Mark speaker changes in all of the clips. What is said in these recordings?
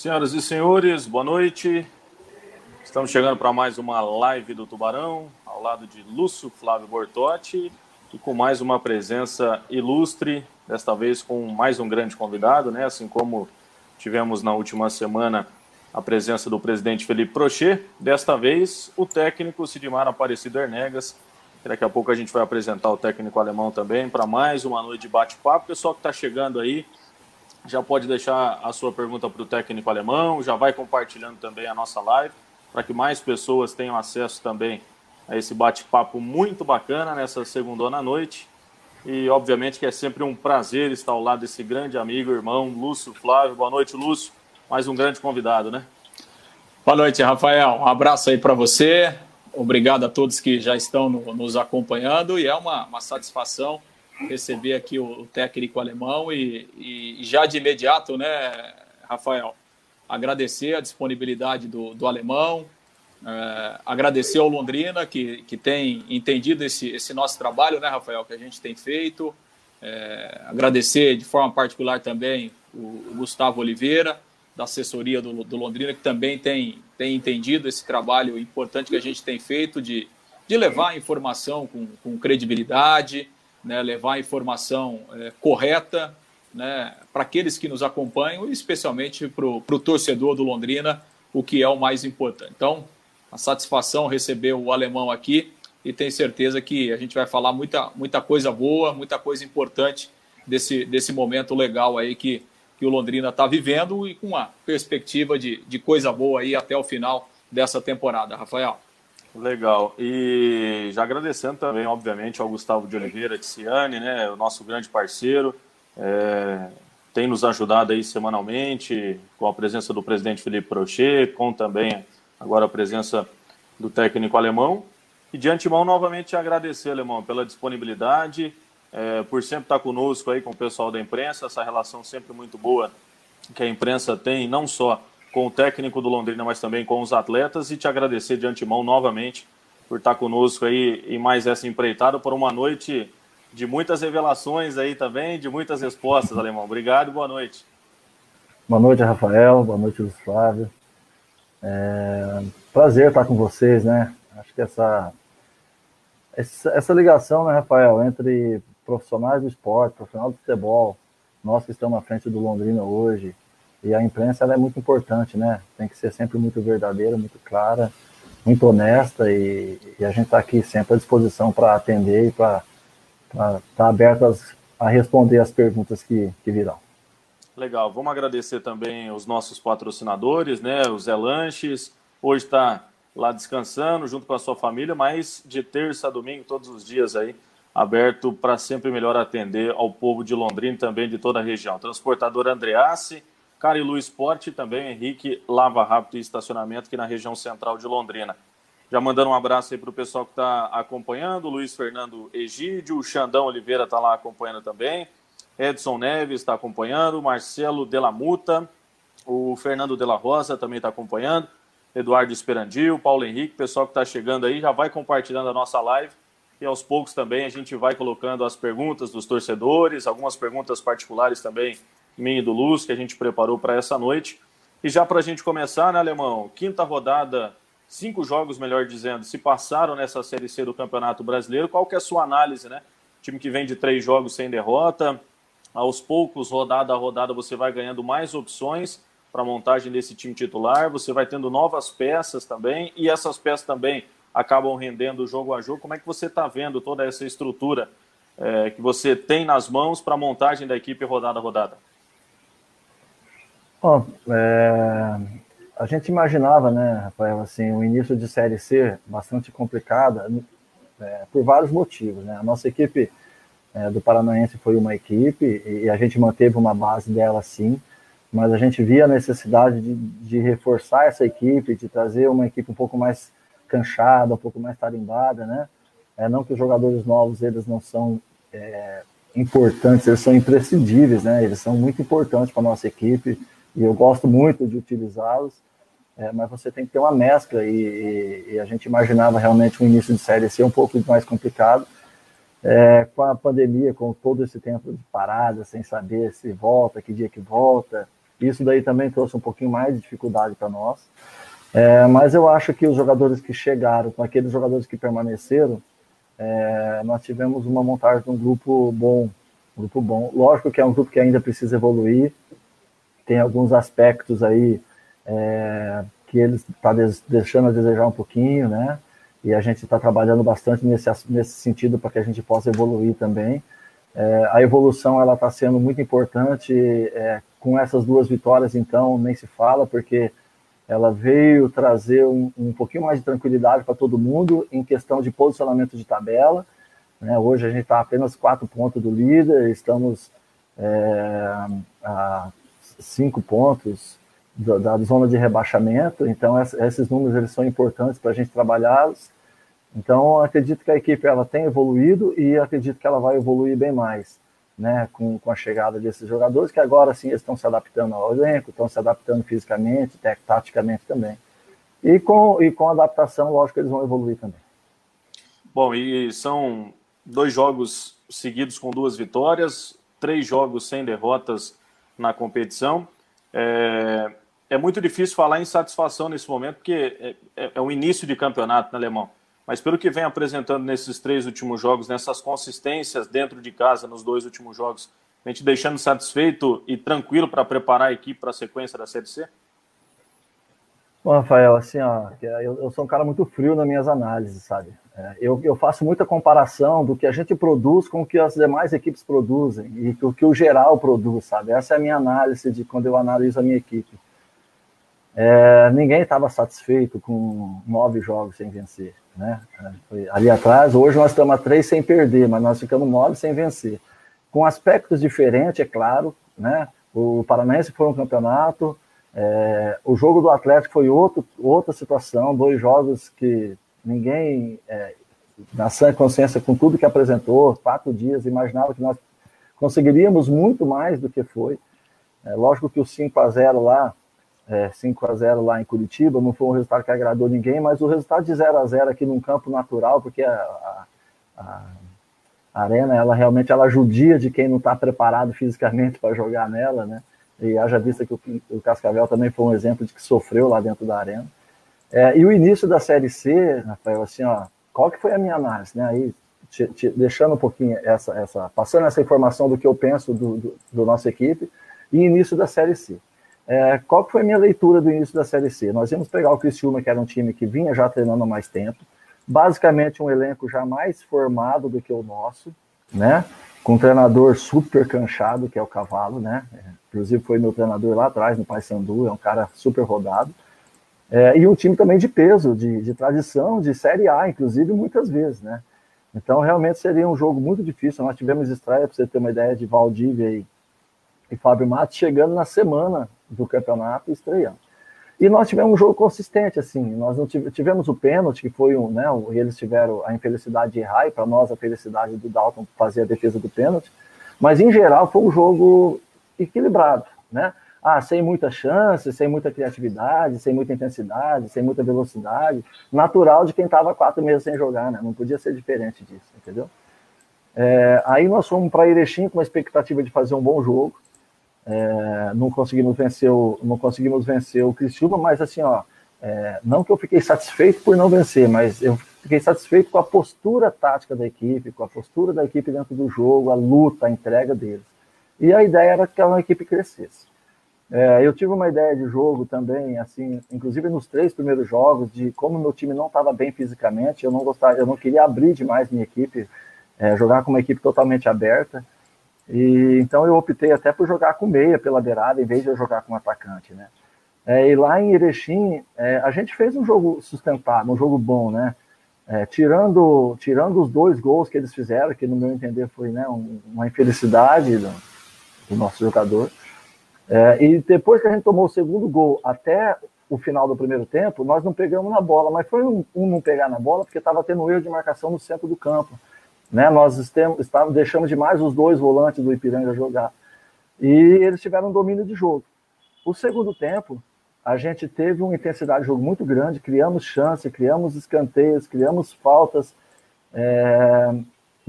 Speaker 1: Senhoras e senhores, boa noite. Estamos chegando para mais uma live do Tubarão, ao lado de Lúcio Flávio Bortotti e com mais uma presença ilustre, desta vez com mais um grande convidado, né? Assim como tivemos na última semana a presença do presidente Felipe Prochet, desta vez o técnico Sidmar Aparecido Ernegas. Daqui a pouco a gente vai apresentar o técnico alemão também para mais uma noite de bate-papo. Pessoal que está chegando aí, já pode deixar a sua pergunta para o técnico alemão, já vai compartilhando também a nossa live para que mais pessoas tenham acesso também a esse bate-papo muito bacana nessa segunda noite. E obviamente que é sempre um prazer estar ao lado desse grande amigo, irmão Lúcio Flávio. Boa noite, Lúcio. Mais um grande convidado, né?
Speaker 2: Boa noite, Rafael. Um abraço aí para você. Obrigado a todos que já estão no, nos acompanhando e é uma, uma satisfação receber aqui o, técnico alemão e, e, já de imediato, né, Rafael, agradecer a disponibilidade do, do alemão, é, agradecer ao Londrina, que, que tem entendido esse, esse nosso trabalho, né, Rafael, que a gente tem feito. É, agradecer de forma particular também o, o, Gustavo Oliveira, da assessoria do, do Londrina, que também tem, tem entendido esse trabalho importante que a gente tem feito de, de levar a informação com, com credibilidade, né, levar a informação é, correta né, para aqueles que nos acompanham e especialmente para o torcedor do Londrina, o que é o mais importante. Então, a satisfação receber o alemão aqui e tenho certeza que a gente vai falar muita, muita coisa boa, muita coisa importante desse, desse momento legal aí que, que o Londrina está vivendo e com a perspectiva de, de coisa boa aí até o final dessa temporada, Rafael.
Speaker 1: Legal. E já agradecendo também, obviamente, ao Gustavo de Oliveira Tiziane, né, o nosso grande parceiro, é, tem nos ajudado aí semanalmente, com a presença do presidente Felipe Prochet, com também agora a presença do técnico alemão. E de antemão, novamente, agradecer, alemão, pela disponibilidade, é, por sempre estar conosco aí com o pessoal da imprensa, essa relação sempre muito boa que a imprensa tem, não só com o técnico do Londrina, mas também com os atletas, e te agradecer de antemão novamente por estar conosco aí em mais essa empreitada por uma noite de muitas revelações aí também, de muitas respostas, Alemão. Obrigado boa noite.
Speaker 3: Boa noite, Rafael. Boa noite, Luiz Flávio. É... Prazer estar com vocês, né? Acho que essa, essa ligação, né, Rafael, entre profissionais do esporte, profissional do futebol, nós que estamos à frente do Londrina hoje, e a imprensa é muito importante, né? Tem que ser sempre muito verdadeira, muito clara, muito honesta, e, e a gente está aqui sempre à disposição para atender e para estar tá aberto a responder as perguntas que, que virão.
Speaker 1: Legal, vamos agradecer também os nossos patrocinadores, né? O Zé Lanches, hoje está lá descansando junto com a sua família, mas de terça a domingo, todos os dias aí, aberto para sempre melhor atender ao povo de Londrina e também de toda a região. Transportador Andreassi, Carilu Esporte também Henrique Lava Rápido e Estacionamento aqui na região central de Londrina. Já mandando um abraço aí para o pessoal que está acompanhando, Luiz Fernando Egídio, o Xandão Oliveira está lá acompanhando também, Edson Neves está acompanhando, Marcelo Delamuta, o Fernando Della Rosa também está acompanhando, Eduardo Esperandil, Paulo Henrique, pessoal que está chegando aí, já vai compartilhando a nossa live e aos poucos também a gente vai colocando as perguntas dos torcedores, algumas perguntas particulares também, minha e do Luz, que a gente preparou para essa noite. E já para a gente começar, né, Alemão? Quinta rodada cinco jogos, melhor dizendo, se passaram nessa Série C do Campeonato Brasileiro. Qual que é a sua análise, né? Time que vem de três jogos sem derrota, aos poucos, rodada a rodada, você vai ganhando mais opções para a montagem desse time titular, você vai tendo novas peças também, e essas peças também acabam rendendo jogo a jogo. Como é que você está vendo toda essa estrutura é, que você tem nas mãos para a montagem da equipe rodada a rodada?
Speaker 3: Bom, é, a gente imaginava, né, Rafael, assim, o início de Série C bastante complicada é, por vários motivos, né? A nossa equipe é, do Paranaense foi uma equipe e a gente manteve uma base dela sim, mas a gente via a necessidade de, de reforçar essa equipe, de trazer uma equipe um pouco mais canchada, um pouco mais tarimbada, né? É, não que os jogadores novos eles não são é, importantes, eles são imprescindíveis, né? Eles são muito importantes para a nossa equipe e eu gosto muito de utilizá-los é, mas você tem que ter uma mescla e, e, a gente imaginava realmente um início de série ser um pouco mais complicado. É, com a pandemia, com todo esse tempo de parada, sem saber se volta, que dia que volta, Isso daí também trouxe um pouquinho mais de dificuldade para nós. É, mas eu acho que os jogadores que chegaram, com aqueles jogadores que permaneceram, é, nós tivemos uma montagem de um grupo bom, um grupo bom. Lógico que é um grupo que ainda precisa evoluir, tem alguns aspectos aí é, que eles está deixando a desejar um pouquinho, né? E a gente está trabalhando bastante nesse, nesse sentido para que a gente possa evoluir também. É, a evolução ela está sendo muito importante é, com essas duas vitórias, então nem se fala porque ela veio trazer um, um pouquinho mais de tranquilidade para todo mundo em questão de posicionamento de tabela. Né? Hoje a gente está apenas quatro pontos do líder, estamos é, a cinco pontos da, da, zona de rebaixamento, então esses números eles são importantes para a gente trabalhá-los. Então acredito que a equipe ela tem evoluído e acredito que ela vai evoluir bem mais né, com, com a chegada desses jogadores, que agora sim estão se adaptando ao elenco, estão se adaptando fisicamente, taticamente também. E com, e com adaptação, lógico eles vão evoluir também.
Speaker 1: Bom, e são dois jogos seguidos com duas vitórias, três jogos sem derrotas na competição. É, é muito difícil falar em satisfação nesse momento, porque é, é, é o início de campeonato, né, Alemão? Mas pelo que vem apresentando nesses três últimos jogos, nessas consistências dentro de casa nos dois últimos jogos, a gente deixando satisfeito e tranquilo para preparar a equipe para a sequência da Série C?
Speaker 3: Bom, Rafael, assim, ó, eu, eu, sou um cara muito frio nas minhas análises, sabe? É, eu, eu, faço muita comparação do que a gente produz com o que as demais equipes produzem e o que o geral produz, sabe? Essa é a minha análise de quando eu analiso a minha equipe. É, ninguém estava satisfeito com nove jogos sem vencer. Né? Foi ali atrás, hoje nós estamos a três sem perder, mas nós ficamos nove sem vencer. Com aspectos diferentes, é claro, né? O Paranaense foi um campeonato, é, o jogo do Atlético foi outro, outra situação, dois jogos que ninguém, é, na sã consciência, com tudo que apresentou, quatro dias, imaginava que nós conseguiríamos muito mais do que foi. É, lógico que o 5 a 0 lá é, 5 a 0 lá em Curitiba, não foi um resultado que agradou ninguém, mas o resultado de 0 a 0 aqui num campo natural, porque a, a, a arena, ela realmente ela judia de quem não está preparado fisicamente para jogar nela, né? E haja vista que o, o, Cascavel também foi um exemplo de que sofreu lá dentro da arena. É, e o início da Série C, Rafael, assim, ó, qual que foi a minha análise, né? Aí, te, te, deixando um pouquinho essa, essa, passando essa informação do que eu penso do, do, do nossa equipe, e início da Série C. É, qual foi a minha leitura do início da Série C? Nós íamos pegar o Criciúma, que era um time que vinha já treinando há mais tempo, basicamente um elenco já mais formado do que o nosso, né? Com um treinador super canchado, que é o Cavalo, né? É, inclusive foi meu treinador lá atrás, no Paysandu, é um cara super rodado. É, e um time também de peso, de, de tradição, de Série A, inclusive, muitas vezes, né? Então, realmente seria um jogo muito difícil. Nós tivemos estreia, para você ter uma ideia, de Valdívia e, e Fábio Matos chegando na semana do campeonato estreando. E nós tivemos um jogo consistente, assim, nós não tivemos o pênalti, que foi um, né, eles tiveram a infelicidade de errar, e para nós a felicidade do Dalton fazer a defesa do pênalti, mas em geral foi um jogo equilibrado, né? Ah, sem muita chance, sem muita criatividade, sem muita intensidade, sem muita velocidade, natural de quem estava quatro meses sem jogar, né? Não podia ser diferente disso, entendeu? É, aí nós fomos para Erechim com a expectativa de fazer um bom jogo, é, não conseguimos vencer o, não conseguimos vencer o Criciúma, mas assim, ó, é, não que eu fiquei satisfeito por não vencer, mas eu fiquei satisfeito com a postura tática da equipe, com a postura da equipe dentro do jogo, a luta, a entrega deles. E a ideia era que a equipe crescesse. É, eu tive uma ideia de jogo também, assim, inclusive nos três primeiros jogos, de como meu time não estava bem fisicamente, eu não gostava, eu não queria abrir demais minha equipe, é, jogar com uma equipe totalmente aberta. E, então eu optei até por jogar com meia pela beirada, em vez de eu jogar com atacante, né? É, e lá em Erechim, é, a gente fez um jogo sustentável, um jogo bom, né? É, tirando, tirando os dois gols que eles fizeram, que no meu entender foi né, um, uma infelicidade do, do nosso jogador. É, e depois que a gente tomou o segundo gol até o final do primeiro tempo, nós não pegamos na bola, mas foi um, um não pegar na bola porque estava tendo erro de marcação no centro do campo. Né? Nós estamos, deixamos demais os dois volantes do Ipiranga jogar. E eles tiveram um domínio de jogo. O segundo tempo, a gente teve uma intensidade de jogo muito grande, criamos chance, criamos escanteios, criamos faltas. É...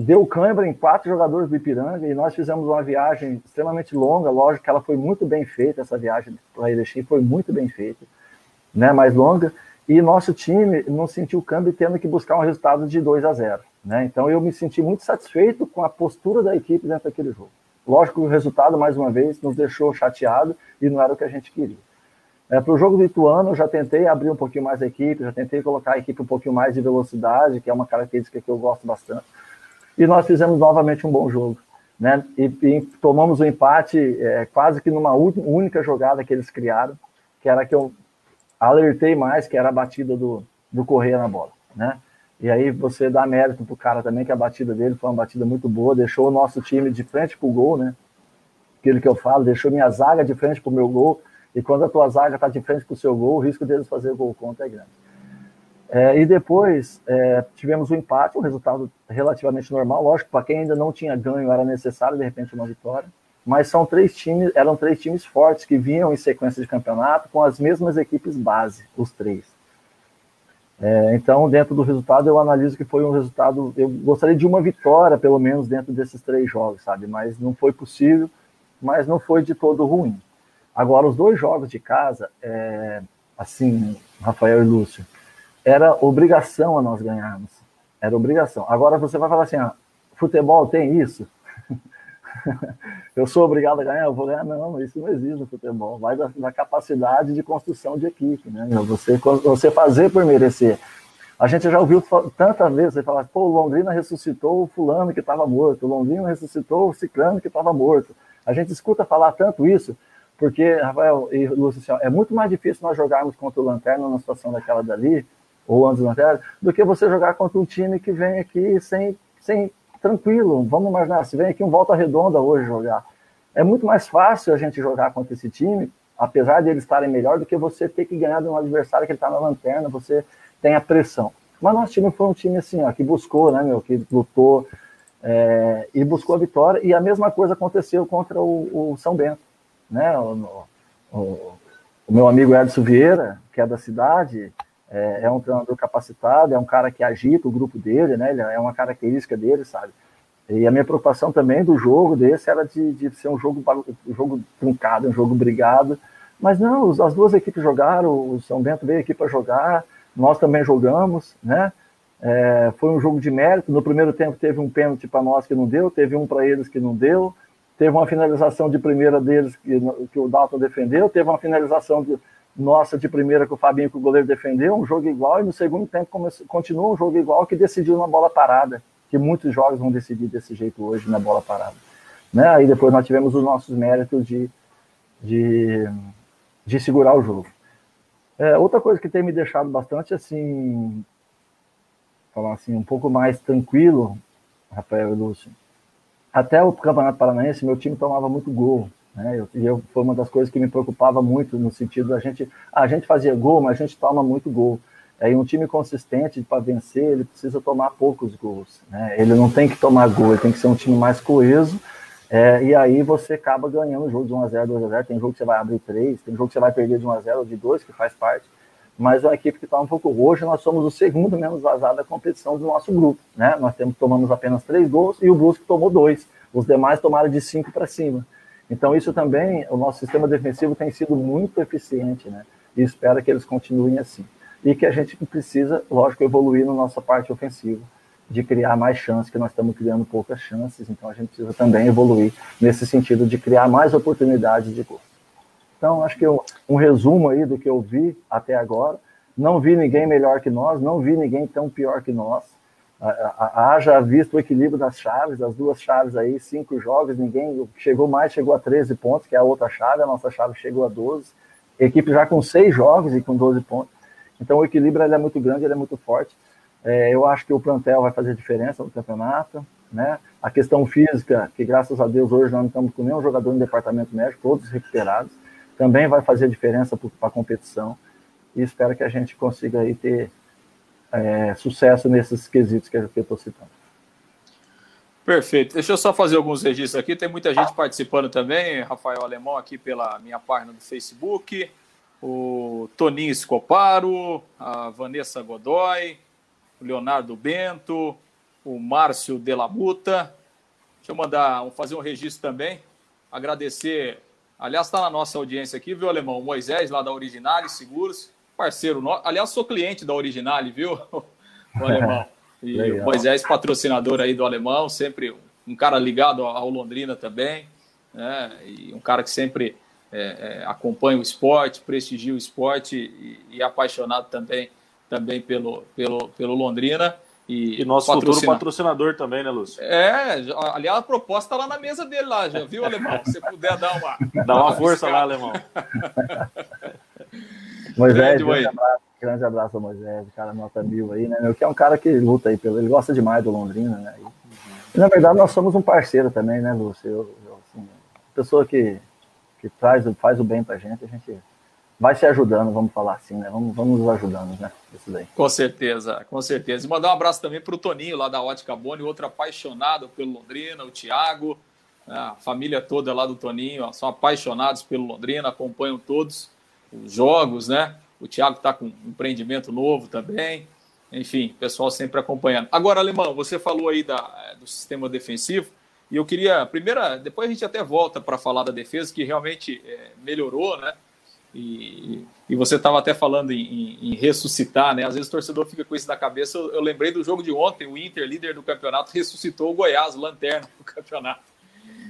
Speaker 3: deu câimbra em quatro jogadores do Ipiranga e nós fizemos uma viagem extremamente longa. Lógico que ela foi muito bem feita, essa viagem para Erechim foi muito bem feita, né, mais longa. E nosso time não sentiu câmbio tendo que buscar um resultado de 2 a 0. Né? Então eu me senti muito satisfeito com a postura da equipe dentro daquele jogo. Lógico que o resultado, mais uma vez, nos deixou chateado e não era o que a gente queria. É, para o jogo do Ituano, eu já tentei abrir um pouquinho mais a equipe, já tentei colocar a equipe um pouquinho mais de velocidade, que é uma característica que eu gosto bastante. E nós fizemos novamente um bom jogo. Né? E, e tomamos o um empate é, quase que numa única jogada que eles criaram, que era que eu alertei mais, que era a batida do, do Correia na bola. Né? E aí você dá mérito pro cara também, que a batida dele foi uma batida muito boa, deixou o nosso time de frente pro gol, né? Aquilo que eu falo, deixou minha zaga de frente pro meu gol e quando a tua zaga está de frente para o seu gol, o risco deles fazer gol contra é grande. É, e depois é, tivemos o um empate, um resultado relativamente normal. Lógico, para quem ainda não tinha ganho, era necessário de repente uma vitória. Mas são três times, eram três times fortes que vinham em sequência de campeonato com as mesmas equipes base, os três. É, então, dentro do resultado, eu analiso que foi um resultado. Eu gostaria de uma vitória, pelo menos, dentro desses três jogos, sabe? Mas não foi possível, mas não foi de todo ruim. Agora, os dois jogos de casa, é, assim, Rafael e Lúcio, era obrigação a nós ganharmos. Era obrigação. Agora você vai falar assim: ah, futebol tem isso? eu sou obrigado a ganhar, eu vou ganhar. Não, isso não existe no futebol. Vai da, da capacidade de construção de equipe, né? Você, você fazer por merecer. A gente já ouviu tantas vezes você falar, pô, Londrina ressuscitou o fulano que estava morto, Londrina ressuscitou o ciclano que estava morto. A gente escuta falar tanto isso, porque, Rafael e Lúcio, assim, é muito mais difícil nós jogarmos contra o Lanterna numa situação daquela dali, ou antes do Lanterna, do que você jogar contra um time que vem aqui sem, sem tranquilo. Vamos imaginar, se vem aqui um Volta Redonda hoje jogar. É muito mais fácil a gente jogar contra esse time, apesar de eles estarem melhor, do que você ter que ganhar de um adversário que está na lanterna, você tem a pressão. Mas nosso time foi um time assim, ó, que buscou, né, meu, que lutou é, e buscou a vitória. E a mesma coisa aconteceu contra o, o São Bento né? O, o, o meu amigo Edson Vieira, que é da cidade, é, é, um treinador capacitado, é um cara que agita o grupo dele, né? É uma característica dele, sabe? E a minha preocupação também do jogo desse era de, de ser um jogo, um jogo truncado, um jogo brigado. Mas não, as duas equipes jogaram, o São Bento veio aqui para jogar, nós também jogamos, né? É, foi um jogo de mérito. No primeiro tempo teve um pênalti para nós que não deu, teve um para eles que não deu. Teve uma finalização de primeira deles que, que o Dalton defendeu, teve uma finalização de, nossa de primeira que o Fabinho, que o goleiro defendeu, um jogo igual, e no segundo tempo começou, continua um jogo igual que decidiu na bola parada, que muitos jogos vão decidir desse jeito hoje na bola parada. Né? Aí depois nós tivemos os nossos méritos de, de, de segurar o jogo. É, outra coisa que tem me deixado bastante assim, falar assim, um pouco mais tranquilo, Rafael e Lúcio, até o Campeonato Paranaense, meu time tomava muito gol. Né? Eu, e eu, foi uma das coisas que me preocupava muito, no sentido da gente. A gente fazia gol, mas a gente toma muito gol. Aí um time consistente para vencer, ele precisa tomar poucos gols. Né? Ele não tem que tomar gol, ele tem que ser um time mais coeso. É, e aí você acaba ganhando jogo de 1x0, 2x0. Tem jogo que você vai abrir 3, tem jogo que você vai perder de 1x0 ou de 2, que faz parte mas é uma equipe que está um pouco hoje nós somos o segundo menos vazado da competição do nosso grupo, né? Nós temos tomamos apenas três gols e o Brusque tomou dois, os demais tomaram de cinco para cima. Então isso também, o nosso sistema defensivo tem sido muito eficiente, né? E espero que eles continuem assim. E que a gente precisa, lógico, evoluir na nossa parte ofensiva, de criar mais chances, que nós estamos criando poucas chances, então a gente precisa também evoluir nesse sentido de criar mais oportunidades de gol. Então, acho que eu, um resumo aí do que eu vi até agora. Não vi ninguém melhor que nós, não vi ninguém tão pior que nós. Haja visto o equilíbrio das chaves, as duas chaves aí, cinco jogos, ninguém chegou mais, chegou a 13 pontos, que é a outra chave, a nossa chave chegou a 12. Equipe já com seis jogos e com 12 pontos. Então o equilíbrio é muito grande, é muito forte. É, eu acho que o plantel vai fazer diferença no campeonato. Né? A questão física, que graças a Deus hoje não estamos com nenhum jogador no departamento médico, todos recuperados também vai fazer diferença para a competição e espero que a gente consiga aí ter é, sucesso nesses quesitos que eu estou citando.
Speaker 2: Perfeito. Deixa eu só fazer alguns registros aqui. Tem muita gente participando também. Rafael Alemão aqui pela minha página do Facebook. O Toninho Escoparo, a Vanessa Godoy, o Leonardo Bento, o Márcio Delamuta. Deixa eu mandar, fazer um registro também. Agradecer, aliás, está na nossa audiência aqui, viu, Alemão? O Moisés, lá da Originale Seguros, parceiro nosso. Aliás, sou cliente da Originale, viu, o Alemão? E o Moisés, patrocinador aí do Alemão, sempre um cara ligado ao Londrina também, né? E um cara que sempre é, é, acompanha o esporte, prestigia o esporte e, e apaixonado também, também pelo, pelo, pelo Londrina.
Speaker 1: E, e nosso patrocina... futuro patrocinador também, né, Lúcio?
Speaker 2: É, aliás, a proposta está lá na mesa dele lá, já viu, Alemão? Se você puder dar uma...
Speaker 1: Dá uma força lá, Alemão.
Speaker 3: Moisés, grande abraço, grande abraço ao Moisés, cara nota mil aí, né, meu, que é um cara que luta aí, pelo, ele gosta demais do Londrina, né, e, na verdade nós somos um parceiro também, né, Lúcio, eu, eu, assim, pessoa que, que traz, faz o bem pra gente, a gente vai se ajudando, vamos falar assim, né? Vamos, vamos nos ajudando, né? Isso daí.
Speaker 2: Com certeza, com certeza. E mandar um abraço também para o Toninho, lá da Ótica Boni, outro apaixonado pelo Londrina, o Thiago, né? a família toda lá do Toninho, ó, são apaixonados pelo Londrina, acompanham todos os jogos, né? O Thiago está com um empreendimento novo também. Enfim, pessoal sempre acompanhando. Agora, Alemão, você falou aí da, do sistema defensivo, e eu queria, primeira, depois a gente até volta para falar da defesa, que realmente é, melhorou, né? E, e você estava até falando em, em, em, ressuscitar, né? Às vezes o torcedor fica com isso na cabeça. Eu, eu, lembrei do jogo de ontem, o Inter, líder do campeonato, ressuscitou o Goiás, lanterna do campeonato.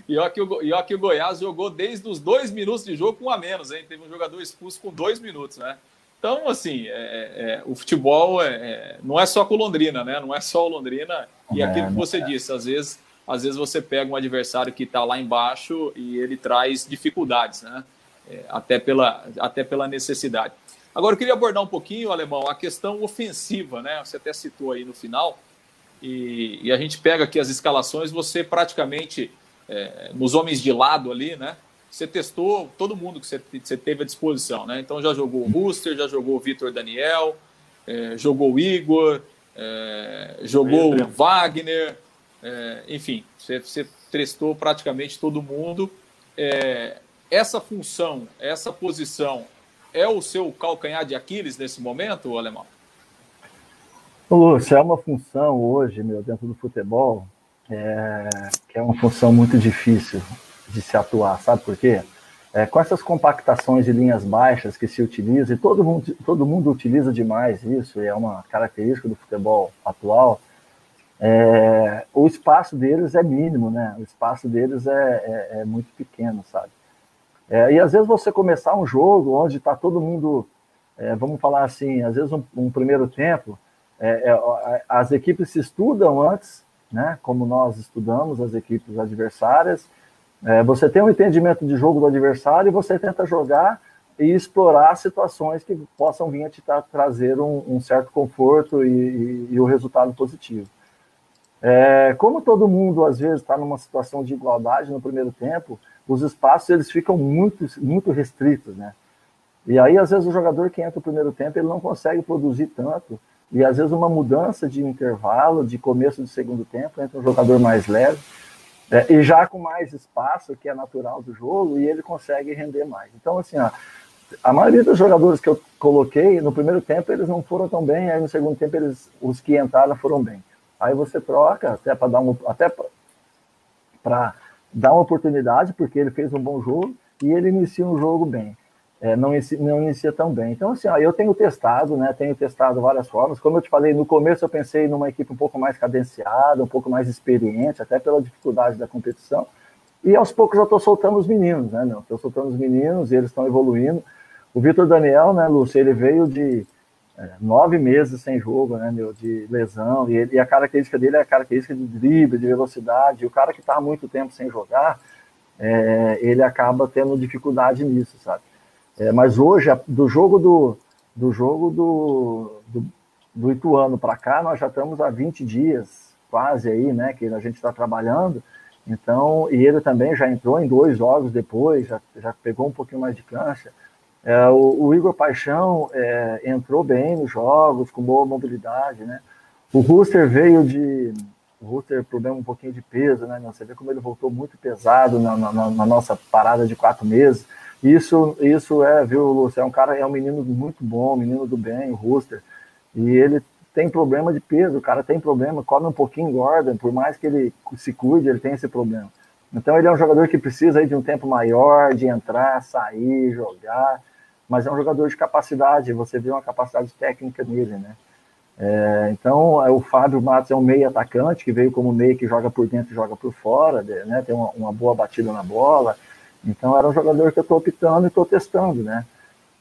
Speaker 2: E olha que, o, e olha que o Goiás jogou desde os dois minutos de jogo com um a menos, hein? Teve um jogador expulso com dois minutos, né? Então, assim, é, é, o futebol é, é não é só com Londrina, né? Não é só o Londrina. E é, aquilo que você disse, às vezes, às vezes você pega um adversário que está lá embaixo e ele traz dificuldades, né? É, até, pela, até pela necessidade. Agora, eu queria abordar um pouquinho, Alemão, a questão ofensiva, né? Você até citou aí no final, e, e a gente pega aqui as escalações, você praticamente, é, nos homens de lado ali, né? Você testou todo mundo que você, você teve à disposição, né? Então já jogou o Ruster, já jogou o Vitor Daniel, é, jogou o Igor, é, jogou o Wagner, é, enfim, você, você testou praticamente todo mundo. É, essa função, essa posição é o seu calcanhar de Aquiles nesse momento, Alemão?
Speaker 3: Lúcio, é uma função hoje, meu, dentro do futebol, é, que é uma função muito difícil de se atuar, sabe por quê? É, com essas compactações de linhas baixas que se utiliza, e todo mundo, todo mundo utiliza demais isso, e é uma característica do futebol atual, é, o espaço deles é mínimo, né? O espaço deles é, é, é muito pequeno, sabe? É, e às vezes você começar um jogo onde está todo mundo, é, vamos falar assim, às vezes um, um primeiro tempo, as equipes se estudam antes, né, como nós estudamos as equipes adversárias, é, você tem um entendimento de jogo do adversário e você tenta jogar e explorar situações que possam vir a te tra trazer um, um, certo conforto e, e, e o resultado positivo. É, como todo mundo às vezes está numa situação de igualdade no primeiro tempo, os espaços eles ficam muito, muito restritos, né? E aí, às vezes, o jogador que entra no primeiro tempo, ele não consegue produzir tanto, e às vezes uma mudança de intervalo, de começo do segundo tempo, entra um jogador mais leve, é, e já com mais espaço, que é natural do jogo, e ele consegue render mais. Então, assim, ó, a maioria dos jogadores que eu coloquei, no primeiro tempo, eles não foram tão bem, aí no segundo tempo, eles, os que entraram foram bem. Aí você troca, até para dar um, até para dá uma oportunidade, porque ele fez um bom jogo e ele inicia um jogo bem. É, não, inicia, não inicia tão bem. Então, assim, ó, eu tenho testado, né? Tenho testado várias formas. Como eu te falei, no começo eu pensei numa equipe um pouco mais cadenciada, um pouco mais experiente, até pela dificuldade da competição. E aos poucos eu estou soltando os meninos, né, meu? Estou soltando os meninos e eles estão evoluindo. O Vitor Daniel, né, Lúcio, ele veio de é, nove meses sem jogo, né, meu, de lesão, e, ele, e, a característica dele é a característica de drible, de velocidade, e o cara que está muito tempo sem jogar, é, ele acaba tendo dificuldade nisso, sabe? É, mas hoje, do jogo do, do jogo do, do, do Ituano para cá, nós já estamos há 20 dias, quase aí, né, que a gente está trabalhando, então, e ele também já entrou em dois jogos depois, já, já pegou um pouquinho mais de cancha, é, o, o, Igor Paixão é, entrou bem nos jogos, com boa mobilidade, né? O Rooster veio de. O Rooster, problema um pouquinho de peso, né? Você vê como ele voltou muito pesado na, na, na nossa parada de quatro meses. Isso, isso é, viu, Lúcio? É um cara, é um menino muito bom, menino do bem, o Rooster. E ele tem problema de peso, o cara tem problema, come um pouquinho, engorda, por mais que ele se cuide, ele tem esse problema. Então ele é um jogador que precisa aí de um tempo maior, de entrar, sair, jogar, mas é um jogador de capacidade, você vê uma capacidade técnica nele, né? É, então, é, o Fábio Matos é um meio atacante, que veio como meio que joga por dentro e joga por fora, né? tem uma, uma, boa batida na bola. Então, era um jogador que eu estou optando e estou testando, né?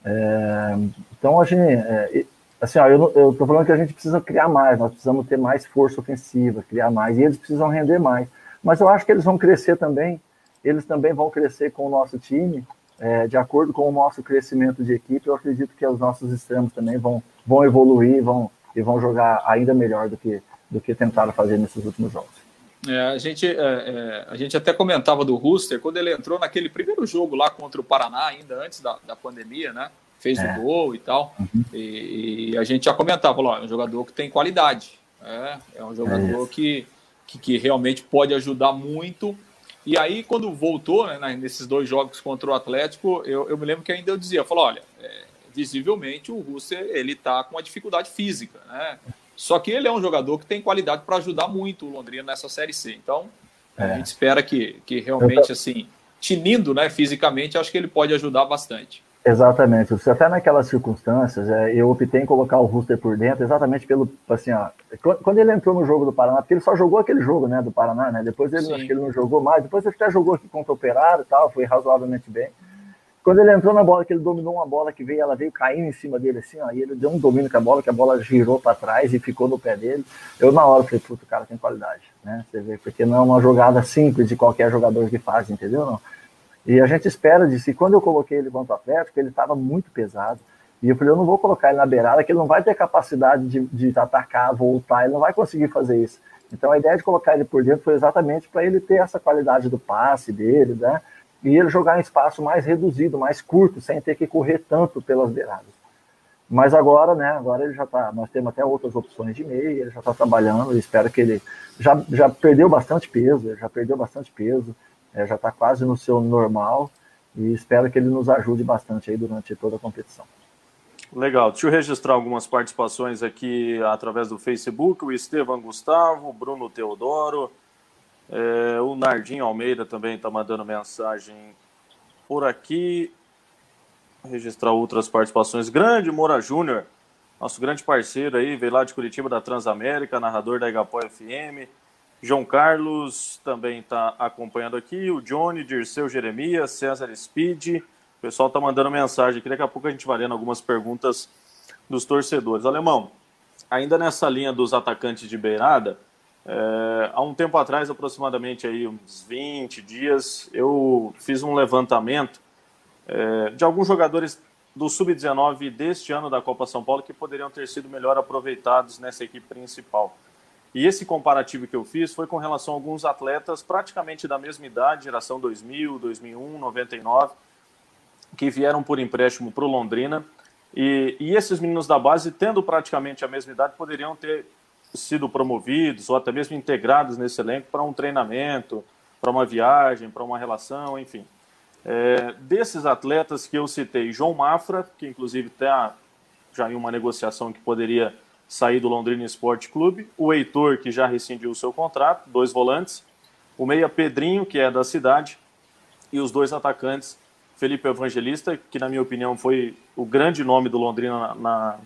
Speaker 3: É, então, a gente, é, assim, ó, eu estou falando que a gente precisa criar mais, nós precisamos ter mais força ofensiva, criar mais, e eles precisam render mais. Mas eu acho que eles vão crescer também, eles também vão crescer com o nosso time, é, de acordo com o nosso crescimento de equipe, eu acredito que os nossos extremos também vão, vão evoluir, vão, e vão jogar ainda melhor do que, do que tentaram fazer nesses últimos jogos.
Speaker 2: É, a, gente, é, é, a gente até comentava do Rooster quando ele entrou naquele primeiro jogo lá contra o Paraná, ainda antes da, da pandemia, né? Fez o é. gol e tal. Uhum. E, e, a gente já comentava, ó, é um jogador que tem qualidade. É, é um jogador que, que, que, realmente pode ajudar muito. E aí, quando voltou, né, nesses dois jogos contra o Atlético, eu, eu me lembro que ainda eu dizia, falou, olha, é, visivelmente o Russer ele está com uma dificuldade física, né? Só que ele é um jogador que tem qualidade para ajudar muito o Londrina nessa série C. Então é. a gente espera que, que realmente assim tinindo, né, fisicamente, acho que ele pode ajudar bastante.
Speaker 3: Exatamente. Até naquelas circunstâncias, é, eu optei em colocar o Ruster por dentro, exatamente pelo, assim, ó, quando ele entrou no jogo do Paraná, porque ele só jogou aquele jogo, né, do Paraná, né, depois ele, acho que ele não jogou mais, depois ele até jogou aqui contra o Operário e tal, foi razoavelmente bem. Quando ele entrou na bola, que ele dominou uma bola que veio, ela veio caindo em cima dele assim, ó, e ele deu um domínio com a bola, que a bola girou para trás e ficou no pé dele. Eu na hora falei, puto, o cara tem qualidade, né? Você vê, porque não é uma jogada simples de qualquer jogador que faz, entendeu? Não. E a gente espera disso. E quando eu coloquei ele contra o Atlético, ele estava muito pesado. E eu falei, eu não vou colocar ele na beirada, que ele não vai ter capacidade de, de atacar, voltar, ele não vai conseguir fazer isso. Então a ideia de colocar ele por dentro foi exatamente para ele ter essa qualidade do passe dele, né? E ele jogar em espaço mais reduzido, mais curto, sem ter que correr tanto pelas beiradas. Mas agora, né, agora ele já está, nós temos até outras opções de meia, ele já está trabalhando, espero que ele já, já perdeu bastante peso, já perdeu bastante peso, é, já está quase no seu normal, e espero que ele nos ajude bastante aí durante toda a competição.
Speaker 1: Legal, deixa eu registrar algumas participações aqui através do Facebook, o Estevam Gustavo, Bruno Teodoro, é, o Nardinho Almeida também está mandando mensagem por aqui. Registrar outras participações. Grande Moura Júnior, nosso grande parceiro aí, veio lá de Curitiba da Transamérica, narrador da Igapó FM. João Carlos também está acompanhando aqui. O Johnny, Dirceu Jeremias, César Speed. O pessoal está mandando mensagem aqui. Daqui a pouco a gente vai lendo algumas perguntas dos torcedores. Alemão, ainda nessa linha dos atacantes de beirada, é, há um tempo atrás, aproximadamente aí uns 20 dias, eu fiz um levantamento é, de alguns jogadores do Sub-19 deste ano da Copa São Paulo que poderiam ter sido melhor aproveitados nessa equipe principal. E esse comparativo que eu fiz foi com relação a alguns atletas praticamente da mesma idade, geração 2000, 2001, 99, que vieram por empréstimo para o Londrina. E, e esses meninos da base, tendo praticamente a mesma idade, poderiam ter sido promovidos ou até mesmo integrados nesse elenco para um treinamento, para uma viagem, para uma relação, enfim. É, desses atletas que eu citei, João Mafra, que inclusive está já em uma negociação que poderia sair do Londrina Esporte Clube, o Heitor, que já rescindiu o seu contrato, dois volantes, o meia Pedrinho, que é da cidade, e os dois atacantes, Felipe Evangelista, que na minha opinião foi o grande nome do Londrina na, na,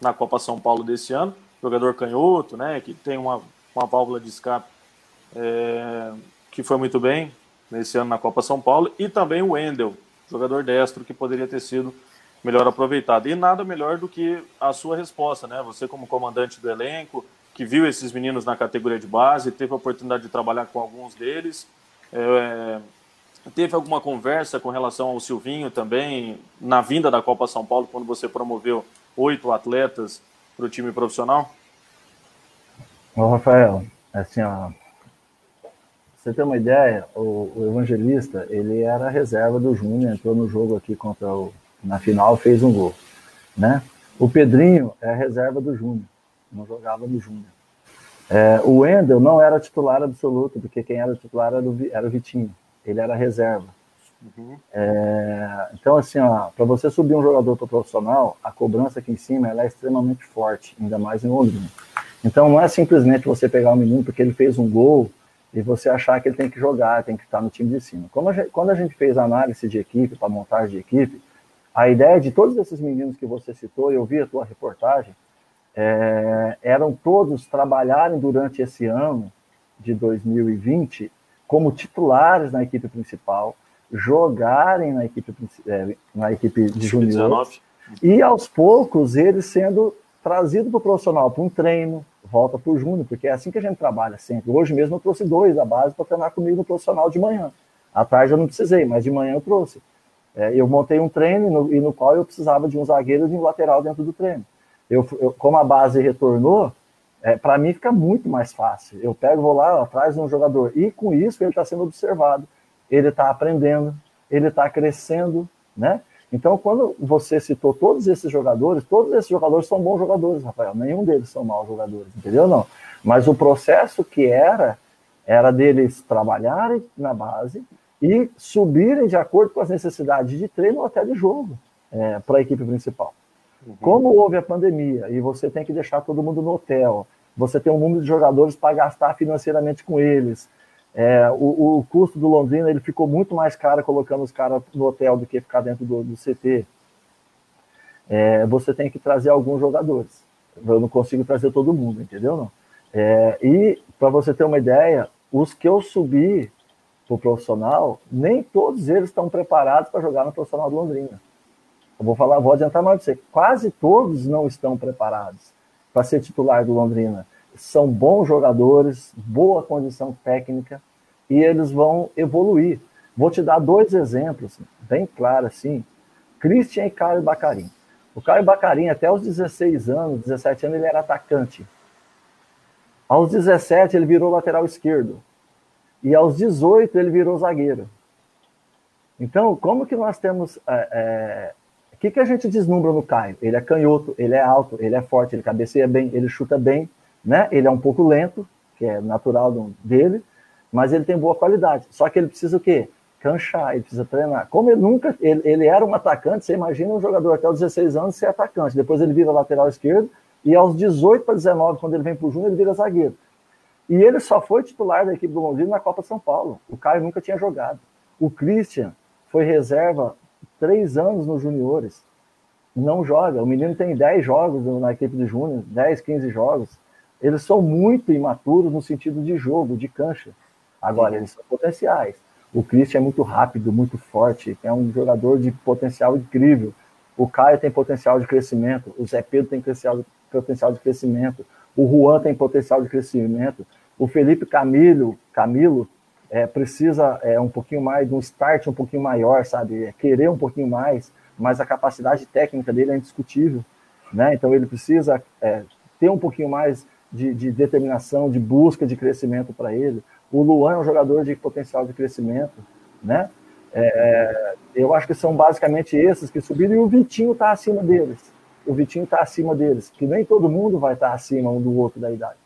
Speaker 1: na Copa São Paulo desse ano, jogador canhoto, né, que tem uma, uma válvula de escape é, que foi muito bem nesse ano na Copa São Paulo, e também o Wendel, jogador destro que poderia ter sido melhor aproveitado. E nada melhor do que a sua resposta, né? Você como comandante do elenco, que viu esses meninos na categoria de base, teve a oportunidade de trabalhar com alguns deles, é, teve alguma conversa com relação ao Silvinho também, na vinda da Copa São Paulo, quando você promoveu oito atletas para o time profissional?
Speaker 3: Ô, Rafael, assim, ó, você ter uma ideia, o, o, Evangelista, ele era reserva do Júnior, entrou no jogo aqui contra o. Na final, fez um gol. Né? O Pedrinho é reserva do Júnior, não jogava no Júnior. É, o Wendel não era titular absoluto, porque quem era titular era o, era o Vitinho, ele era reserva. Uhum. É, então, assim, para você subir um jogador para profissional, a cobrança aqui em cima é extremamente forte, ainda mais em Londrina. Então, não é simplesmente você pegar um menino porque ele fez um gol e você achar que ele tem que jogar, tem que estar no time de cima. A gente, quando a gente fez a análise de equipe, para montagem de equipe, a ideia de todos esses meninos que você citou, eu vi a tua reportagem, é, eram todos trabalharem durante esse ano de 2020 como titulares na equipe principal, jogarem na equipe, é, na equipe de junior e aos poucos eles sendo trazidos para o profissional, para um treino, volta para o júnior, porque é assim que a gente trabalha sempre. Hoje mesmo eu trouxe dois da base para treinar comigo no profissional de manhã. À tarde eu não precisei, mas de manhã eu trouxe. É, eu montei um treino no, e no qual eu precisava de um zagueiro e de um lateral dentro do treino. Eu, eu como a base retornou, é, para mim fica muito mais fácil. Eu pego, vou lá atrás de um jogador e com isso ele está sendo observado, ele está aprendendo, ele está crescendo, né? Então, quando você citou todos esses jogadores, todos esses jogadores são bons jogadores, Rafael. Nenhum deles são maus jogadores, entendeu? Não. Mas o processo que era, era deles trabalharem na base e subirem de acordo com as necessidades de treino ou até de jogo é, para a equipe principal. Uhum. Como houve a pandemia e você tem que deixar todo mundo no hotel, você tem um número de jogadores para gastar financeiramente com eles. É, o, o, custo do Londrina ele ficou muito mais caro colocando os caras no hotel do que ficar dentro do, do CT. É, você tem que trazer alguns jogadores. Eu não consigo trazer todo mundo, entendeu? Não? É, e para você ter uma ideia, os que eu subi para o profissional, nem todos eles estão preparados para jogar no profissional do Londrina. Eu vou falar, vou adiantar mais para você. Quase todos não estão preparados para ser titular do Londrina. São bons jogadores, boa condição técnica e eles vão evoluir. Vou te dar dois exemplos bem claros assim. Christian e Caio Bacarim. O Caio Bacarim, até os 16 anos, 17 anos, ele era atacante. Aos 17, ele virou lateral esquerdo. E aos 18, ele virou zagueiro. Então, como que nós temos é, é, o que, que a gente deslumbra no Caio? Ele é canhoto, ele é alto, ele é forte, ele cabeceia bem, ele chuta bem, né? Ele é um pouco lento, que é natural dele, mas ele tem boa qualidade. Só que ele precisa o quê? Canchar, ele precisa treinar. Como ele nunca, ele, ele era um atacante, você imagina um jogador até os 16 anos ser atacante. Depois ele vira lateral esquerdo e aos 18 para 19, quando ele vem para o Júnior, ele vira zagueiro. E ele só foi titular da equipe do Londrina na Copa São Paulo. O Caio nunca tinha jogado. O Christian foi reserva três anos nos juniores. Não joga. O menino tem 10 jogos na equipe de júnior, 10, 15 jogos. Eles são muito imaturos no sentido de jogo, de cancha. Agora, eles são potenciais. O Christian é muito rápido, muito forte, é um jogador de potencial incrível. O Caio tem potencial de crescimento, o Zé Pedro tem potencial de crescimento, o Juan tem potencial de crescimento, o Felipe Camilo, Camilo é, precisa é, um pouquinho mais, de um start um pouquinho maior, sabe? É, querer um pouquinho mais, mas a capacidade técnica dele é indiscutível, né? Então ele precisa é, ter um pouquinho mais de, de, determinação, de busca de crescimento para ele. O Luan é um jogador de potencial de crescimento, né? É, eu acho que são basicamente esses que subiram e o Vitinho está acima deles. O Vitinho está acima deles, que nem todo mundo vai estar tá acima um do outro da idade.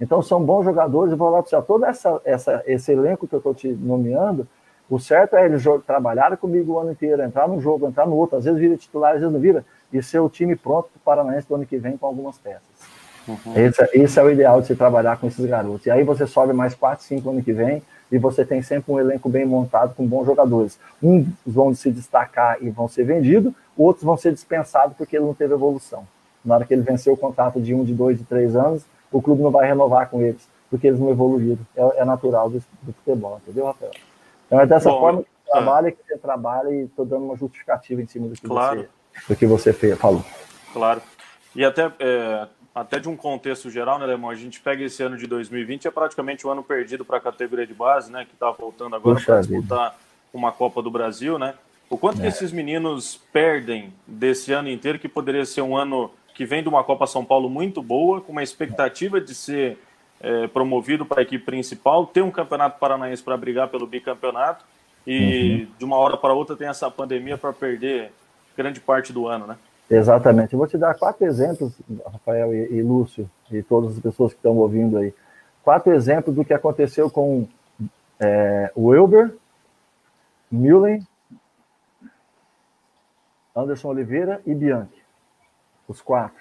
Speaker 3: Então são bons jogadores. Vou para você, todo essa, essa, esse elenco que eu estou te nomeando, o certo é eles trabalharem comigo o ano inteiro, entrar no jogo, entrar no outro, às vezes vira titular, às vezes não vira, e ser o time pronto para o Paranaense do ano que vem com algumas peças. Uhum. Esse, esse, é o ideal de se trabalhar com esses garotos. E aí você sobe mais 4, 5 ano que vem e você tem sempre um elenco bem montado com bons jogadores. Uns vão se destacar e vão ser vendidos, outros vão ser dispensados porque ele não teve evolução. Na hora que ele venceu o contrato de um, de dois, de três anos, o clube não vai renovar com eles, porque eles não evoluíram. É, é natural do, do, futebol, entendeu, Rafael? Então é dessa Bom, forma que você trabalha, que você trabalha e estou dando uma justificativa em cima do que claro. você, do que você fez, falou.
Speaker 1: Claro. E até, é, até de um contexto geral, né, Lemão? A gente pega esse ano de 2020, é praticamente um ano perdido para a categoria de base, né? Que está voltando agora para disputar uma Copa do Brasil, né? O quanto é. que esses meninos perdem desse ano inteiro, que poderia ser um ano que vem de uma Copa São Paulo muito boa, com uma expectativa de ser é, promovido para a equipe principal, ter um campeonato paranaense para brigar pelo bicampeonato e uhum. de uma hora para outra tem essa pandemia para perder grande parte do ano, né?
Speaker 3: Exatamente. Eu vou te dar quatro exemplos, Rafael e, e Lúcio, e todas as pessoas que estão ouvindo aí. Quatro exemplos do que aconteceu com é, Wilber, Mullen Anderson Oliveira e Bianchi, os quatro.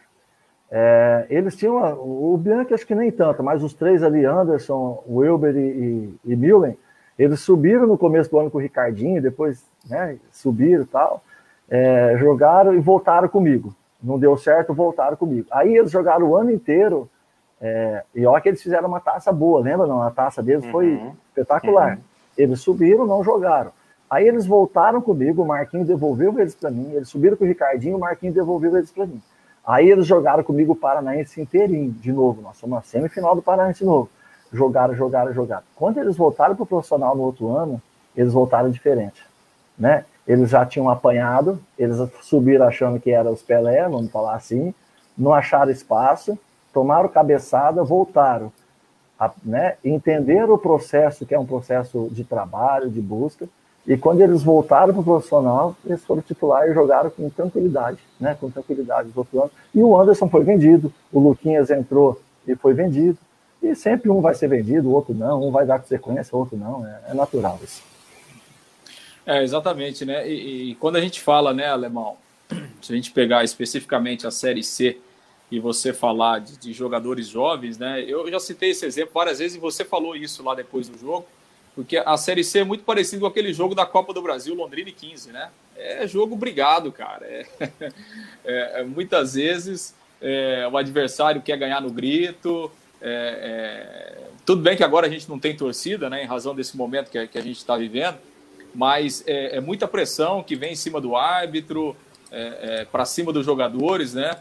Speaker 3: É, eles tinham, o Bianchi acho que nem tanto, mas os três ali, Anderson, Wilber e, e, e Millen, eles subiram no começo do ano com o Ricardinho, depois né, subiram e tal, é, jogaram e voltaram comigo. Não deu certo, voltaram comigo. Aí eles jogaram o ano inteiro, é, e olha que eles fizeram uma taça boa, lembra? Não, a taça deles uhum. foi espetacular. Uhum. Eles subiram, não jogaram. Aí eles voltaram comigo, o Marquinhos devolveu eles para mim, eles subiram com o Ricardinho, o Marquinhos devolveu eles para mim. Aí eles jogaram comigo o Paranaense inteirinho, de novo. Nós somos na semifinal do Paranaense de novo. Jogaram, jogaram, jogaram. Quando eles voltaram para o profissional no outro ano, eles voltaram diferente. Né? Eles já tinham apanhado, eles subiram achando que era os Pelé, vamos falar assim, não acharam espaço, tomaram cabeçada, voltaram. A, né, entenderam o processo, que é um processo de trabalho, de busca, e quando eles voltaram para o profissional, eles foram titular e jogaram com tranquilidade, né? Com tranquilidade do outro ano. E o Anderson foi vendido, o Luquinhas entrou e foi vendido. E sempre um vai ser vendido, o outro não, um vai dar consequência, o outro não. É, é natural isso.
Speaker 2: É, exatamente, né? E, e, quando a gente fala, né, Alemão, se a gente pegar especificamente a Série C e você falar de, de jogadores jovens, né? Eu já citei esse exemplo várias vezes e você falou isso lá depois do jogo porque a Série C é muito parecido com aquele jogo da Copa do Brasil, Londrina e 15, né? É jogo brigado, cara. É, é, é, muitas vezes é, o adversário quer ganhar no grito. É, é, tudo bem que agora a gente não tem torcida, né? Em razão desse momento que, que a gente está vivendo, mas é, muita pressão que vem em cima do árbitro, para cima dos jogadores, né?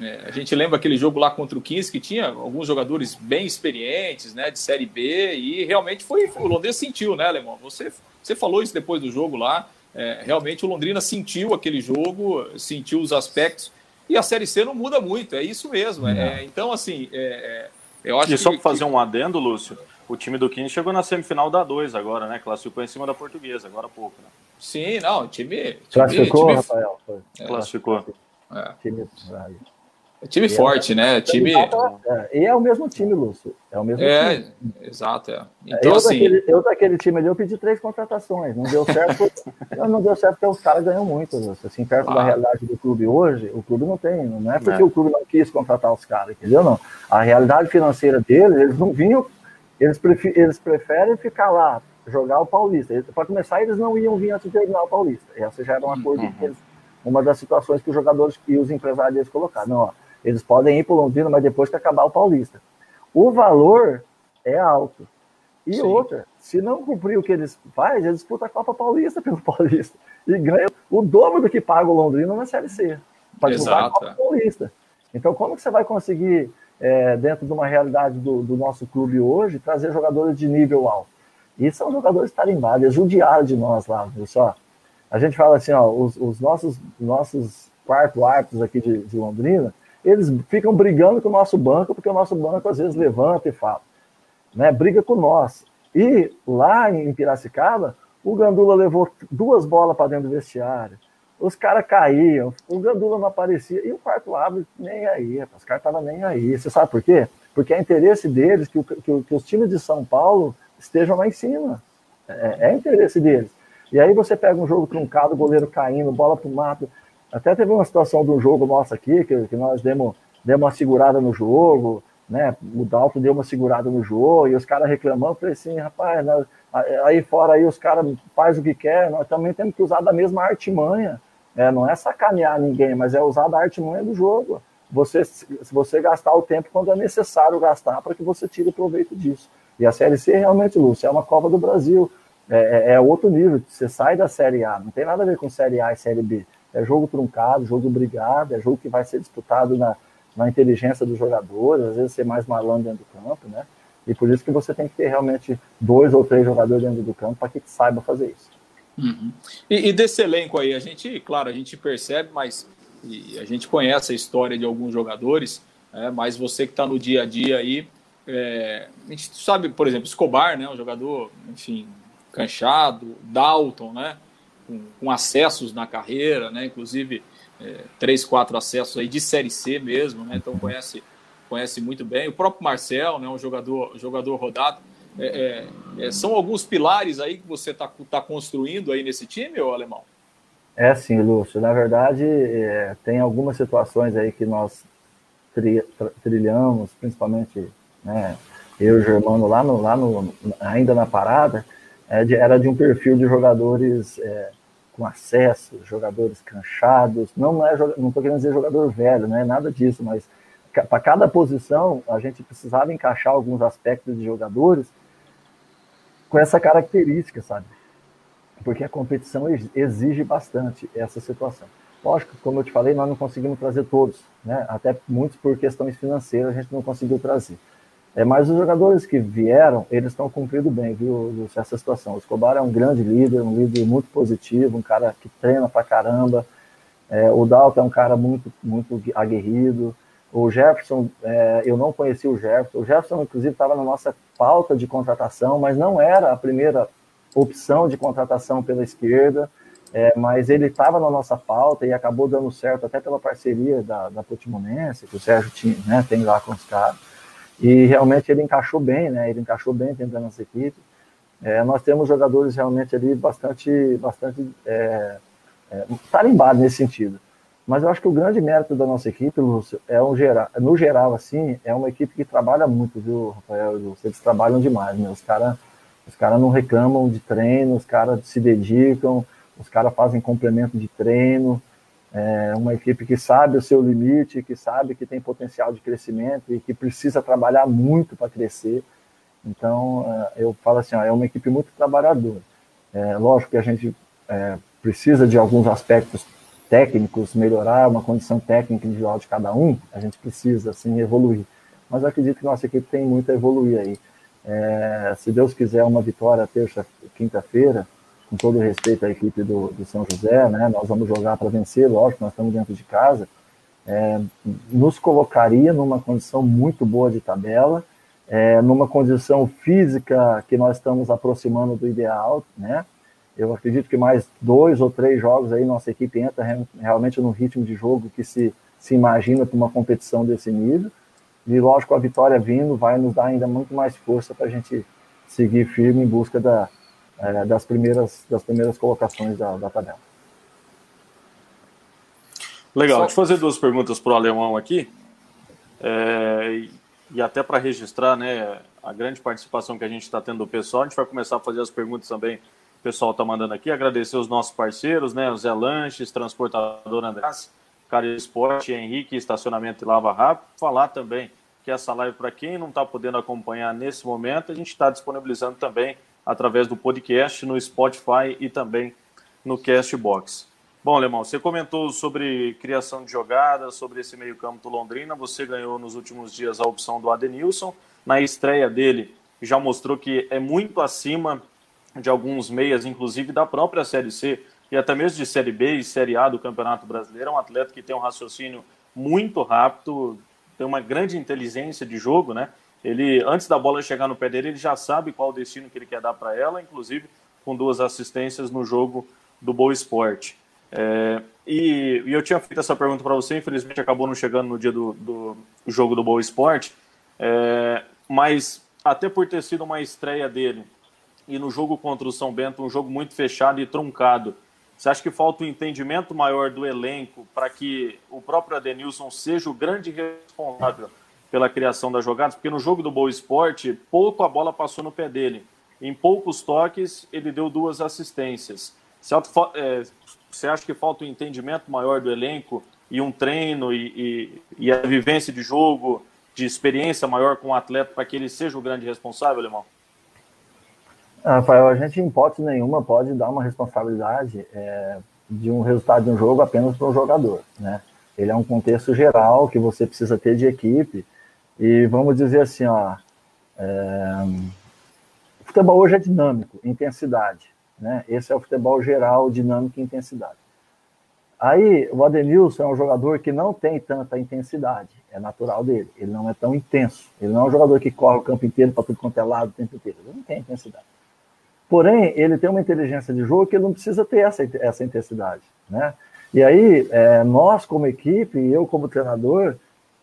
Speaker 2: É, a gente lembra aquele jogo lá contra o 15 que tinha alguns jogadores bem experientes, né, de Série B, e realmente foi, o Londrina sentiu, né, Alemão? Você, você falou isso depois do jogo lá, é, realmente o Londrina sentiu aquele jogo, sentiu os aspectos, e a Série C não muda muito, é isso mesmo. É, então, assim, é, é, eu acho
Speaker 1: E só para fazer um adendo, Lúcio, o time do 15 chegou na semifinal da 2 agora, né? Classificou em cima da portuguesa, agora há pouco, né?
Speaker 2: Sim, não, time. time
Speaker 3: Classificou, time, Rafael?
Speaker 1: Foi. Classificou.
Speaker 2: É. Time, é time forte, né? Time...
Speaker 3: É, e é o mesmo time, Lúcio. É o mesmo
Speaker 2: é,
Speaker 3: time.
Speaker 2: Exato. É.
Speaker 3: Então, eu, assim... daquele, eu daquele time ali, eu pedi três contratações. Não deu certo. não deu certo porque os caras ganham muito, Lúcio. Assim, perto ah. da realidade do clube hoje, o clube não tem. Não é porque é. o clube não quis contratar os caras, entendeu? Não. A realidade financeira deles, eles não vinham. Eles, prefer, eles preferem ficar lá, jogar o Paulista. Para começar, eles não iam vir antes de terminar o Paulista. Essa já era uma coisa uhum. eles, uma das situações que os jogadores e os empresários deles colocaram. Não, ó, eles podem ir para o Londrina, mas depois que acabar o Paulista. O valor é alto. E Sim. outra, se não cumprir o que eles fazem, eles disputam a Copa Paulista pelo Paulista. E ganham o dobro do que paga o Londrina na Série C. Para disputar a Copa Paulista. Então, como que você vai conseguir, é, dentro de uma realidade do, do, nosso clube hoje, trazer jogadores de nível alto? E são jogadores tarimbados, eles judiaram de nós lá, viu só? A gente fala assim, ó, os, os nossos, nossos quarto árbitros aqui de, de Londrina, eles ficam brigando com o nosso banco, porque o nosso banco às vezes levanta e fala, né? Briga com nós. E lá em Piracicaba, o Gandula levou duas bolas para dentro do vestiário. Os caras caíam, o Gandula não aparecia, e o quarto árbitro nem aí, os caras estavam nem aí. Você sabe por quê? Porque é interesse deles que, o, que, que os times de São Paulo estejam lá em cima. É, é interesse deles. E aí você pega um jogo truncado, goleiro caindo, bola para o mato. Até teve uma situação de um jogo nosso aqui, que, que nós demos, demos uma segurada no jogo, né? O Dalton deu uma segurada no jogo, e os caras reclamando, falei assim, rapaz, nós, aí fora aí os caras faz o que quer, nós também temos que usar da mesma artimanha. É, não é sacanear ninguém, mas é usar da artimanha do jogo. Você, se você gastar o tempo quando é necessário gastar para que você tire proveito disso. E a Série C realmente, Lúcio, é uma Copa do Brasil. É, é, é outro nível. Você sai da Série A, não tem nada a ver com Série A e Série B é jogo truncado, jogo brigado, é jogo que vai ser disputado na, na inteligência dos jogadores, às vezes ser mais malandro dentro do campo, né? E por isso que você tem que ter realmente dois ou três jogadores dentro do campo para que saiba fazer isso.
Speaker 2: Uhum. E, e, desse elenco aí, a gente, claro, a gente percebe, mas a gente conhece a história de alguns jogadores, é, mas você que está no dia a dia aí, é, a gente sabe, por exemplo, Escobar, né, um jogador, enfim, canchado, Dalton, né, com, com acessos na carreira, né? Inclusive é, três, quatro acessos aí de série C mesmo, né? Então conhece conhece muito bem. O próprio Marcel, né? Um jogador jogador rodado. É, é, é são alguns pilares aí que você está tá construindo aí nesse time, ô alemão?
Speaker 3: É sim, Lúcio. Na verdade, é, tem algumas situações aí que nós tri, trilhamos, principalmente né, eu e o Germano lá, no, lá no, ainda na parada, é de, era de um perfil de jogadores é, com acesso, jogadores canchados. Não é, não estou querendo dizer jogador velho, não é nada disso, mas para cada posição a gente precisava encaixar alguns aspectos de jogadores com essa característica, sabe? Porque a competição exige bastante essa situação. Lógico, como eu te falei, nós não conseguimos trazer todos, né? Até muitos por questões financeiras a gente não conseguiu trazer. É, mas os jogadores que vieram, eles estão cumprindo bem, viu, essa situação. O Escobar é um grande líder, um líder muito positivo, um cara que treina pra caramba. É, o Dalton é um cara muito, muito aguerrido. O Jefferson, é, eu não conheci o Jefferson. O Jefferson, inclusive, estava na nossa pauta de contratação, mas não era a primeira opção de contratação pela esquerda. É, mas ele estava na nossa pauta e acabou dando certo até pela parceria da, da Potimonense, que o Sérgio tinha, né, tem lá com os caras. E realmente ele encaixou bem, né? Ele encaixou bem dentro da nossa equipe. É, nós temos jogadores realmente ali bastante, bastante é, é, tarimbados nesse sentido. Mas eu acho que o grande mérito da nossa equipe, Lúcio, é um geral, no geral, assim, é uma equipe que trabalha muito, viu, Rafael Lúcio? Eles trabalham demais, né? Os caras os cara não reclamam de treino, os caras se dedicam, os caras fazem complemento de treino. É uma equipe que sabe o seu limite, que sabe que tem potencial de crescimento e que precisa trabalhar muito para crescer. Então, é, eu falo assim, ó, é uma equipe muito trabalhadora. É, lógico que a gente é, precisa de alguns aspectos técnicos, melhorar uma condição técnica individual de cada um, a gente precisa, assim, evoluir. Mas eu acredito que nossa equipe tem muito a evoluir aí. É, se Deus quiser uma vitória terça, quinta-feira, com todo respeito à equipe do, do São José, né, nós vamos jogar para vencer, lógico, nós estamos dentro de casa, é, nos colocaria numa condição muito boa de tabela, é, numa condição física que nós estamos aproximando do ideal, né, eu acredito que mais dois ou três jogos aí nossa equipe entra realmente no ritmo de jogo que se, se imagina para uma competição desse nível. E lógico, a vitória vindo vai nos dar ainda muito mais força para a gente seguir firme em busca da, é, das, primeiras, das primeiras colocações da, da tabela.
Speaker 1: Legal, Só... deixa eu fazer duas perguntas para o alemão aqui. É, e até para registrar né, a grande participação que a gente está tendo do pessoal, a gente vai começar a fazer as perguntas também o pessoal está mandando aqui. Agradecer os nossos parceiros, né? O Zé Lanches, Transportador Andrés, Cara Esporte, Henrique, Estacionamento e Lava Rápido. Falar também que essa live, para quem não está podendo acompanhar nesse momento, a gente está disponibilizando também através do podcast no Spotify e também no Castbox. Bom, Alemão, você comentou sobre criação de jogadas, sobre esse meio-campo do Londrina. Você ganhou nos últimos dias a opção do Adenilson. Na estreia dele, já mostrou que é muito acima de alguns meias, inclusive da própria Série C e até mesmo de Série B e Série A do Campeonato Brasileiro. É um atleta que tem um raciocínio muito rápido, tem uma grande inteligência de jogo, né? Ele, antes da bola chegar no pé dele, ele já sabe qual o destino que ele quer dar para ela, inclusive com duas assistências no jogo do Boa Esporte. É, e, e, eu tinha feito essa pergunta para você, infelizmente acabou não chegando no dia do, do jogo do Boa Esporte, é, mas até por ter sido uma estreia dele e no jogo contra o São Bento, um jogo muito fechado e truncado. Você acha que falta um entendimento maior do elenco para que o próprio Adenilson seja o grande responsável pela criação das jogadas? Porque no jogo do Boa Esporte, pouco a bola passou no pé dele. Em poucos toques, ele deu duas assistências. É, você acha que falta um entendimento maior do elenco e um treino e, e, e a vivência de jogo, de experiência maior com o atleta para que ele seja o grande responsável, irmão?
Speaker 3: Rafael, a gente, em hipótese nenhuma, pode dar uma responsabilidade é, de um resultado de um jogo apenas para o jogador. Né? Ele é um contexto geral que você precisa ter de equipe. E vamos dizer assim, ó, é, o futebol hoje é dinâmico, intensidade. Né? Esse é o futebol geral, dinâmico e intensidade. Aí, o Adenilson é um jogador que não tem tanta intensidade, é natural dele. Ele não é tão intenso. Ele não é um jogador que corre o campo inteiro para tudo quanto é lado o tempo inteiro. Ele não tem intensidade. Porém, ele tem uma inteligência de jogo que ele não precisa ter essa, essa intensidade, né? E aí, é, nós como equipe, eu como treinador,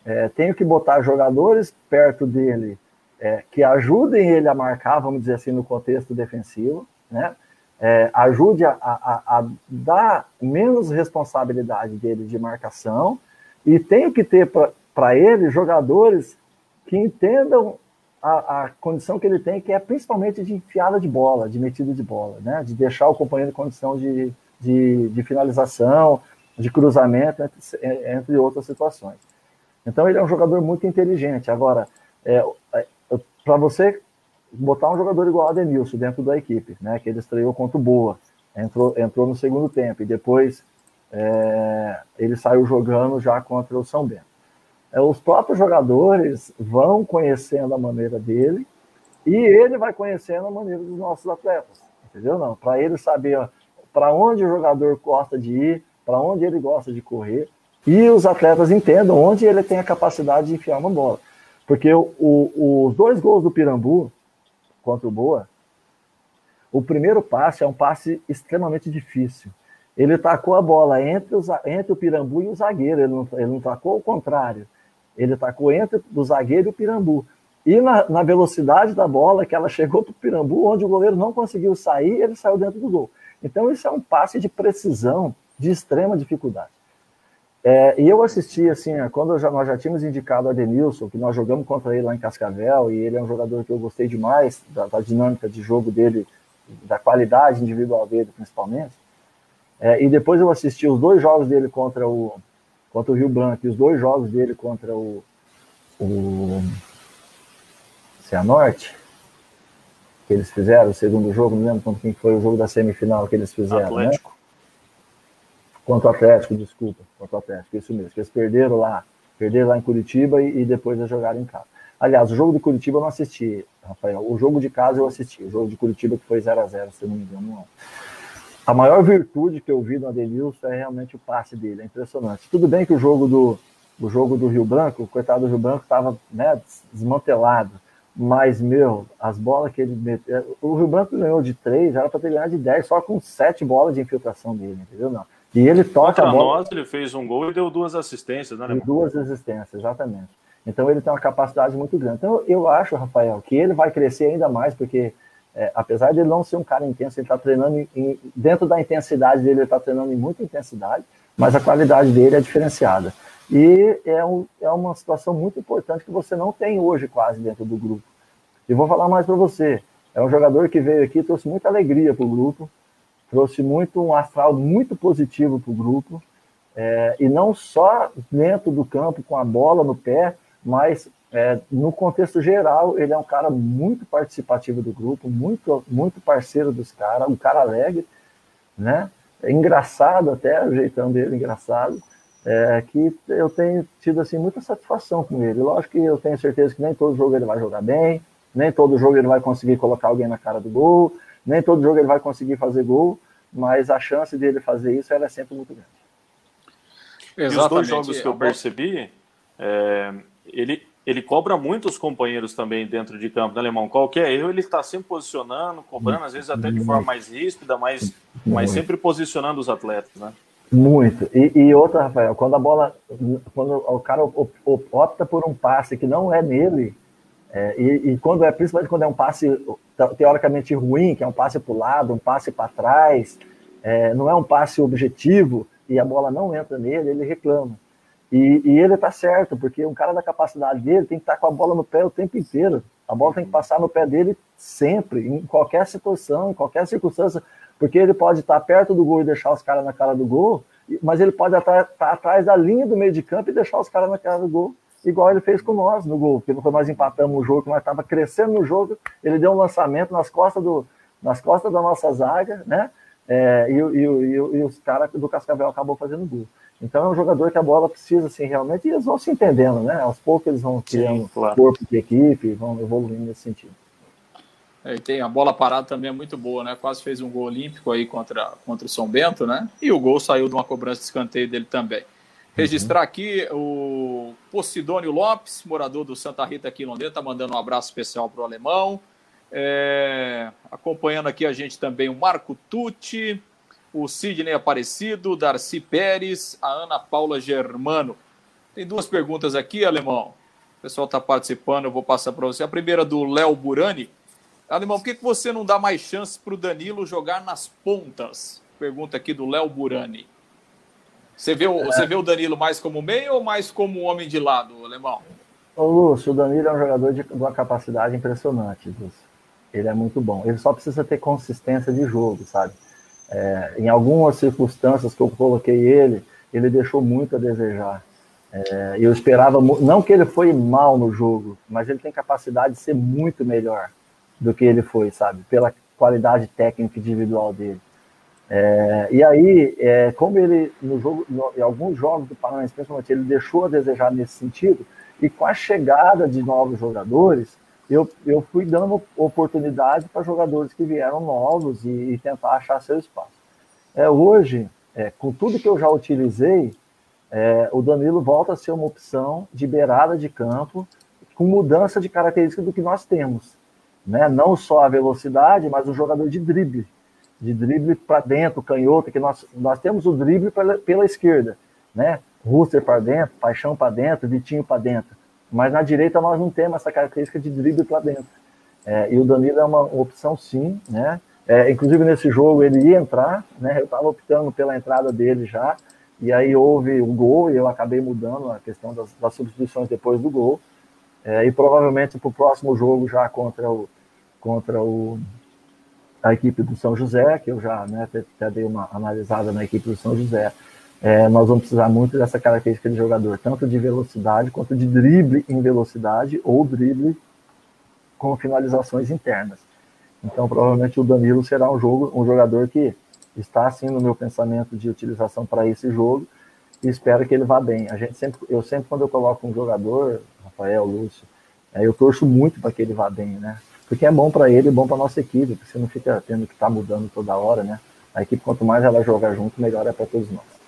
Speaker 3: é, tenho que botar jogadores perto dele é, que ajudem ele a marcar, vamos dizer assim, no contexto defensivo, né? é, ajude a, a, a, dar menos responsabilidade dele de marcação e tenho que ter para ele jogadores que entendam a, a, condição que ele tem, que é principalmente de enfiada de bola, de metida de bola, né? de deixar o companheiro em condição de, de, de finalização, de cruzamento, entre, entre, outras situações. Então ele é um jogador muito inteligente. Agora, é, é, para você botar um jogador igual a Denilson dentro da equipe, né? que ele estreou contra o Boa, entrou, entrou no segundo tempo, e depois é, ele saiu jogando já contra o São Bento é, os próprios jogadores vão conhecendo a maneira dele e ele vai conhecendo a maneira dos nossos atletas, entendeu? Não, para ele saber para onde o jogador gosta de ir, para onde ele gosta de correr e os atletas entendam onde ele tem a capacidade de enfiar uma bola. Porque o, o, os dois gols do Pirambu contra o Boa, o primeiro passe é um passe extremamente difícil. Ele tacou a bola entre, os, entre o Pirambu e o zagueiro, ele não, ele não tacou o contrário. Ele tacou entre o zagueiro e o Pirambu. E na, na velocidade da bola, que ela chegou para o Pirambu, onde o goleiro não conseguiu sair, ele saiu dentro do gol. Então, isso é um passe de precisão de extrema dificuldade. É, e eu assisti, assim, quando já, nós já tínhamos indicado a Denilson, que nós jogamos contra ele lá em Cascavel, e ele é um jogador que eu gostei demais, da, da dinâmica de jogo dele, da qualidade individual dele, principalmente. É, e depois eu assisti os dois jogos dele contra o, contra o Rio Branco, e os dois jogos dele contra o, o Cianorte, que eles fizeram, o segundo jogo, não lembro quem foi o jogo da semifinal que eles fizeram, né? Atlético. né? Contra o Atlético, desculpa, contra o Atlético, isso mesmo, que eles perderam lá, perderam lá em Curitiba e, e depois eles jogaram em casa. Aliás, o jogo de Curitiba eu não assisti, Rafael. O jogo de casa eu assisti. O jogo de Curitiba que foi 0 a 0 se eu não me engano. Não a maior virtude que eu vi no Adenilson é realmente o passe dele, é impressionante. Tudo bem que o jogo do, o jogo do Rio Branco, o coitado do Rio Branco estava né, desmantelado, mas, meu, as bolas que ele meteu. O Rio Branco ganhou de três, era para ter ganhado de dez, só com sete bolas de infiltração dele, entendeu? Não. E ele toca Contra a bola.
Speaker 1: nós, ele fez um gol e deu duas assistências, né,
Speaker 3: duas assistências, exatamente. Então ele tem uma capacidade muito grande. Então eu acho, Rafael, que ele vai crescer ainda mais, porque é, apesar de ele não ser um cara intenso, ele está treinando em, em, dentro da intensidade dele, ele está treinando em muita intensidade, mas a qualidade dele é diferenciada. E é, um, é uma situação muito importante que você não tem hoje quase dentro do grupo. E vou falar mais para você. É um jogador que veio aqui, trouxe muita alegria para o grupo, trouxe muito um astral muito positivo para o grupo, é, e não só dentro do campo com a bola no pé, mas é, no contexto geral, ele é um cara muito participativo do grupo, muito, muito parceiro dos caras, um cara alegre, né? É engraçado até, o jeitão dele engraçado, é, que eu tenho tido assim muita satisfação com ele. Lógico que eu tenho certeza que nem todo jogo ele vai jogar bem, nem todo jogo ele vai conseguir colocar alguém na cara do gol, nem todo jogo ele vai conseguir fazer gol, mas a chance dele fazer isso é sempre muito grande.
Speaker 1: Exatamente. E os dois jogos que eu percebi, é, ele, ele cobra muito os companheiros também dentro de campo, né, Alemão? Qualquer erro, ele está sempre posicionando, cobrando, às vezes até de forma mais ríspida, mas, mas sempre posicionando os atletas, né?
Speaker 3: Muito. E, e, outra, Rafael, quando a bola, quando o cara opta por um passe que não é nele, é, e, e, quando é, principalmente quando é um passe teoricamente ruim, que é um passe para o lado, um passe para trás, é, não é um passe objetivo e a bola não entra nele, ele reclama. E, e ele está certo, porque um cara da capacidade dele tem que estar tá com a bola no pé o tempo inteiro. A bola tem que passar no pé dele sempre, em qualquer situação, em qualquer circunstância, porque ele pode estar tá perto do gol e deixar os caras na cara do gol, mas ele pode estar tá atrás da linha do meio de campo e deixar os caras na cara do gol, igual ele fez com nós no gol, porque nós empatamos o jogo, nós estava crescendo no jogo, ele deu um lançamento nas costas, do, nas costas da nossa zaga, né? É, e, e, e, e os caras do Cascavel acabou fazendo gol. Então é um jogador que a bola precisa, assim, realmente, e eles vão se entendendo, né? Aos poucos eles vão criando Sim, claro. corpo de equipe, vão evoluindo nesse sentido.
Speaker 2: É, e tem a bola parada também é muito boa, né? Quase fez um gol olímpico aí contra, contra o São Bento, né? E o gol saiu de uma cobrança de escanteio dele também. Registrar uhum. aqui o Posidônio Lopes, morador do Santa Rita aqui em Londrina, tá mandando um abraço especial para o alemão. É, acompanhando aqui a gente também o Marco Tucci, o Sidney Aparecido, Darcy Pérez, a Ana Paula Germano. Tem duas perguntas aqui, Alemão. O pessoal está participando, eu vou passar para você. A primeira do Léo Burani. Alemão, por que, que você não dá mais chance para o Danilo jogar nas pontas? Pergunta aqui do Léo Burani. Você vê, o, é. você vê o Danilo mais como meio ou mais como homem de lado, Alemão?
Speaker 3: Ô, Lúcio, o Danilo é um jogador de, de uma capacidade impressionante, Lúcio. Ele é muito bom. Ele só precisa ter consistência de jogo, sabe? É, em algumas circunstâncias que eu coloquei ele, ele deixou muito a desejar. É, eu esperava, não que ele foi mal no jogo, mas ele tem capacidade de ser muito melhor do que ele foi, sabe? Pela qualidade técnica individual dele. É, e aí, é, como ele, no jogo, no, em alguns jogos do Paranaense, principalmente, ele deixou a desejar nesse sentido, e com a chegada de novos jogadores, eu, eu fui dando oportunidade para jogadores que vieram novos e, e tentar achar seu espaço. É, hoje, é, com tudo que eu já utilizei, é, o Danilo volta a ser uma opção de beirada de campo, com mudança de característica do que nós temos. Né? Não só a velocidade, mas o jogador de drible. De drible para dentro, canhoto, que nós, nós temos o drible pela, pela esquerda. Né? Rooster para dentro, Paixão para dentro, Vitinho para dentro. Mas na direita nós não temos essa característica de drible para dentro. É, e o Danilo é uma opção sim, né? É, inclusive nesse jogo ele ia entrar, né? Eu estava optando pela entrada dele já, e aí houve um gol e eu acabei mudando a questão das, das substituições depois do gol. É, e provavelmente para o próximo jogo já contra o contra o a equipe do São José, que eu já né, até dei uma analisada na equipe do São José, é, nós vamos precisar muito dessa característica de jogador, tanto de velocidade quanto de drible em velocidade ou drible com finalizações internas. Então, provavelmente o Danilo será um, jogo, um jogador que está assim no meu pensamento de utilização para esse jogo e espero que ele vá bem. A gente sempre, eu sempre quando eu coloco um jogador, Rafael, Lúcio, é, eu torço muito para que ele vá bem, né? Porque é bom para ele e bom para nossa equipe, porque você não fica tendo que estar tá mudando toda hora, né? A equipe, quanto mais ela jogar junto, melhor é para todos nós.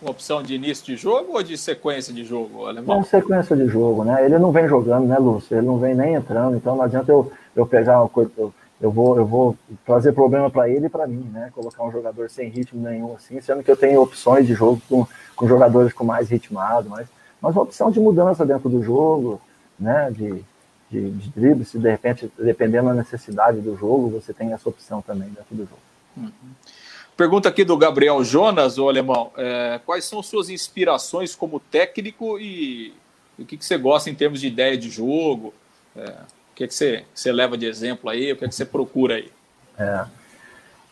Speaker 2: Uma opção de início de jogo ou de sequência de jogo, Alemão?
Speaker 3: Não, sequência de jogo, né? Ele não vem jogando, né, Lúcio? Ele não vem nem entrando, então não adianta eu, eu pegar uma coisa. Eu, eu vou, eu vou trazer problema para ele e para mim, né? Colocar um jogador sem ritmo nenhum, assim, sendo que eu tenho opções de jogo com, com jogadores com mais ritmado, mas, mas uma opção de mudança dentro do jogo, né? De, de, de drible, se de repente, dependendo da necessidade do jogo, você tem essa opção também dentro do jogo. Uhum.
Speaker 2: Pergunta aqui do Gabriel Jonas, o alemão. É, quais são suas inspirações como técnico e, e, o que, que você gosta em termos de ideia de jogo? É, o que, que você, você leva de exemplo aí? O que, que você procura aí?
Speaker 3: É.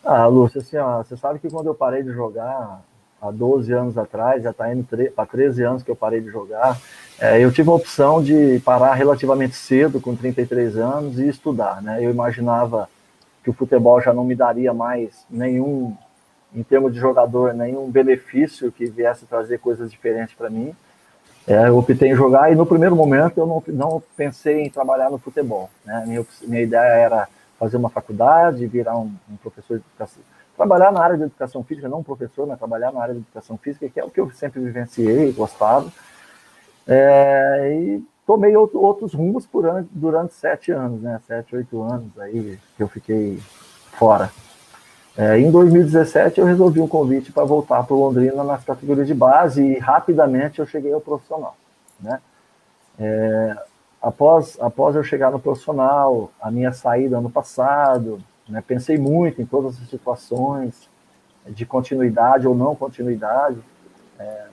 Speaker 3: Ah, Lúcio, assim, ó, você sabe que quando eu parei de jogar há 12 anos atrás, já está indo para 13 anos que eu parei de jogar, é, eu tive a opção de parar relativamente cedo, com 33 anos, e estudar. Né? Eu imaginava que o futebol já não me daria mais nenhum, em termos de jogador, nenhum benefício que viesse trazer coisas diferentes para mim. É, eu optei em jogar e no primeiro momento eu não, não pensei em trabalhar no futebol. Né? Minha, minha ideia era fazer uma faculdade, virar um, um, professor de educação, trabalhar na área de educação física, não um professor, mas trabalhar na área de educação física, que é o que eu sempre vivenciei, gostava. É, e tomei outro, outros rumos por durante sete anos, né? Sete, oito anos aí que eu fiquei fora. É, em 2017, eu resolvi um convite para voltar para Londrina nas categorias de base e rapidamente eu cheguei ao profissional. Né? É, após, após eu chegar no profissional, a minha saída ano passado, né, pensei muito em todas as situações de continuidade ou não continuidade. É,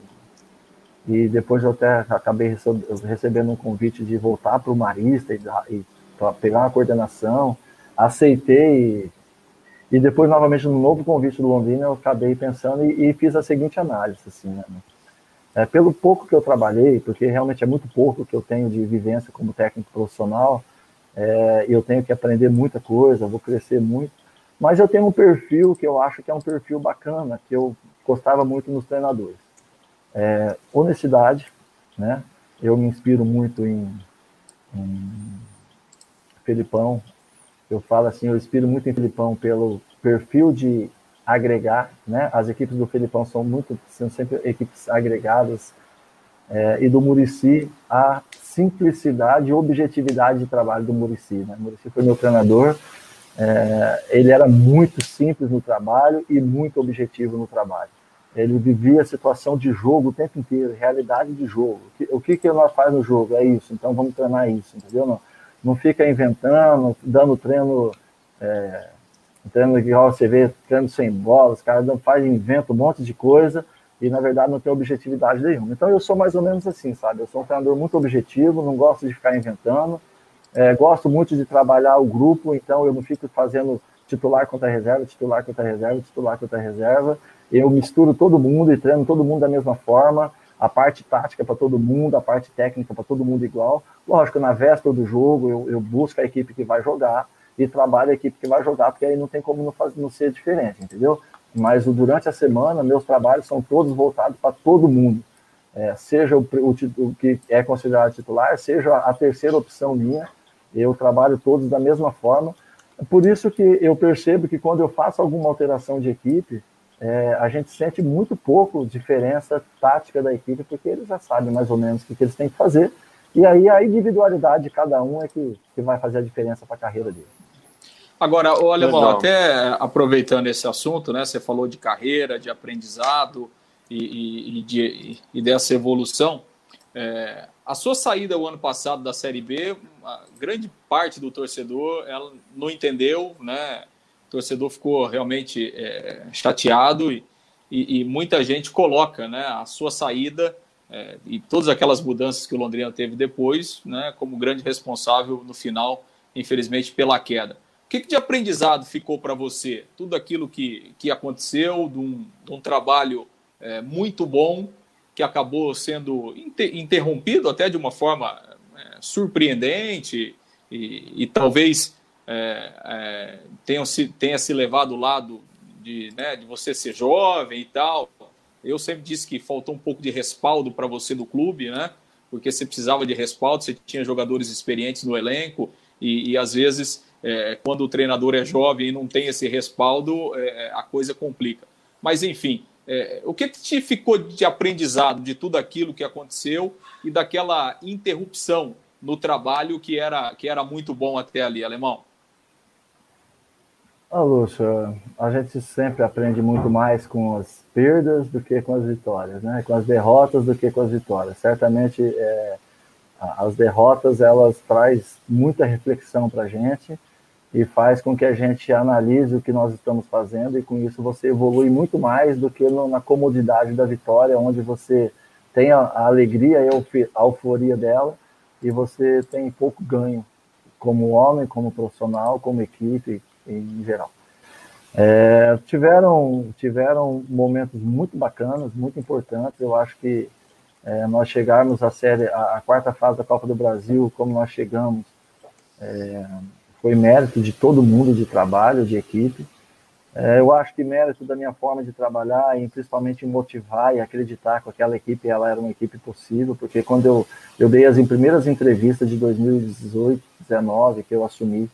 Speaker 3: e depois eu até acabei recebendo um convite de voltar para o Marista e, e para pegar uma coordenação. Aceitei e depois, novamente, no novo convite do Londrina, eu acabei pensando e, e fiz a seguinte análise, assim, né? É, pelo pouco que eu trabalhei, porque realmente é muito pouco que eu tenho de vivência como técnico profissional, é, eu tenho que aprender muita coisa, vou crescer muito, mas eu tenho um perfil que eu acho que é um perfil bacana, que eu gostava muito nos treinadores. É, honestidade, né? Eu me inspiro muito em, em Felipão, eu falo assim, eu inspiro muito em Filipão pelo perfil de agregar, né? As equipes do Filipão são muito, são sempre equipes agregadas, é, e do Murici a simplicidade e objetividade de trabalho do Murici, né? O Murici foi meu treinador, é, ele era muito simples no trabalho e muito objetivo no trabalho. Ele vivia a situação de jogo o tempo inteiro, realidade de jogo. O que, o que, que nós faz no jogo? É isso, então vamos treinar isso, entendeu? Não não fica inventando, dando treino, é, treino igual você vê, treino sem bola, os caras fazem, inventam um monte de coisa e na verdade não tem objetividade nenhuma. Então eu sou mais ou menos assim, sabe? Eu sou um treinador muito objetivo, não gosto de ficar inventando, é, gosto muito de trabalhar o grupo, então eu não fico fazendo titular contra reserva, titular contra reserva, titular contra reserva. Eu misturo todo mundo e treino todo mundo da mesma forma. A parte tática para todo mundo, a parte técnica para todo mundo igual. Lógico, na véspera do jogo, eu, eu, busco a equipe que vai jogar e trabalho a equipe que vai jogar, porque aí não tem como não, fazer, não ser diferente, entendeu? Mas durante a semana, meus trabalhos são todos voltados para todo mundo. É, seja o, o, o, que é considerado titular, seja a terceira opção minha, eu trabalho todos da mesma forma por isso que eu percebo que quando eu faço alguma alteração de equipe, é, a gente sente muito pouco diferença tática da equipe, porque eles já sabem mais ou menos o que, que eles têm que fazer. E aí a individualidade de cada um é que, que vai fazer a diferença para a carreira dele.
Speaker 2: Agora, o Alemão, até aproveitando esse assunto, né? Você falou de carreira, de aprendizado e, e, e, de, e dessa evolução. É, a sua saída o ano passado da Série B, a grande parte do torcedor ela não entendeu, né? Torcedor ficou realmente é, chateado e, e, e, muita gente coloca né, a sua saída é, e todas aquelas mudanças que o Londrina teve depois né, como grande responsável no final, infelizmente, pela queda. O que, que de aprendizado ficou para você? Tudo aquilo que, que aconteceu, de um, de um trabalho é, muito bom que acabou sendo interrompido até de uma forma é, surpreendente e, e talvez é, é, tenha, se, tenha se levado o lado de, né, de você ser jovem e tal. Eu sempre disse que faltou um pouco de respaldo para você do clube, né? Porque você precisava de respaldo, você tinha jogadores experientes no elenco e, e às vezes, é, quando o treinador é jovem e não tem esse respaldo, é, a coisa complica. Mas enfim, é, o que te ficou de aprendizado de tudo aquilo que aconteceu e daquela interrupção no trabalho que era, que era muito bom até ali, Alemão?
Speaker 3: Ah, Lúcio, a gente sempre aprende muito mais com as perdas do que com as vitórias, né? Com as derrotas do que com as vitórias. Certamente, é, as derrotas elas traz muita reflexão para a gente e faz com que a gente analise o que nós estamos fazendo e com isso você evolui muito mais do que na comodidade da vitória, onde você tem a alegria e a euforia dela e você tem pouco ganho como homem, como profissional, como equipe em geral. É, tiveram tiveram momentos muito bacanas, muito importantes. Eu acho que é, nós chegarmos à série, a, a, quarta fase da Copa do Brasil, como nós chegamos, é, foi mérito de todo mundo de trabalho, de equipe. É, eu acho que mérito da minha forma de trabalhar e principalmente motivar e acreditar que aquela equipe ela era uma equipe possível, porque quando eu, eu dei as primeiras entrevistas de 2018, 2019 que eu assumi,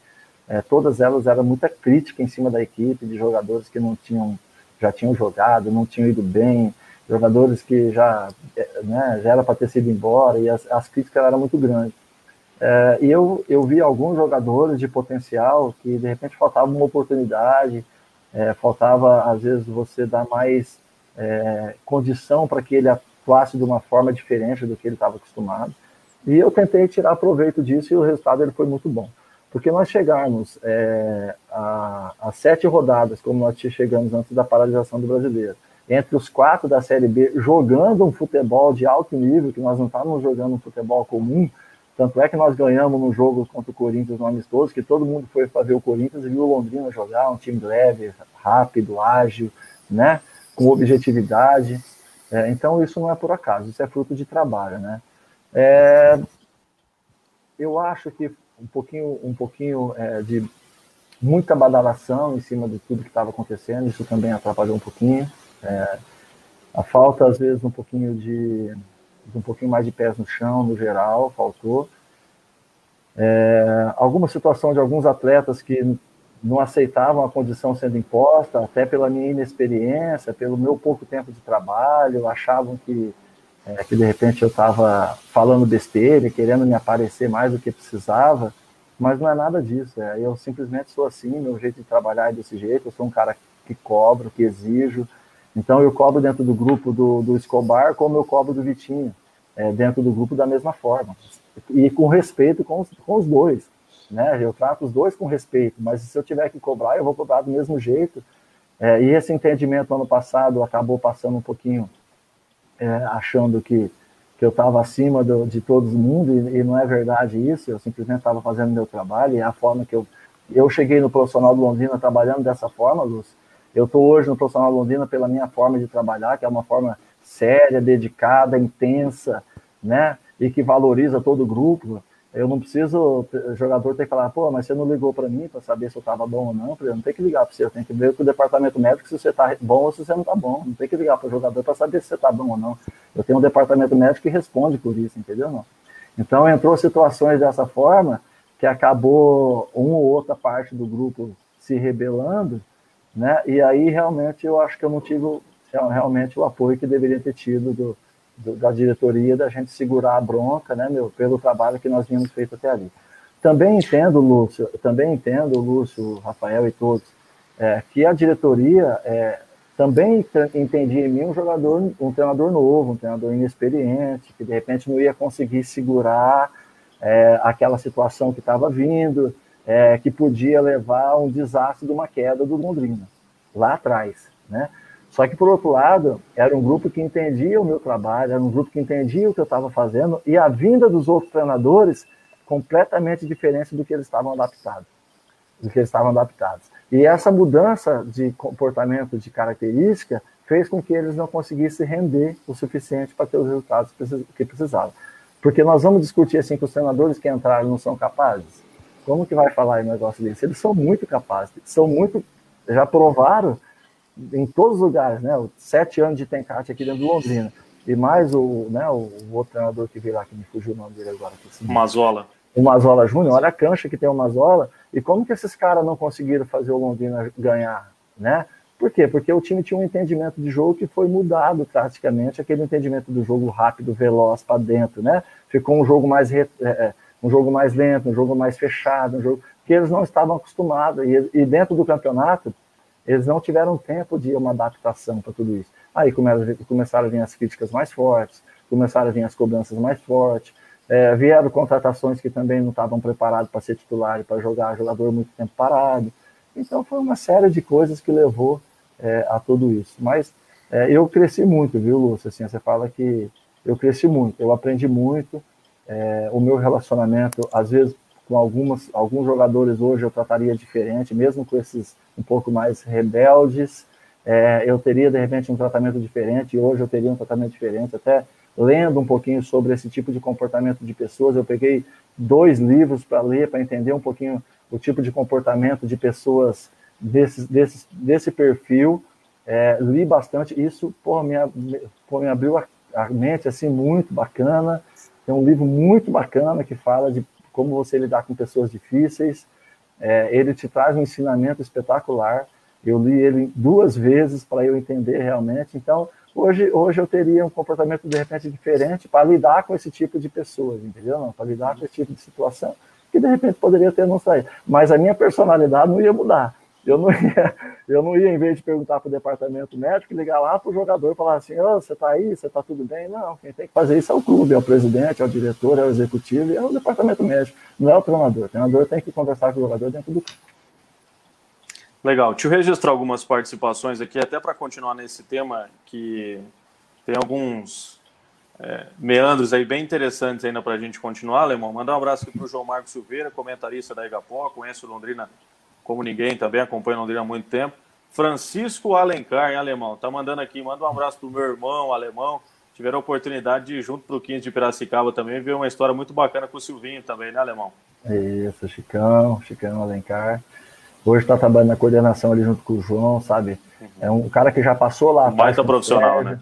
Speaker 3: é, todas elas eram muita crítica em cima da equipe, de jogadores que não tinham já tinham jogado, não tinham ido bem, jogadores que já, é, né, já era para ter sido embora e as, as críticas eram muito grandes. É, e eu, eu vi alguns jogadores de potencial que de repente faltava uma oportunidade, é, faltava às vezes você dar mais é, condição para que ele atuasse de uma forma diferente do que ele estava acostumado. E eu tentei tirar proveito disso e o resultado ele foi muito bom. Porque nós chegarmos é, a, a, sete rodadas, como nós chegamos antes da paralisação do brasileiro, entre os quatro da Série B, jogando um futebol de alto nível, que nós não estávamos jogando um futebol comum, tanto é que nós ganhamos no jogo contra o Corinthians no amistoso, que todo mundo foi fazer o Corinthians e viu o Londrina jogar, um time leve, rápido, ágil, né? com objetividade. É, então isso não é por acaso, isso é fruto de trabalho. Né? É, eu acho que um pouquinho, um pouquinho é, de muita badalação em cima de tudo que estava acontecendo, isso também atrapalhou um pouquinho. É, a falta, às vezes, um pouquinho de um pouquinho mais de pés no chão, no geral, faltou. É, alguma situação de alguns atletas que não aceitavam a condição sendo imposta, até pela minha inexperiência, pelo meu pouco tempo de trabalho, achavam que, é, que de repente eu estava falando besteira, querendo me aparecer mais do que precisava, mas não é nada disso. É, eu simplesmente sou assim, meu jeito de trabalhar é desse jeito, eu sou um cara que cobro, que exijo, então eu cobro dentro do grupo do, do Escobar como eu cobro do Vitinho, é, dentro do grupo da mesma forma. E com respeito com os, com os dois. né? Eu trato os dois com respeito, mas se eu tiver que cobrar, eu vou cobrar do mesmo jeito. É, e esse entendimento ano passado acabou passando um pouquinho é, achando que, que eu estava acima do, de todo mundo, e, e, não é verdade isso, eu simplesmente estava fazendo meu trabalho, e é a forma que eu. Eu cheguei no profissional de Londrina trabalhando dessa forma, Lúcio. Eu estou hoje no profissional de Londrina pela minha forma de trabalhar, que é uma forma séria, dedicada, intensa, né? E que valoriza todo o grupo. Eu não preciso, o jogador tem que falar, pô, mas você não ligou para mim para saber se eu estava bom ou não. Eu não tem que ligar para você, eu tenho que ver com o departamento médico se você está bom ou se você não está bom. Não tem que ligar para o jogador para saber se você está bom ou não. Eu tenho um departamento médico que responde por isso, entendeu? Não? Então entrou situações dessa forma que acabou uma ou outra parte do grupo se rebelando, né? E aí realmente eu acho que eu não tive realmente o apoio que deveria ter tido do, do, da diretoria da gente segurar a bronca, né, meu, pelo trabalho que nós tínhamos feito até ali. Também entendo, Lúcio, também entendo, Lúcio, Rafael e todos, é, que a diretoria é, também entendia em mim um jogador, um treinador novo, um treinador inexperiente, que de repente não ia conseguir segurar é, aquela situação que estava vindo, é, que podia levar a um desastre de uma queda do Londrina, lá atrás, né? Só que, por outro lado, era um grupo que entendia o meu trabalho, era um grupo que entendia o que eu estava fazendo, e a vinda dos outros treinadores completamente diferente do que eles estavam adaptados. Do que eles estavam adaptados. E essa mudança de comportamento, de característica, fez com que eles não conseguissem render o suficiente para ter os resultados que precisavam. Porque nós vamos discutir assim que os treinadores que entraram não são capazes. Como que vai falar um negócio desse? Eles são muito capazes, são muito, já provaram em todos os lugares, né? Sete anos de Tencate aqui dentro de Londrina. E mais o, né, o, o outro treinador que veio lá, que me fugiu o nome dele agora. Aqui,
Speaker 1: Mazola.
Speaker 3: O Mazola Júnior, olha a cancha que tem o Mazola. E como que esses caras não conseguiram fazer o Londrina ganhar, né? Por quê? Porque o time tinha um entendimento de jogo que foi mudado praticamente, aquele entendimento do jogo rápido, veloz para dentro, né? Ficou um jogo mais re... É, é, um jogo mais lento, um jogo mais fechado, um jogo que eles não estavam acostumados. E, e dentro do campeonato, eles não tiveram tempo de uma adaptação para tudo isso. Aí começaram a vir as críticas mais fortes, começaram a vir as cobranças mais fortes, é, vieram contratações que também não estavam preparados para ser titular e para jogar jogador muito tempo parado. Então foi uma série de coisas que levou é, a tudo isso. Mas é, eu cresci muito, viu, Lúcio? Assim, você fala que eu cresci muito, eu aprendi muito. É, o meu relacionamento, às vezes, com algumas, alguns jogadores hoje eu trataria diferente, mesmo com esses um pouco mais rebeldes, é, eu teria de repente um tratamento diferente, e hoje eu teria um tratamento diferente, até lendo um pouquinho sobre esse tipo de comportamento de pessoas, eu peguei dois livros para ler, para entender um pouquinho o tipo de comportamento de pessoas desse, desse, desse perfil, é, li bastante, isso pô, me, pô, me abriu a, a mente assim muito bacana, tem um livro muito bacana que fala de como você lidar com pessoas difíceis. É, ele te traz um ensinamento espetacular. Eu li ele duas vezes para eu entender realmente. Então, hoje, hoje eu teria um comportamento de repente diferente para lidar com esse tipo de pessoas, entendeu? Para lidar com esse tipo de situação que de repente poderia ter não saído. Mas a minha personalidade não ia mudar. Eu não ia, eu não ia, em vez de perguntar para o departamento médico, ligar lá para o jogador e falar assim: oh, você está aí, você está tudo bem? Não, quem tem que fazer isso é o clube, é o presidente, é o diretor, é o executivo, é o departamento médico, não é o treinador. O treinador tem que conversar com o jogador dentro do clube.
Speaker 1: Legal. Deixa eu registrar algumas participações aqui, até para continuar nesse tema, que tem alguns é, meandros aí bem interessantes ainda para a gente continuar, Alemão. Mandar um abraço aqui para o João Marcos Silveira, comentarista da Igapó, conhece o Londrina como ninguém também, acompanha Londrina há muito tempo. Francisco Alencar, em alemão, tá mandando aqui, manda um abraço pro meu irmão alemão. Tiveram a oportunidade de ir junto pro 15 de Piracicaba também, ver uma história muito bacana com o Silvinho também, né, alemão?
Speaker 3: Isso, Chicão, Chicão Alencar. Hoje está trabalhando na coordenação ali junto com o João, sabe? Uhum. É um cara que já passou lá.
Speaker 1: Mais profissional, né?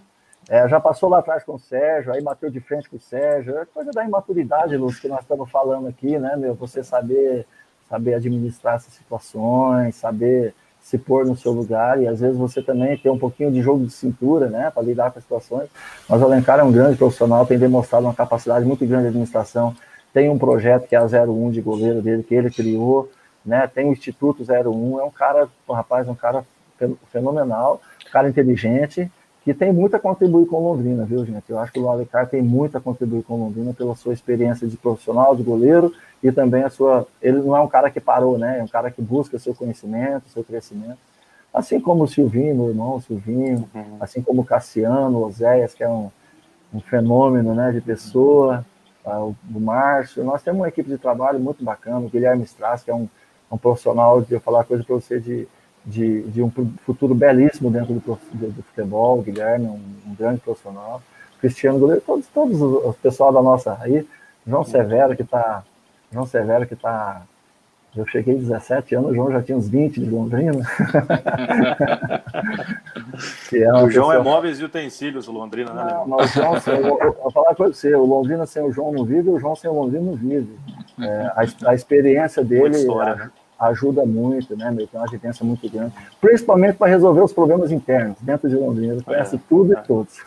Speaker 3: É, já passou lá atrás com o Sérgio, aí bateu de frente com o Sérgio. É coisa da imaturidade, Lúcio, que nós estamos falando aqui, né, meu? Você saber saber administrar essas situações, saber se pôr no seu lugar, e às vezes você também tem um pouquinho de jogo de cintura, né, para lidar com as situações. Mas o Alencar é um grande profissional, tem demonstrado uma capacidade muito grande de administração, tem um projeto que é a 01 de goleiro dele, que ele criou, né, tem o Instituto 01, é um cara, um rapaz, um cara fenomenal, um cara inteligente, que tem muito a contribuir com Londrina, viu, gente? Eu acho que o Alencar tem muito a contribuir com Londrina pela sua experiência de profissional, de goleiro, e também a sua. Ele não é um cara que parou, né? É um cara que busca seu conhecimento, seu crescimento. Assim como o Silvinho, meu irmão, o Silvinho, uhum. assim como o Cassiano, o Oséias, que é um, um fenômeno né, de pessoa, tá? o, o Márcio. Nós temos uma equipe de trabalho muito bacana, o Guilherme Strass, que é um, um profissional, de eu falar coisa para você, de de, de um futuro belíssimo dentro do, do, do futebol, o Guilherme, um, um, grande profissional, Cristiano Goleiro, todos, todos o pessoal da nossa aí, João Severo que está, João Severo que está, eu cheguei 17 anos, o João já tinha uns 20 de Londrina.
Speaker 1: é o João é pessoa... é móveis e utensílios, o Londrina, né? Não,
Speaker 3: mas o João, eu, eu, vou falar com você, o Londrina sem o João não vive, o João sem o Londrina não vive. É, a, a experiência dele... História, né? Ajuda muito, né, meu? Tem uma vivência muito grande, principalmente para resolver os problemas internos dentro de Londrina. Ele conhece é, tudo é. e todos.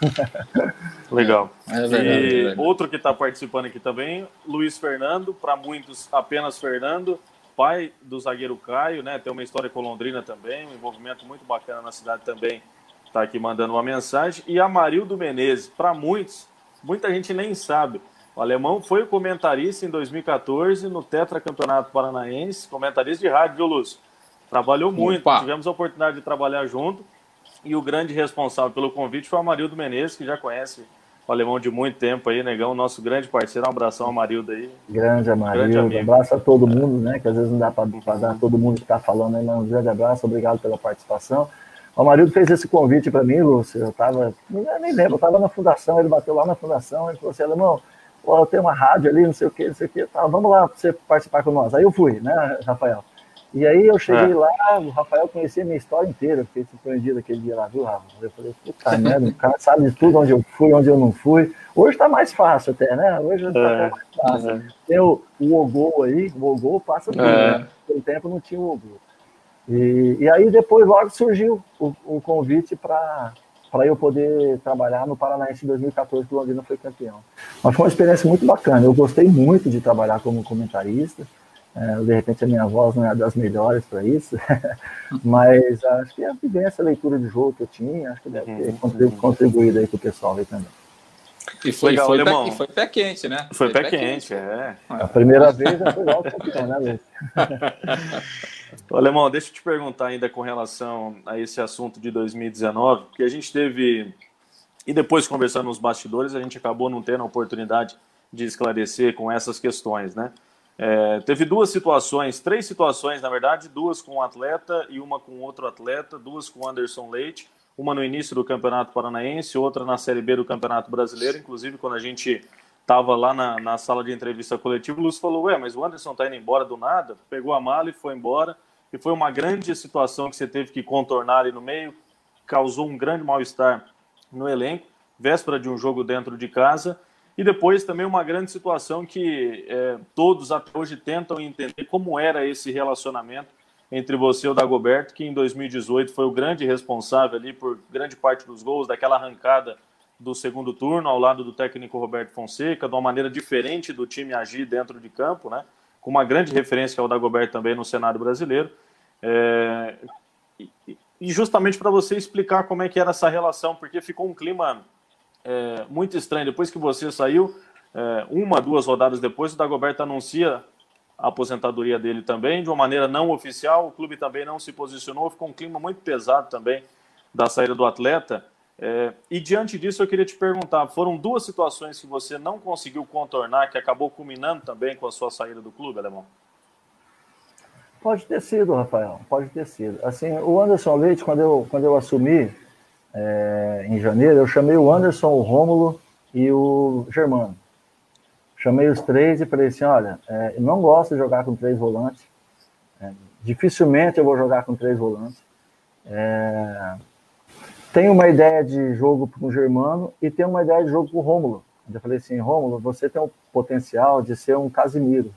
Speaker 1: Legal. É verdade, e outro que está participando aqui também, Luiz Fernando, para muitos apenas Fernando, pai do zagueiro Caio, né? Tem uma história com Londrina também, um envolvimento muito bacana na cidade também. Está aqui mandando uma mensagem. E Amarildo Menezes, para muitos, muita gente nem sabe o alemão foi o comentarista em 2014 no Tetra Campeonato Paranaense, comentarista de rádio, viu, Lúcio? Trabalhou muito, Opa. tivemos a oportunidade de trabalhar junto. E o grande responsável pelo convite foi o Amarildo Menezes, que já conhece o alemão de muito tempo aí, negão, nosso grande parceiro. Um abração, Amarildo aí.
Speaker 3: Grande Amarildo, grande abraço a todo mundo, né? Que às vezes não dá para dar todo mundo que está falando aí, mas um grande abraço, obrigado pela participação. O Amarildo fez esse convite para mim, Lúcio. Eu estava, nem lembro, eu estava na fundação, ele bateu lá na fundação, ele falou assim, alemão Pô, tem uma rádio ali, não sei o que, não sei o que, tá, vamos lá para você participar com nós. Aí eu fui, né, Rafael? E aí eu cheguei é. lá, o Rafael conhecia a minha história inteira, fiquei surpreendido aquele dia lá, viu, Rafa? Eu falei, puta merda, o cara sabe de tudo, onde eu fui, onde eu não fui. Hoje tá mais fácil até, né? Hoje tá é. mais fácil. É. Tem o, o Ogol aí, o Ogol passa tudo, é. né? Pelo tempo não tinha o Ogol. E, e aí depois logo surgiu o, o convite para para eu poder trabalhar no Paranaense em 2014, que o Londrina foi campeão. Mas foi uma experiência muito bacana. Eu gostei muito de trabalhar como comentarista. É, de repente a minha voz não é das melhores para isso, mas acho que a vivência, a leitura de jogo que eu tinha, acho que deve ter uhum. contribuído aí com o pessoal aí também.
Speaker 2: E foi, Legal, foi, pé, e foi pé quente, né?
Speaker 1: Foi, foi pé, pé quente, quente, é.
Speaker 3: A primeira vez já foi logo campeão, né, Luiz?
Speaker 1: Alemão, deixa eu te perguntar ainda com relação a esse assunto de 2019, porque a gente teve, e depois conversando nos bastidores, a gente acabou não tendo a oportunidade de esclarecer com essas questões, né? É, teve duas situações, três situações, na verdade, duas com um atleta e uma com outro atleta, duas com Anderson Leite, uma no início do Campeonato Paranaense, outra na Série B do Campeonato Brasileiro, inclusive quando a gente estava lá na, na, sala de entrevista coletiva, o Lúcio falou, ué, mas o Anderson está indo embora do nada, pegou a mala e foi embora, e foi uma grande situação que você teve que contornar ali no meio, causou um grande mal-estar no elenco, véspera de um jogo dentro de casa, e depois também uma grande situação que é, todos até hoje tentam entender como era esse relacionamento entre você e o Dagoberto, que em 2018 foi o grande responsável ali por grande parte dos gols, daquela arrancada do segundo turno ao lado do técnico Roberto Fonseca, de uma maneira diferente do time agir dentro de campo, né? Com uma grande referência ao Dagoberto também no cenário brasileiro. É, e justamente para você explicar como é que era essa relação, porque ficou um clima é, muito estranho. Depois que você saiu, é, uma, duas rodadas depois, o Dagoberto anuncia a aposentadoria dele também, de uma maneira não oficial. O clube também não se posicionou, ficou um clima muito pesado também da saída do atleta. É, e diante disso, eu queria te perguntar: foram duas situações que você não conseguiu contornar, que acabou culminando também com a sua saída do clube, Alemão?
Speaker 3: Pode ter sido, Rafael, pode ter sido. Assim, o Anderson Leite, quando eu, quando eu assumi é, em janeiro, eu chamei o Anderson, o Rômulo e o Germano. Chamei os três e falei assim: olha, é, eu não gosto de jogar com três volantes. É, dificilmente eu vou jogar com três volantes. É, tem uma ideia de jogo com o Germano e tem uma ideia de jogo com o Rômulo. Eu falei assim, Rômulo, você tem o potencial de ser um Casimiro.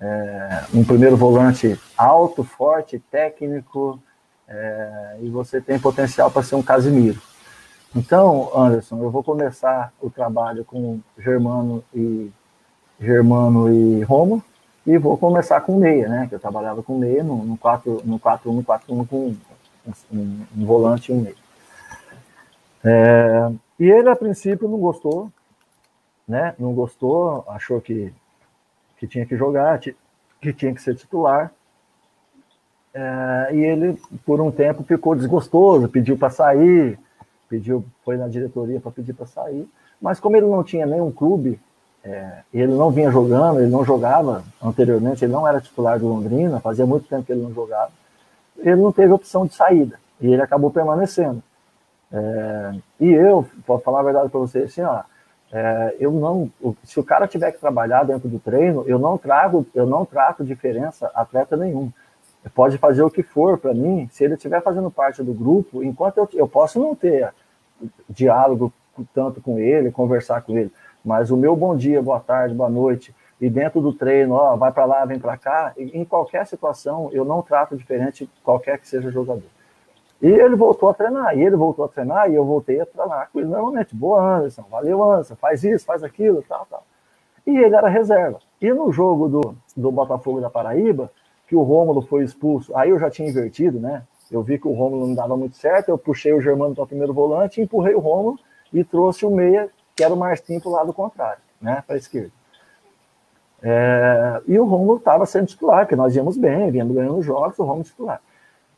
Speaker 3: É, um primeiro volante alto, forte, técnico, é, e você tem potencial para ser um Casimiro. Então, Anderson, eu vou começar o trabalho com Germano e Germano e Romo e vou começar com meia, né? Que eu trabalhava com meia no, no 4 no 4 1 4 1 com um, um, um volante e um meia. É, e ele, a princípio, não gostou, né? Não gostou, achou que, que tinha que jogar, que tinha que ser titular. É, e ele, por um tempo, ficou desgostoso, pediu para sair, pediu, foi na diretoria para pedir para sair. Mas como ele não tinha nenhum clube, é, ele não vinha jogando, ele não jogava anteriormente, ele não era titular do Londrina, fazia muito tempo que ele não jogava, ele não teve opção de saída e ele acabou permanecendo. É, e eu, posso falar a verdade para você, assim, ó, é, eu não, se o cara tiver que trabalhar dentro do treino, eu não trago, eu não trato diferença atleta nenhum. Pode fazer o que for para mim, se ele estiver fazendo parte do grupo, enquanto eu, eu posso não ter diálogo tanto com ele, conversar com ele, mas o meu bom dia, boa tarde, boa noite, e dentro do treino, ó, vai para lá, vem para cá, em qualquer situação, eu não trato diferente qualquer que seja jogador. E ele voltou a treinar, e ele voltou a treinar, e eu voltei a treinar com ele normalmente. Boa, Anderson, valeu, Anderson, faz isso, faz aquilo, tal, tal. E ele era reserva. E no jogo do, do Botafogo da Paraíba, que o Rômulo foi expulso, aí eu já tinha invertido, né? Eu vi que o Rômulo não dava muito certo, eu puxei o Germano para o primeiro volante, empurrei o Rômulo e trouxe o meia, que era o Marcinho, para o lado contrário, né? Para a esquerda. É, e o Rômulo estava sendo titular, porque nós íamos bem, viemos ganhando jogos, o Rômulo titular.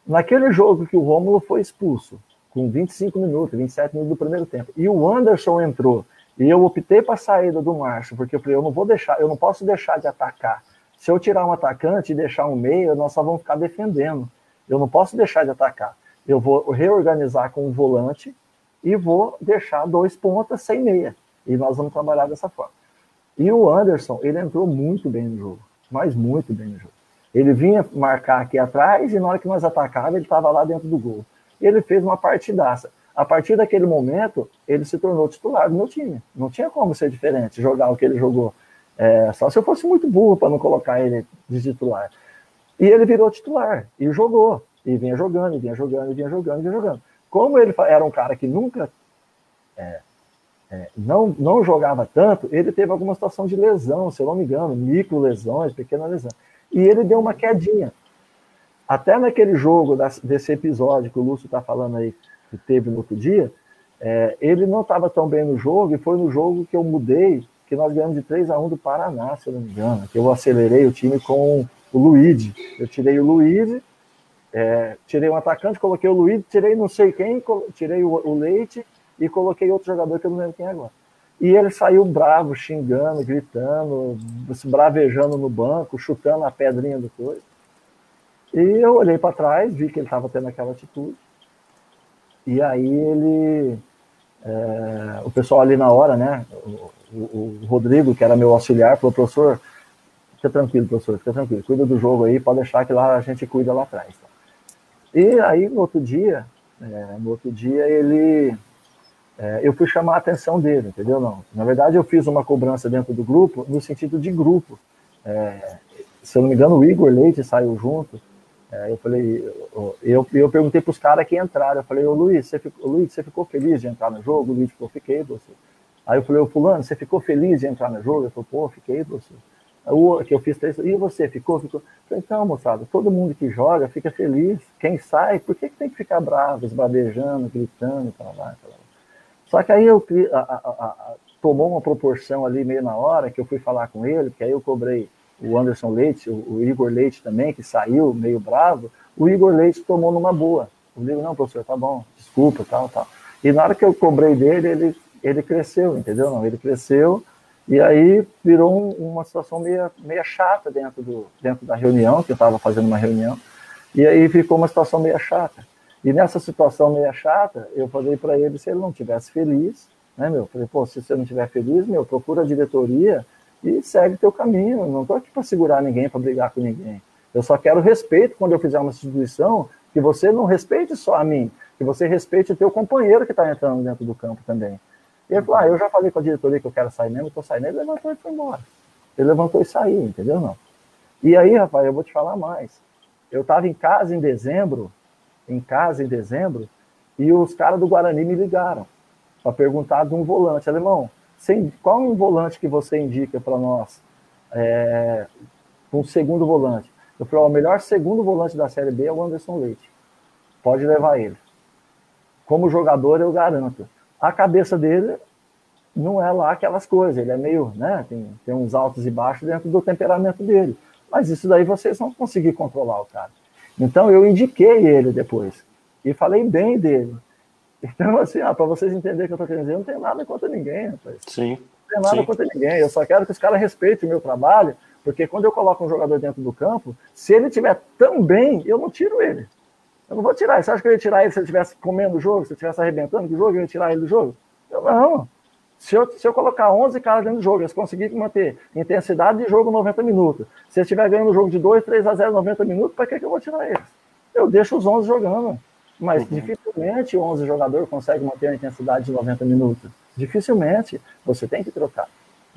Speaker 3: Naquele jogo que o Rômulo foi expulso, com 25 minutos, 27 minutos do primeiro tempo, e o Anderson entrou, e eu optei para a saída do Márcio, porque eu falei, eu não vou deixar, eu não posso deixar de atacar. Se eu tirar um atacante e deixar um meio, nós só vamos ficar defendendo. Eu não posso deixar de atacar. Eu vou reorganizar com um volante e vou deixar dois pontas sem meia. E nós vamos trabalhar dessa forma. E o Anderson, ele entrou muito bem no jogo, mas muito bem no jogo. Ele vinha marcar aqui atrás e na hora que nós atacávamos, ele estava lá dentro do gol. Ele fez uma partidaça. A partir daquele momento, ele se tornou titular do meu time. Não tinha como ser diferente, jogar o que ele jogou. É, só se eu fosse muito burro para não colocar ele de titular. E ele virou titular e jogou. E vinha jogando, e vinha jogando, e vinha jogando, e vinha jogando. Como ele era um cara que nunca é, é, não, não jogava tanto, ele teve alguma situação de lesão, se eu não me engano, micro lesões, pequena lesão e ele deu uma quedinha. Até naquele jogo, desse episódio que o Lúcio está falando aí, que teve no outro dia, é, ele não estava tão bem no jogo, e foi no jogo que eu mudei, que nós ganhamos de 3 a 1 do Paraná, se eu não me engano, que eu acelerei o time com o Luiz. Eu tirei o Luiz, é, tirei um atacante, coloquei o Luiz, tirei não sei quem, tirei o, o Leite e coloquei outro jogador que eu não lembro quem é agora. E ele saiu bravo, xingando, gritando, se bravejando no banco, chutando a pedrinha do coisa. E eu olhei para trás, vi que ele estava tendo aquela atitude. E aí ele. É, o pessoal ali na hora, né? O, o, o, Rodrigo, que era meu auxiliar, falou: professor, fica tranquilo, professor, fica tranquilo, cuida do jogo aí, pode deixar que lá a gente cuida lá atrás. E aí, no outro dia, é, no outro dia, ele é, eu fui chamar a atenção dele, entendeu? Não. Na verdade, eu fiz uma cobrança dentro do grupo, no sentido de grupo. É, se eu não me engano, o Igor Leite saiu junto. É, eu falei, eu, eu perguntei para os caras que entraram. Eu falei, ô Luiz, você ficou, Luiz, você ficou feliz de entrar no jogo? O Luiz ficou, fiquei, você. Aí eu falei, ô Fulano, você ficou feliz de entrar no jogo? Ele falou, pô, fiquei, você. O, que eu fiz três, e você ficou? Ficou? Falei, então, moçada, todo mundo que joga fica feliz. Quem sai, por que, que tem que ficar bravo, esbravejando, gritando, para lá, para lá? Só que aí eu a, a, a, tomou uma proporção ali meio na hora que eu fui falar com ele, que aí eu cobrei o Anderson Leite, o, o, Igor Leite também, que saiu meio bravo, o Igor Leite tomou numa boa. Eu digo, não, professor, tá bom, desculpa, tal, tal. E na hora que eu cobrei dele, ele, ele cresceu, entendeu? Não, ele cresceu e aí virou um, uma situação meio, meio chata dentro, do, dentro da reunião, que eu estava fazendo uma reunião, e aí ficou uma situação meio chata. E nessa situação meio chata, eu falei para ele se ele não tivesse feliz, né, meu? Falei, pô, se você não estiver feliz, meu, procura a diretoria e segue teu caminho. Não estou aqui para segurar ninguém, para brigar com ninguém. Eu só quero respeito quando eu fizer uma substituição, que você não respeite só a mim, que você respeite o teu companheiro que está entrando dentro do campo também. E ele falou, ah, eu já falei com a diretoria que eu quero sair mesmo, estou saindo. Ele levantou e foi embora. Ele levantou e saiu, entendeu? Não. E aí, rapaz, eu vou te falar mais. Eu estava em casa em dezembro, em casa em dezembro, e os caras do Guarani me ligaram para perguntar de um volante. Alemão, qual é um volante que você indica para nós? É, um segundo volante. Eu falei, o melhor segundo volante da Série B é o Anderson Leite. Pode levar ele. Como jogador, eu garanto. a cabeça dele não é lá aquelas coisas, ele é meio, né, tem, tem uns altos e baixos dentro do temperamento dele. Mas isso daí vocês vão conseguir controlar o cara. Então eu indiquei ele depois e falei bem dele. Então, assim, para vocês entenderem o que eu estou querendo dizer, eu não tenho nada contra ninguém, rapaz.
Speaker 1: Sim.
Speaker 3: Não tenho nada
Speaker 1: Sim.
Speaker 3: contra ninguém. Eu só quero que os caras respeitem o meu trabalho, porque quando eu coloco um jogador dentro do campo, se ele estiver tão bem, eu não tiro ele. Eu não vou tirar. Você acha que eu ia tirar ele se ele estivesse comendo o jogo, se ele estivesse arrebentando o jogo, eu ia tirar ele do jogo? Eu não. Se eu, se eu colocar 11 caras dentro do jogo, eles conseguirem manter intensidade de jogo 90 minutos, se eles estiver ganhando o jogo de 2, 3 a 0 90 minutos, para que, que eu vou tirar eles? Eu deixo os 11 jogando. Mas uhum. dificilmente 11 jogador consegue manter a intensidade de 90 minutos. Dificilmente. Você tem que trocar.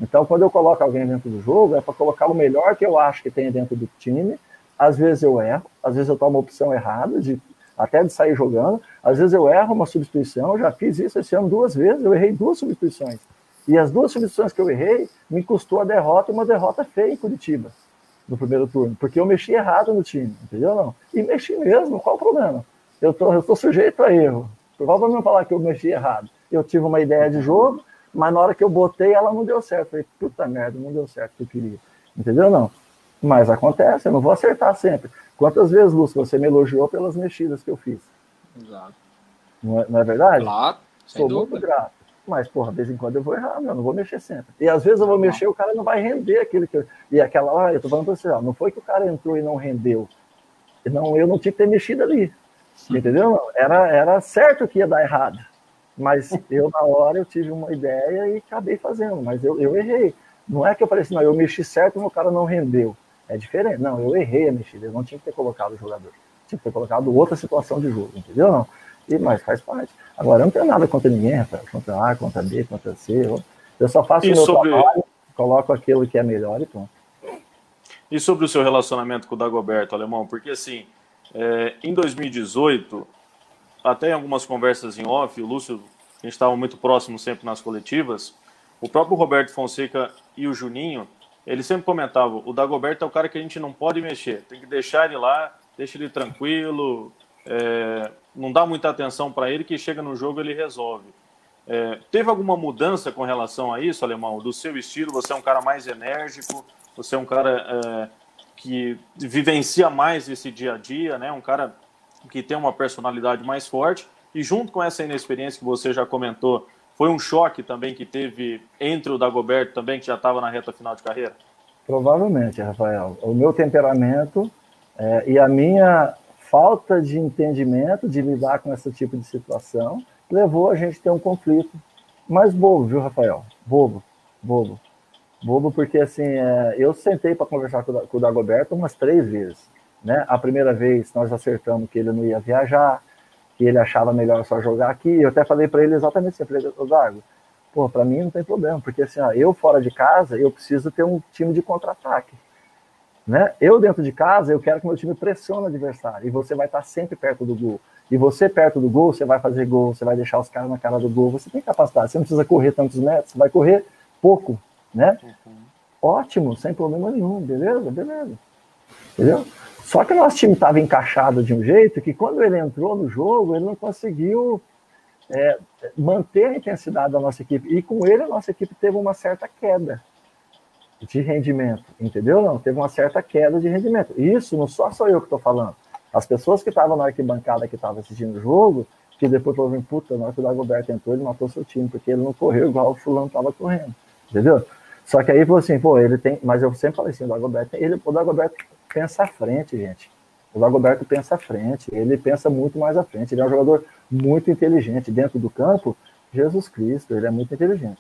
Speaker 3: Então, quando eu coloco alguém dentro do jogo, é para colocar o melhor que eu acho que tem dentro do time. Às vezes eu erro, às vezes eu tomo uma opção errada, de, até de sair jogando. Às vezes eu erro uma substituição. Já fiz isso esse ano duas vezes. Eu errei duas substituições. E as duas substituições que eu errei me custou a derrota uma derrota feia em Curitiba, no primeiro turno, porque eu mexi errado no time, entendeu? Não. E mexi mesmo, qual o problema? Eu tô, tô sujeito a erro. Provavelmente falar que eu mexi errado. Eu tive uma ideia de jogo, mas na hora que eu botei, ela não deu certo. Falei, puta merda, não deu certo o que eu queria. Entendeu? Não. Mas acontece, eu não vou acertar sempre. Quantas vezes, Lúcio, você me elogiou pelas mexidas que eu fiz?
Speaker 2: Exato.
Speaker 3: Não é, não é verdade?
Speaker 2: Claro.
Speaker 3: Sou muito grato. Mas, porra, de vez em quando eu vou errar, meu, não vou mexer sempre. E às vezes eu vou não. mexer o cara não vai render aquilo que eu... E aquela hora, eu tô falando pra você, ó, não foi que o cara entrou e não rendeu. Não, eu não tinha que ter mexido ali. Entendeu? Era, era certo que ia dar errado. Mas eu, na hora, eu tive uma ideia e acabei fazendo. Mas eu, eu errei. Não é que eu falei assim, não, eu mexi certo e o cara não rendeu. É diferente. Não, eu errei a mexida. Eu não tinha que ter colocado o jogador. Tinha que ter colocado outra situação de jogo, entendeu? Não. E, mas faz parte. Agora, eu não tenho nada contra ninguém, Rafael. Contra A, contra B, contra C. Eu só faço
Speaker 1: e
Speaker 3: o meu
Speaker 1: sobre...
Speaker 3: trabalho, coloco aquilo que é melhor e pronto.
Speaker 1: E sobre o seu relacionamento com o Dagoberto, Alemão? Porque, assim, é, em 2018, até em algumas conversas em off, o Lúcio, a gente estava muito próximo sempre nas coletivas, o próprio Roberto Fonseca e o Juninho, eles sempre comentavam, o Dagoberto é o cara que a gente não pode mexer, tem que deixar ele lá, deixa ele tranquilo, é, não dá muita atenção para ele, que chega no jogo ele resolve. É, teve alguma mudança com relação a isso, Alemão? Do seu estilo, você é um cara mais enérgico, você é um cara que vivencia mais esse dia a dia, né? Um cara que tem uma personalidade mais forte e junto com essa inexperiência que você já comentou, foi um choque também que teve entre o Dagoberto também que já estava na reta final de carreira.
Speaker 3: Provavelmente, Rafael. O meu temperamento é, e a minha falta de entendimento de lidar com esse tipo de situação levou a gente a ter um conflito. Mas bobo, viu, Rafael? Bobo, bobo. Bobo, porque assim, é, eu sentei para conversar com, o Dagoberto umas três vezes. Né? A primeira vez nós acertamos que ele não ia viajar, que ele achava melhor só jogar aqui. Eu até falei para ele exatamente assim: eu falei, ô Dago, pô, para mim não tem problema, porque assim, ó, eu fora de casa, eu preciso ter um time de contra-ataque. Né? Eu dentro de casa, eu quero que meu time pressione o adversário e você vai estar sempre perto do gol. E você perto do gol, você vai fazer gol, você vai deixar os caras na cara do gol. Você tem capacidade, você não precisa correr tantos metros, você vai correr pouco, né? Uhum. Ótimo, sem problema nenhum, beleza? Beleza. Entendeu? Só que o nosso time estava encaixado de um jeito que quando ele entrou no jogo, ele não conseguiu é, manter a intensidade da nossa equipe. E com ele, a nossa equipe teve uma certa queda de rendimento, entendeu? Não, teve uma certa queda de rendimento. Isso não só sou eu que estou falando. As pessoas que estavam na arquibancada, que estavam assistindo o jogo, que depois falaram, puta, na hora que o Dagoberto entrou, ele matou seu time, porque ele não correu igual o fulano estava correndo, entendeu? Só que aí assim, pô, ele tem. Mas eu sempre falei assim, o Dagoberto, ele, o Dagoberto pensa à frente, gente. O Dagoberto pensa à frente, ele pensa muito mais à frente. Ele é um jogador muito inteligente. Dentro do campo, Jesus Cristo, ele é muito inteligente.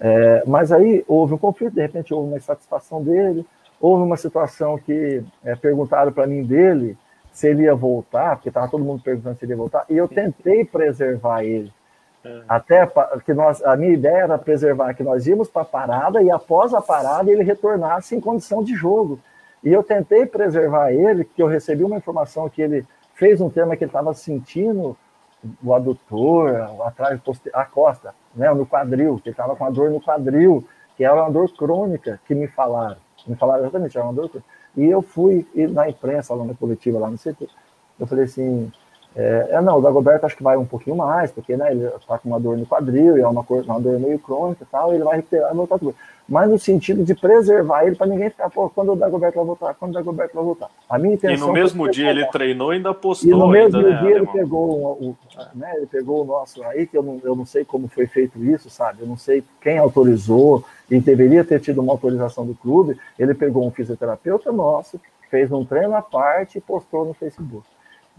Speaker 3: É, mas aí houve um conflito, de repente houve uma insatisfação dele, houve uma situação que é, perguntaram para mim dele se ele ia voltar, porque estava todo mundo perguntando se ele ia voltar, e eu tentei preservar ele. É. Até que nós, a minha ideia era preservar que nós íamos para a parada e após a parada ele retornasse em condição de jogo. E eu tentei preservar ele, que eu recebi uma informação que ele fez um tema que ele estava sentindo o adutor, atrás a costa, né, no quadril, que ele estava com a dor no quadril, que era uma dor crônica, que me falaram. Me falaram exatamente, era uma dor crônica. E eu fui e na imprensa, lá na coletiva, lá no CT, eu falei assim, É, é, não, o Dagoberto acho que vai um pouquinho mais, porque né, ele está com uma dor no quadril, e é uma, uma dor meio crônica e tal, ele vai recuperar e voltar tudo. Mas no sentido de preservar ele para ninguém ficar, pô, quando o Dagoberto vai voltar, quando o Dagoberto vai voltar. A minha intenção.
Speaker 1: E no mesmo dia ele treinou e ainda postou.
Speaker 3: E no mesmo
Speaker 1: ainda,
Speaker 3: né, dia ele pegou, o, né, ele pegou o nosso aí, que eu não, eu não sei como foi feito isso, sabe? Eu não sei quem autorizou, e deveria ter tido uma autorização do clube. Ele pegou um fisioterapeuta nosso, fez um treino à parte e postou no Facebook.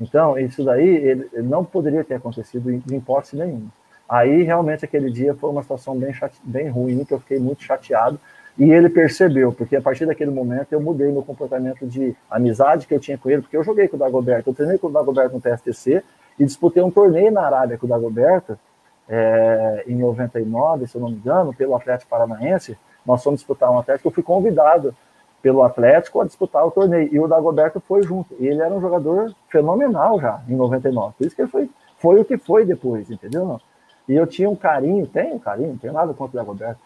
Speaker 3: Então, isso daí ele, não poderia ter acontecido em, em hipótese nenhuma. Aí, realmente, aquele dia foi uma situação bem, chate, bem ruim, que eu fiquei muito chateado. E ele percebeu, porque a partir daquele momento eu mudei meu comportamento de amizade que eu tinha com ele, porque eu joguei com o Dagoberto, eu treinei com o Dagoberto no PSTC e disputei um torneio na Arábia com o Dagoberto é, em 99, se eu não me engano, pelo Atlético Paranaense. Nós fomos disputar um Atlético, eu fui convidado pelo Atlético a disputar o torneio. E o Dagoberto foi junto. E ele era um jogador fenomenal já, em 99. Por isso que ele foi, foi o que foi depois, entendeu? E eu tinha um carinho, tenho um carinho, não tenho nada contra o Dagoberto.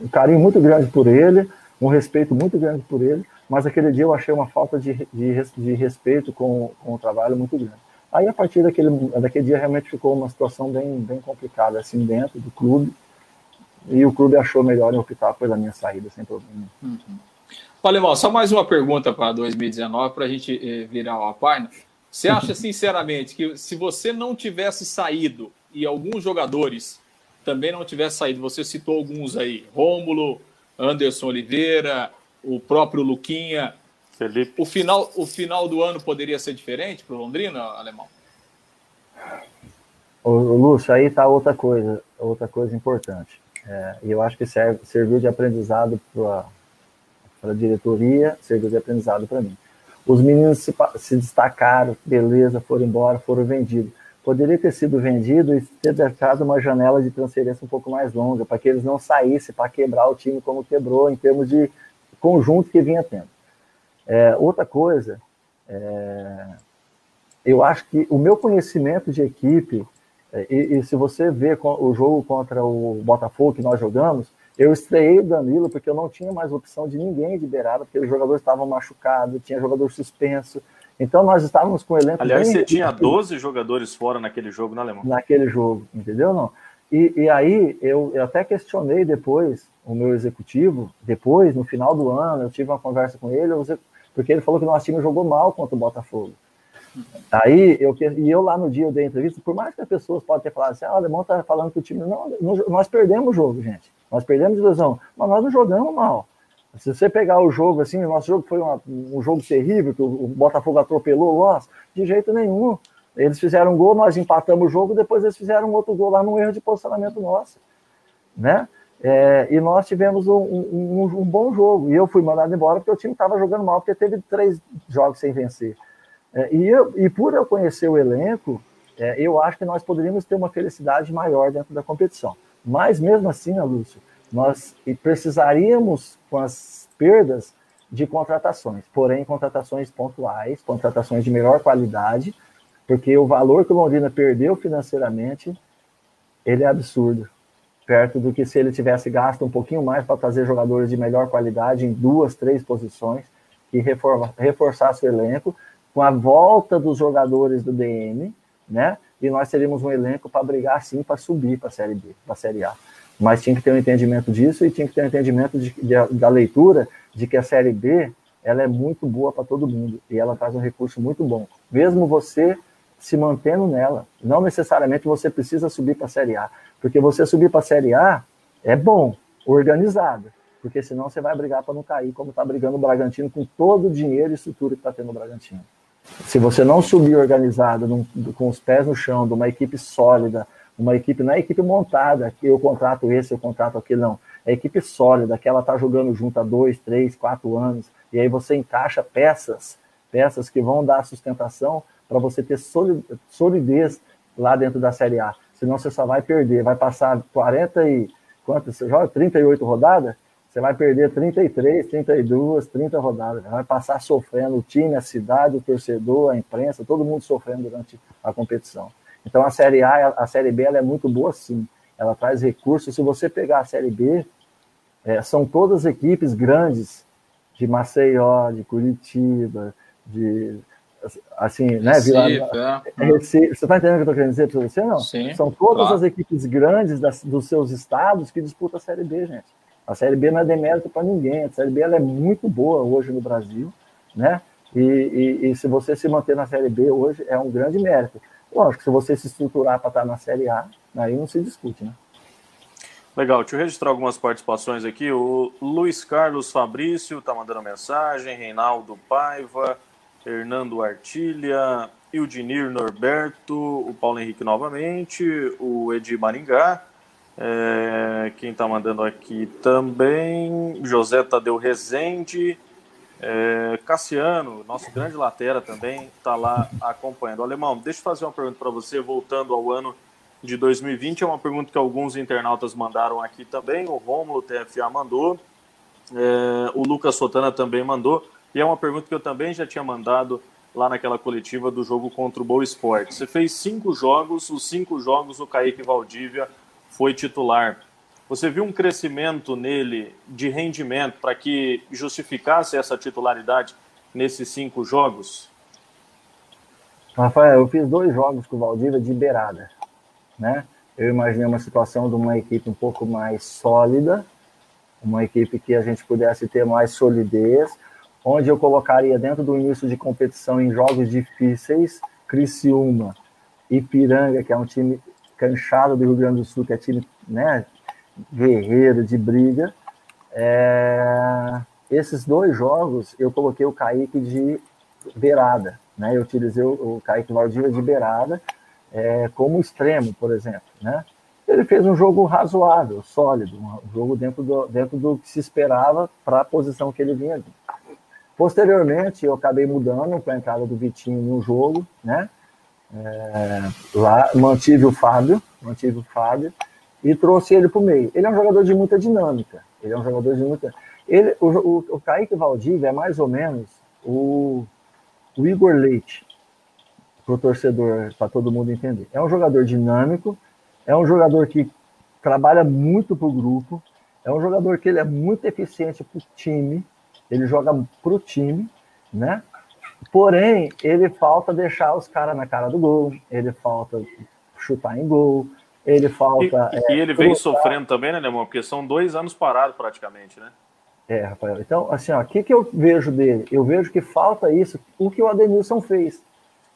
Speaker 3: Um carinho muito grande por ele, um respeito muito grande por ele, mas aquele dia eu achei uma falta de, de, de respeito com, com o trabalho muito grande. Aí, a partir daquele, daquele dia, realmente ficou uma situação bem, bem complicada, assim, dentro do clube, e o clube achou melhor em optar pela minha saída, sem problema. Uhum.
Speaker 2: Alemão, só mais uma pergunta para 2019, para a gente eh, virar a página. Você acha, sinceramente, que se você não tivesse saído e alguns jogadores também não tivessem saído, você citou alguns aí, Rômulo, Anderson Oliveira, o próprio Luquinha, Felipe. O final, o final do ano poderia ser diferente para o Londrina, Alemão?
Speaker 3: O, Lúcio, aí está outra coisa, outra coisa importante. É, e eu acho que serve, serviu de aprendizado para para a diretoria, serviu de aprendizado para mim. Os meninos se, se, destacaram, beleza, foram embora, foram vendidos. Poderia ter sido vendido e ter deixado uma janela de transferência um pouco mais longa, para que eles não saíssem para quebrar o time como quebrou, em termos de conjunto que vinha tendo. É, outra coisa, é, eu acho que o meu conhecimento de equipe, é, e, e, se você ver o jogo contra o Botafogo que nós jogamos, eu estreiei o Danilo porque eu não tinha mais opção de ninguém de beirada, porque os jogadores estavam machucados, tinha jogador suspenso. Então nós estávamos com o elenco.
Speaker 1: Aliás, você tinha 12 jogadores fora naquele jogo, não, Alemão?
Speaker 3: Naquele jogo, entendeu? Não. E, e aí eu, eu até questionei depois o meu executivo, depois, no final do ano, eu tive uma conversa com ele, porque ele falou que o nosso time jogou mal contra o Botafogo. Aí, eu, e eu lá no dia eu dei entrevista, por mais que as pessoas podem ter falado assim, ah, o Alemão tá falando que o time. Não, nós perdemos o jogo, gente. Nós perdemos de lesão, mas nós não jogamos mal. Se você pegar o jogo assim, o nosso jogo foi uma, um jogo terrível, que o, Botafogo atropelou nós, de jeito nenhum. Eles fizeram um gol, nós empatamos o jogo, depois eles fizeram outro gol lá no erro de posicionamento nosso. Né? É, e nós tivemos um, um, um, bom jogo. E eu fui mandado embora porque o time estava jogando mal, porque teve três jogos sem vencer. É, e, eu, e por eu conhecer o elenco, é, eu acho que nós poderíamos ter uma felicidade maior dentro da competição. Mas mesmo assim, Lúcio, nós precisaríamos, com as perdas, de contratações, porém contratações pontuais, contratações de melhor qualidade, porque o valor que o Londrina perdeu financeiramente, ele é absurdo, perto do que se ele tivesse gasto um pouquinho mais para trazer jogadores de melhor qualidade em duas, três posições e reforma, reforçar o elenco, com a volta dos jogadores do DM, né? E nós teríamos um elenco para brigar sim para subir para a Série B, para a Série A. Mas tinha que ter um entendimento disso e tinha que ter um entendimento de, de, da leitura de que a Série B ela é muito boa para todo mundo e ela traz um recurso muito bom. Mesmo você se mantendo nela, não necessariamente você precisa subir para a Série A, porque você subir para a Série A é bom, organizado, porque senão você vai brigar para não cair, como está brigando o Bragantino com todo o dinheiro e estrutura que está tendo o Bragantino. Se você não subir organizado, num, com os pés no chão, de uma equipe sólida, uma equipe, não é equipe montada, que eu contrato esse, eu contrato aquele, não. É equipe sólida, que ela está jogando junto há dois, três, quatro anos, e aí você encaixa peças, peças que vão dar sustentação para você ter solidez lá dentro da Série A. Senão você só vai perder, vai passar 40 e quantas? Você joga 38 rodadas? Você vai perder 33, 32, 30 rodadas. Vai passar sofrendo o time, a cidade, o torcedor, a imprensa, todo mundo sofrendo durante a competição. Então a Série A, a Série B, ela é muito boa sim. Ela traz recursos. Se você pegar a Série B, é, são todas equipes grandes de Maceió, de Curitiba, de assim, né? Recife, Vila, é. Recife, você está entendendo o que eu estou querendo dizer para você? Não?
Speaker 2: Sim,
Speaker 3: São todas claro. as equipes grandes das, dos seus estados que disputam a Série B, gente. A Série B não é demérito para ninguém. A Série B ela é muito boa hoje no Brasil, né? E, e, e, se você se manter na Série B hoje é um grande mérito. Lógico, se você se estruturar para estar na Série A, aí não se discute, né?
Speaker 1: Legal, deixa eu registrar algumas participações aqui. O Luiz Carlos Fabrício está mandando mensagem, Reinaldo Paiva, Hernando Artilha, Ildinir Norberto, o Paulo Henrique novamente, o Edi Maringá, é, quem está mandando aqui também, José Tadeu Rezende, é, Cassiano, nosso grande latera também, está lá acompanhando. Alemão, deixa eu fazer uma pergunta para você, voltando ao ano de 2020. É uma pergunta que alguns internautas mandaram aqui também. O Romulo TFA mandou, é, o Lucas Sotana também mandou. E é uma pergunta que eu também já tinha mandado lá naquela coletiva do jogo contra o Boa Esporte. Você fez cinco jogos, os cinco jogos o Kaique Valdívia foi titular. Você viu um crescimento nele de rendimento para que justificasse essa titularidade nesses cinco jogos?
Speaker 3: Rafael, eu fiz dois jogos com o Valdívia de beirada né? Eu imaginei uma situação de uma equipe um pouco mais sólida, uma equipe que a gente pudesse ter mais solidez, onde eu colocaria dentro do início de competição em jogos difíceis, Criciúma, Ipiranga, que é um time canchado do Rio Grande do Sul, que é time né, guerreiro, de briga. É... Esses dois jogos eu coloquei o Kaique de beirada, né? Eu utilizei o Kaique Valdívia de beirada, é, como extremo, por exemplo, né? Ele fez um jogo razoável, sólido, um jogo dentro do, dentro do que se esperava para a posição que ele vinha. Posteriormente, eu acabei mudando com a entrada do Vitinho no jogo, né? É, lá mantive o Fábio, mantive o Fábio e trouxe ele para o meio. Ele é um jogador de muita dinâmica. Ele é um jogador de muita. Ele, o, o, o Kaique é mais ou menos o, o Igor Leite para o torcedor, para todo mundo entender. É um jogador dinâmico, é um jogador que trabalha muito para o grupo, é um jogador que ele é muito eficiente para o time, ele joga para o time, né? Porém, ele falta deixar os caras na cara do gol, ele falta chutar em gol, ele falta.
Speaker 1: E, é, e ele vem sofrendo também, né, Lemão? Porque são dois anos parados praticamente, né?
Speaker 3: É, Rafael. Então, assim, o que, que eu vejo dele? Eu vejo que falta isso, o que o Adenilson fez.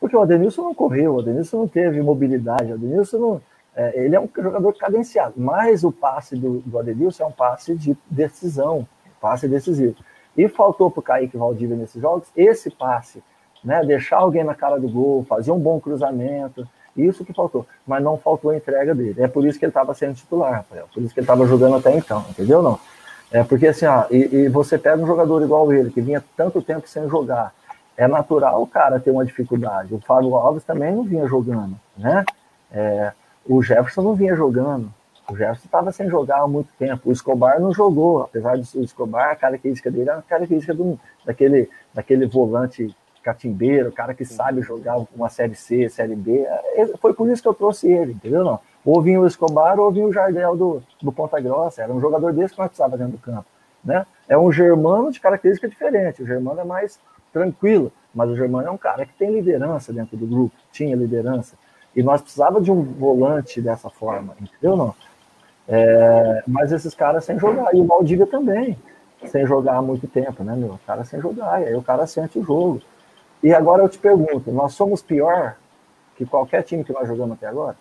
Speaker 3: Porque o Adenilson não correu, o Adenilson não teve mobilidade, o Adenilson não. É, ele é um jogador cadenciado, mas o passe do, do Adenilson é um passe de decisão, passe decisivo. E faltou para o Kaique Valdívia nesses jogos esse passe, né? Deixar alguém na cara do gol, fazer um bom cruzamento, isso que faltou. Mas não faltou a entrega dele. É por isso que ele estava sendo titular, Rafael. Por isso que ele estava jogando até então, entendeu? Não. É porque assim, ó, e, e você pega um jogador igual ele, que vinha tanto tempo sem jogar, é natural o cara ter uma dificuldade. O Fábio Alves também não vinha jogando, né? É, o Jefferson não vinha jogando. O Jefferson estava sem jogar há muito tempo. O Escobar não jogou, apesar de o Escobar, a característica dele é a característica do, daquele, daquele volante catimbeiro, cara que sabe jogar uma série C, série B. Foi por isso que eu trouxe ele, entendeu? Não? Ou vinha o Escobar ou vinha o Jardel do, do Ponta Grossa. Era um jogador desse que nós precisava dentro do campo. Né? É um germano de característica diferente. O germano é mais tranquilo. Mas o Germano é um cara que tem liderança dentro do grupo, tinha liderança. E nós precisávamos de um volante dessa forma, entendeu? Não? É, mas esses caras sem jogar. E o Valdívia também, sem jogar há muito tempo, né, meu? O cara sem jogar, e aí o cara sente o jogo. E agora eu te pergunto, nós somos pior que qualquer time que nós jogamos até agora?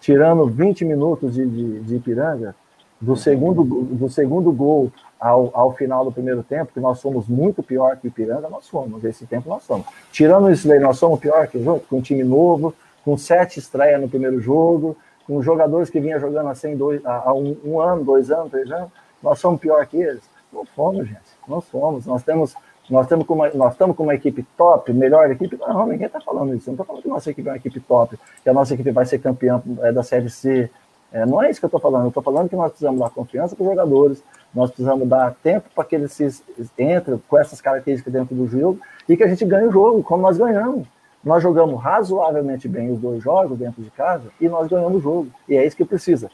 Speaker 3: Tirando 20 minutos de, de, de Ipiranga, do segundo, do segundo gol ao, ao final do primeiro tempo, que nós somos muito pior que Ipiranga, nós somos. Esse tempo nós somos. Tirando isso daí, nós somos pior que o jogo, com um time novo, com sete estreias no primeiro jogo, com jogadores que vinham jogando dois, há um, um, ano, dois anos, três anos, nós somos pior que eles. Não fomos, gente. Não somos. Nós temos. Nós, temos com uma, nós estamos com uma equipe top, melhor equipe. Não, ninguém está falando isso. Eu não estou falando que nossa equipe é uma equipe top, que a nossa equipe vai ser campeã é, da Série C. É, não é isso que eu estou falando. Eu estou falando que nós precisamos dar confiança para os jogadores, nós precisamos dar tempo para que eles se, entrem com essas características dentro do jogo e que a gente ganhe o jogo, como nós ganhamos. Nós jogamos razoavelmente bem os dois jogos dentro de casa e nós ganhamos o jogo. E é isso que precisa.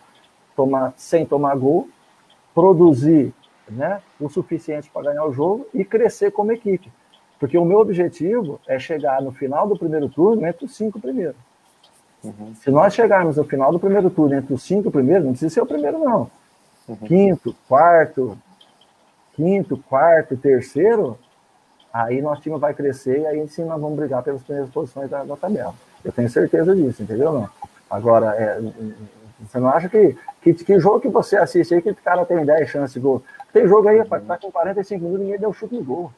Speaker 3: Tomar sem tomar gol, produzir né, o suficiente para ganhar o jogo e crescer como equipe. Porque o meu objetivo é chegar no final do primeiro turno entre os cinco primeiros. Uhum. Se nós chegarmos no final do primeiro turno entre os cinco primeiros, não precisa ser o primeiro, não. Uhum. Quinto, quarto, quinto, quarto, terceiro, aí nosso time vai crescer e aí sim nós vamos brigar pelas primeiras posições da, da tabela. Eu tenho certeza disso, entendeu? Não? Agora, é, você não acha que, que, que jogo que você assiste aí que o cara tem 10 chances de gol? Tem jogo aí, rapaz, tá com 45 minutos ninguém deu um chute no gol.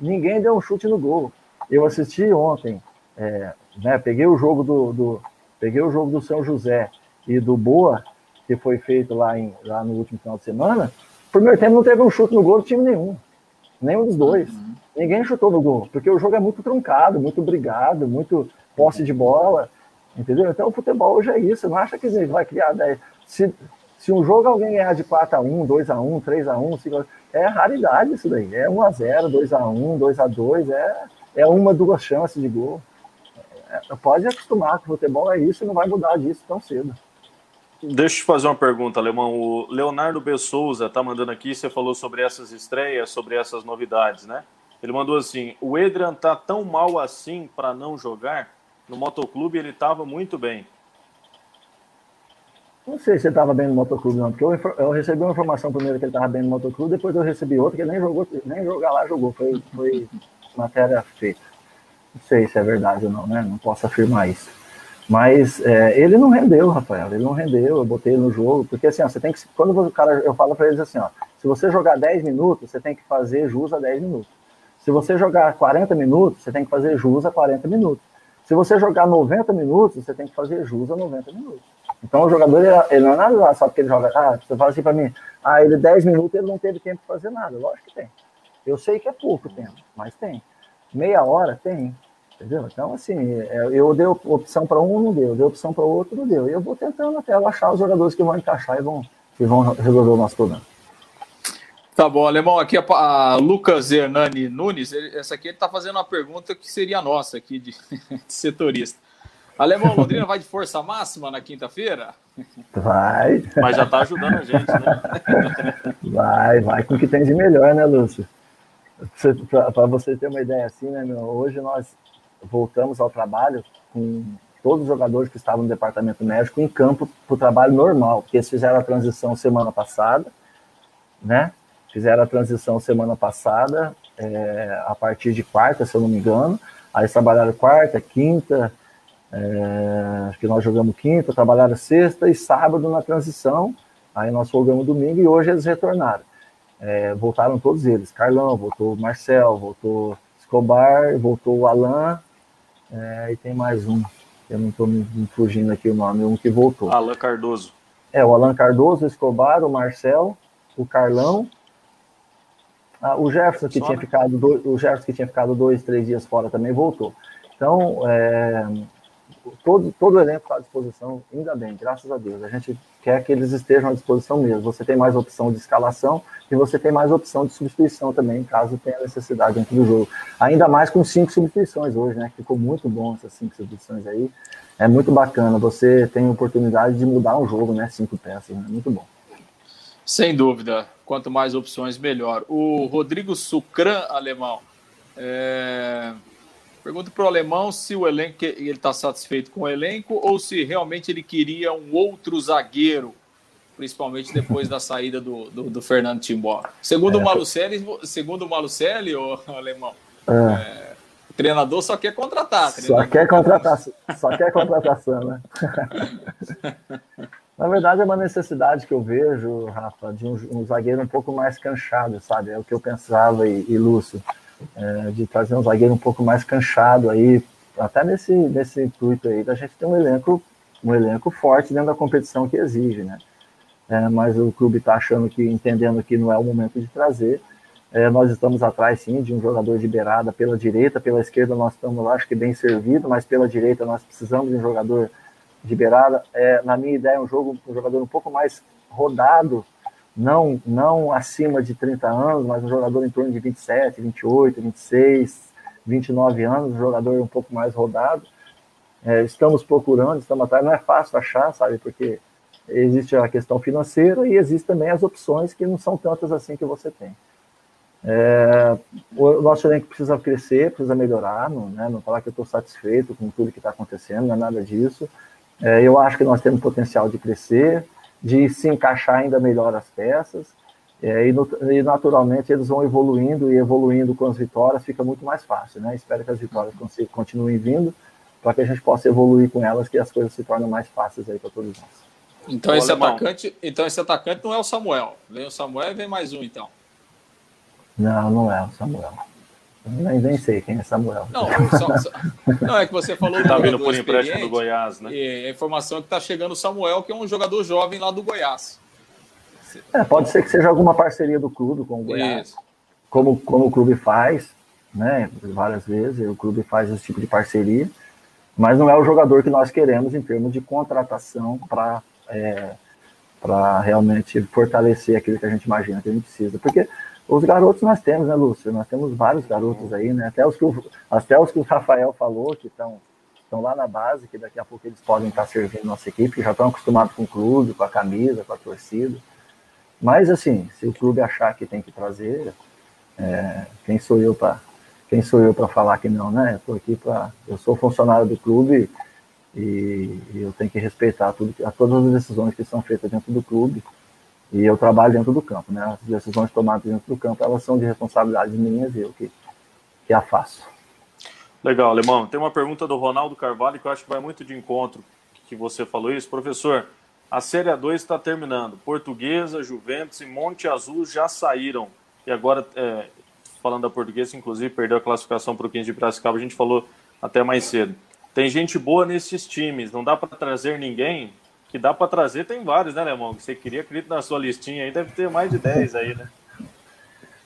Speaker 3: Ninguém deu um chute no gol. Eu assisti ontem, é, né, peguei o jogo do, do, peguei o jogo do São José e do Boa, que foi feito lá, em, lá no último final de semana. Primeiro tempo não teve um chute no gol do time nenhum. Nenhum dos dois. Ninguém chutou no gol, porque o jogo é muito truncado, muito brigado, muito posse de bola. Entendeu? Então o futebol hoje é isso. Não acha que gente vai criar 10. Se, se um jogo alguém ganhar de 4x1, 2x1, 3x1, 5x1, é raridade isso daí. É 1x0, 2x1, 2x2, é, é uma, duas chances de gol. É, pode acostumar que o futebol é isso e não vai mudar disso tão cedo.
Speaker 1: Deixa eu te fazer uma pergunta, Alemão. O Leonardo B. Souza tá mandando aqui, você falou sobre essas estreias, sobre essas novidades, né? Ele mandou assim: o Edran tá tão mal assim para não jogar? No motoclube ele estava muito bem.
Speaker 3: Não sei se ele estava bem no motoclube, não, porque eu, eu, recebi uma informação primeiro que ele estava bem no motoclube, depois eu recebi outra que ele nem jogou, nem jogar lá jogou, foi, foi matéria feita. Não sei se é verdade ou não, né? Não posso afirmar isso. Mas é, ele não rendeu, Rafael, ele não rendeu, eu botei ele no jogo, porque assim, ó, você tem que. Quando o cara, eu falo para eles assim, ó, se você jogar 10 minutos, você tem que fazer jus a 10 minutos. Se você jogar 40 minutos, você tem que fazer jus a 40 minutos. Se você jogar 90 minutos, você tem que fazer jus a 90 minutos. Então o jogador, ele, ele não lá só porque ele joga. Ah, você fala assim para mim, ah, ele 10 minutos ele não teve tempo de fazer nada. Lógico que tem. Eu sei que é pouco tempo, mas tem. Meia hora tem. Entendeu? Então, assim, é, eu dei opção para um, não deu, eu dei opção para outro, não deu. E eu vou tentando até achar os jogadores que vão encaixar e vão, que vão resolver o nosso problema.
Speaker 2: Tá bom, Alemão, aqui a, a Lucas Hernani Nunes, ele, essa aqui ele está fazendo uma pergunta que seria nossa aqui de, de setorista. Alemão, Londrina vai de força máxima na quinta-feira?
Speaker 3: Vai.
Speaker 1: Mas já está ajudando a gente, né?
Speaker 3: Vai, vai com o que tem de melhor, né, Lúcio? Para você ter uma ideia assim, né, meu, hoje nós voltamos ao trabalho com todos os jogadores que estavam no departamento médico em campo para o trabalho normal, porque eles fizeram a transição semana passada, né? Fizeram a transição semana passada, é, a partir de quarta, se eu não me engano. Aí trabalharam quarta, quinta, é, acho que nós jogamos quinta, trabalharam sexta e sábado na transição. Aí nós folgamos domingo e hoje eles retornaram. É, voltaram todos eles. Carlão, voltou Marcel, voltou Escobar, voltou o Alan, é, e tem mais um, eu não estou me, me, fugindo aqui o nome, um que voltou.
Speaker 1: Alan Cardoso.
Speaker 3: É, o Alan Cardoso, o Escobar, o Marcel, o Carlão, ah, o Jefferson que tinha ficado dois, o Jefferson que tinha ficado dois, três dias fora também voltou. Então, é, todo, todo o elenco está à disposição, ainda bem, graças a Deus. A gente quer que eles estejam à disposição mesmo. Você tem mais opção de escalação e você tem mais opção de substituição também, caso tenha necessidade dentro do jogo. Ainda mais com cinco substituições hoje, né? Ficou muito bom essas cinco substituições aí. É muito bacana. Você tem a oportunidade de mudar o jogo, né? Cinco peças, né? Muito bom.
Speaker 2: Sem dúvida. Quanto mais opções, melhor. O Rodrigo Sucran, alemão. É Pergunta para o alemão se o elenco ele está satisfeito com o elenco ou se realmente ele queria um outro zagueiro, principalmente depois da saída do, do, do Fernando Timbó. Segundo é. o Malucelli, segundo o Malucelli, o alemão, é. É, o treinador só quer contratar.
Speaker 3: Só quer contratação, só quer contratação, né? Na verdade, é uma necessidade que eu vejo, Rafa, de um, um zagueiro um pouco mais canchado, sabe? É o que eu pensava e, e Lúcio é, de trazer um zagueiro um pouco mais canchado aí, até nesse, nesse intuito aí, da gente ter um elenco, um elenco forte dentro da competição que exige, né? É, mas o clube está achando que, entendendo que não é o momento de trazer. É, nós estamos atrás, sim, de um jogador de beirada pela direita, pela esquerda nós estamos, acho que, bem servido, mas pela direita nós precisamos de um jogador de beirada. É, na minha ideia, um jogo, um jogador um pouco mais rodado não, não acima de 30 anos, mas um jogador em torno de 27, 28, 26, 29 anos, um jogador um pouco mais rodado. É, estamos procurando, estamos atrás, não é fácil achar, sabe, porque existe a questão financeira e existe também as opções que não são tantas assim que você tem. É, o nosso elenco precisa crescer, precisa melhorar, não, né, não falar que eu estou satisfeito com tudo que está acontecendo, não é nada disso. É, eu acho que nós temos potencial de crescer, de se encaixar ainda melhor as peças, é, e, no, e, naturalmente eles vão evoluindo e evoluindo com as vitórias fica muito mais fácil, né? Espero que as vitórias continuem vindo para que a gente possa evoluir com elas, que as coisas se tornem mais fáceis aí para todos nós.
Speaker 2: Então esse atacante, então esse atacante não é o Samuel. Vem o Samuel e vem mais um então.
Speaker 3: Não, não é o Samuel. Eu nem, nem sei quem é Samuel.
Speaker 2: Não, só, só, não é que você falou
Speaker 1: do tá vindo por empréstimo do Goiás, né?
Speaker 2: E a informação é que está chegando o Samuel, que é um jogador jovem lá do Goiás.
Speaker 3: É, pode ser que seja alguma parceria do clube com o Goiás. Como, como o clube faz, né? Várias vezes, o clube faz esse tipo de parceria, mas não é o jogador que nós queremos em termos de contratação para é, para realmente fortalecer aquilo que a gente imagina que a gente precisa. Porque os garotos nós temos, né, Lúcio? Nós temos vários garotos aí, né? Até os que o, até os que o Rafael falou, que estão estão lá na base, que daqui a pouco eles podem estar servindo nossa equipe, que já estão acostumados com o clube, com a camisa, com a torcida. Mas, assim, se o clube achar que tem que trazer, é, quem sou eu para quem sou eu para falar que não, né? Eu aqui para, eu sou funcionário do clube e, e, eu tenho que respeitar tudo, a todas as decisões que são feitas dentro do clube. E eu trabalho dentro do campo, né? As decisões tomadas dentro do campo, elas são de responsabilidade minhas e eu que, que a faço.
Speaker 1: Legal, Alemão. Tem uma pergunta do Ronaldo Carvalho que eu acho que vai muito de encontro que você falou isso. Professor, a Série A2 está terminando. Portuguesa, Juventus e Monte Azul já saíram. E agora, é, falando da Portuguesa, inclusive perdeu a classificação para o 15 de Piracicaba, a gente falou até mais cedo. Tem gente boa nesses times, não dá para trazer ninguém? Que dá para trazer, tem vários, né, Lemão? Que você queria, acredito, na sua listinha aí, deve ter mais de 10 aí, né?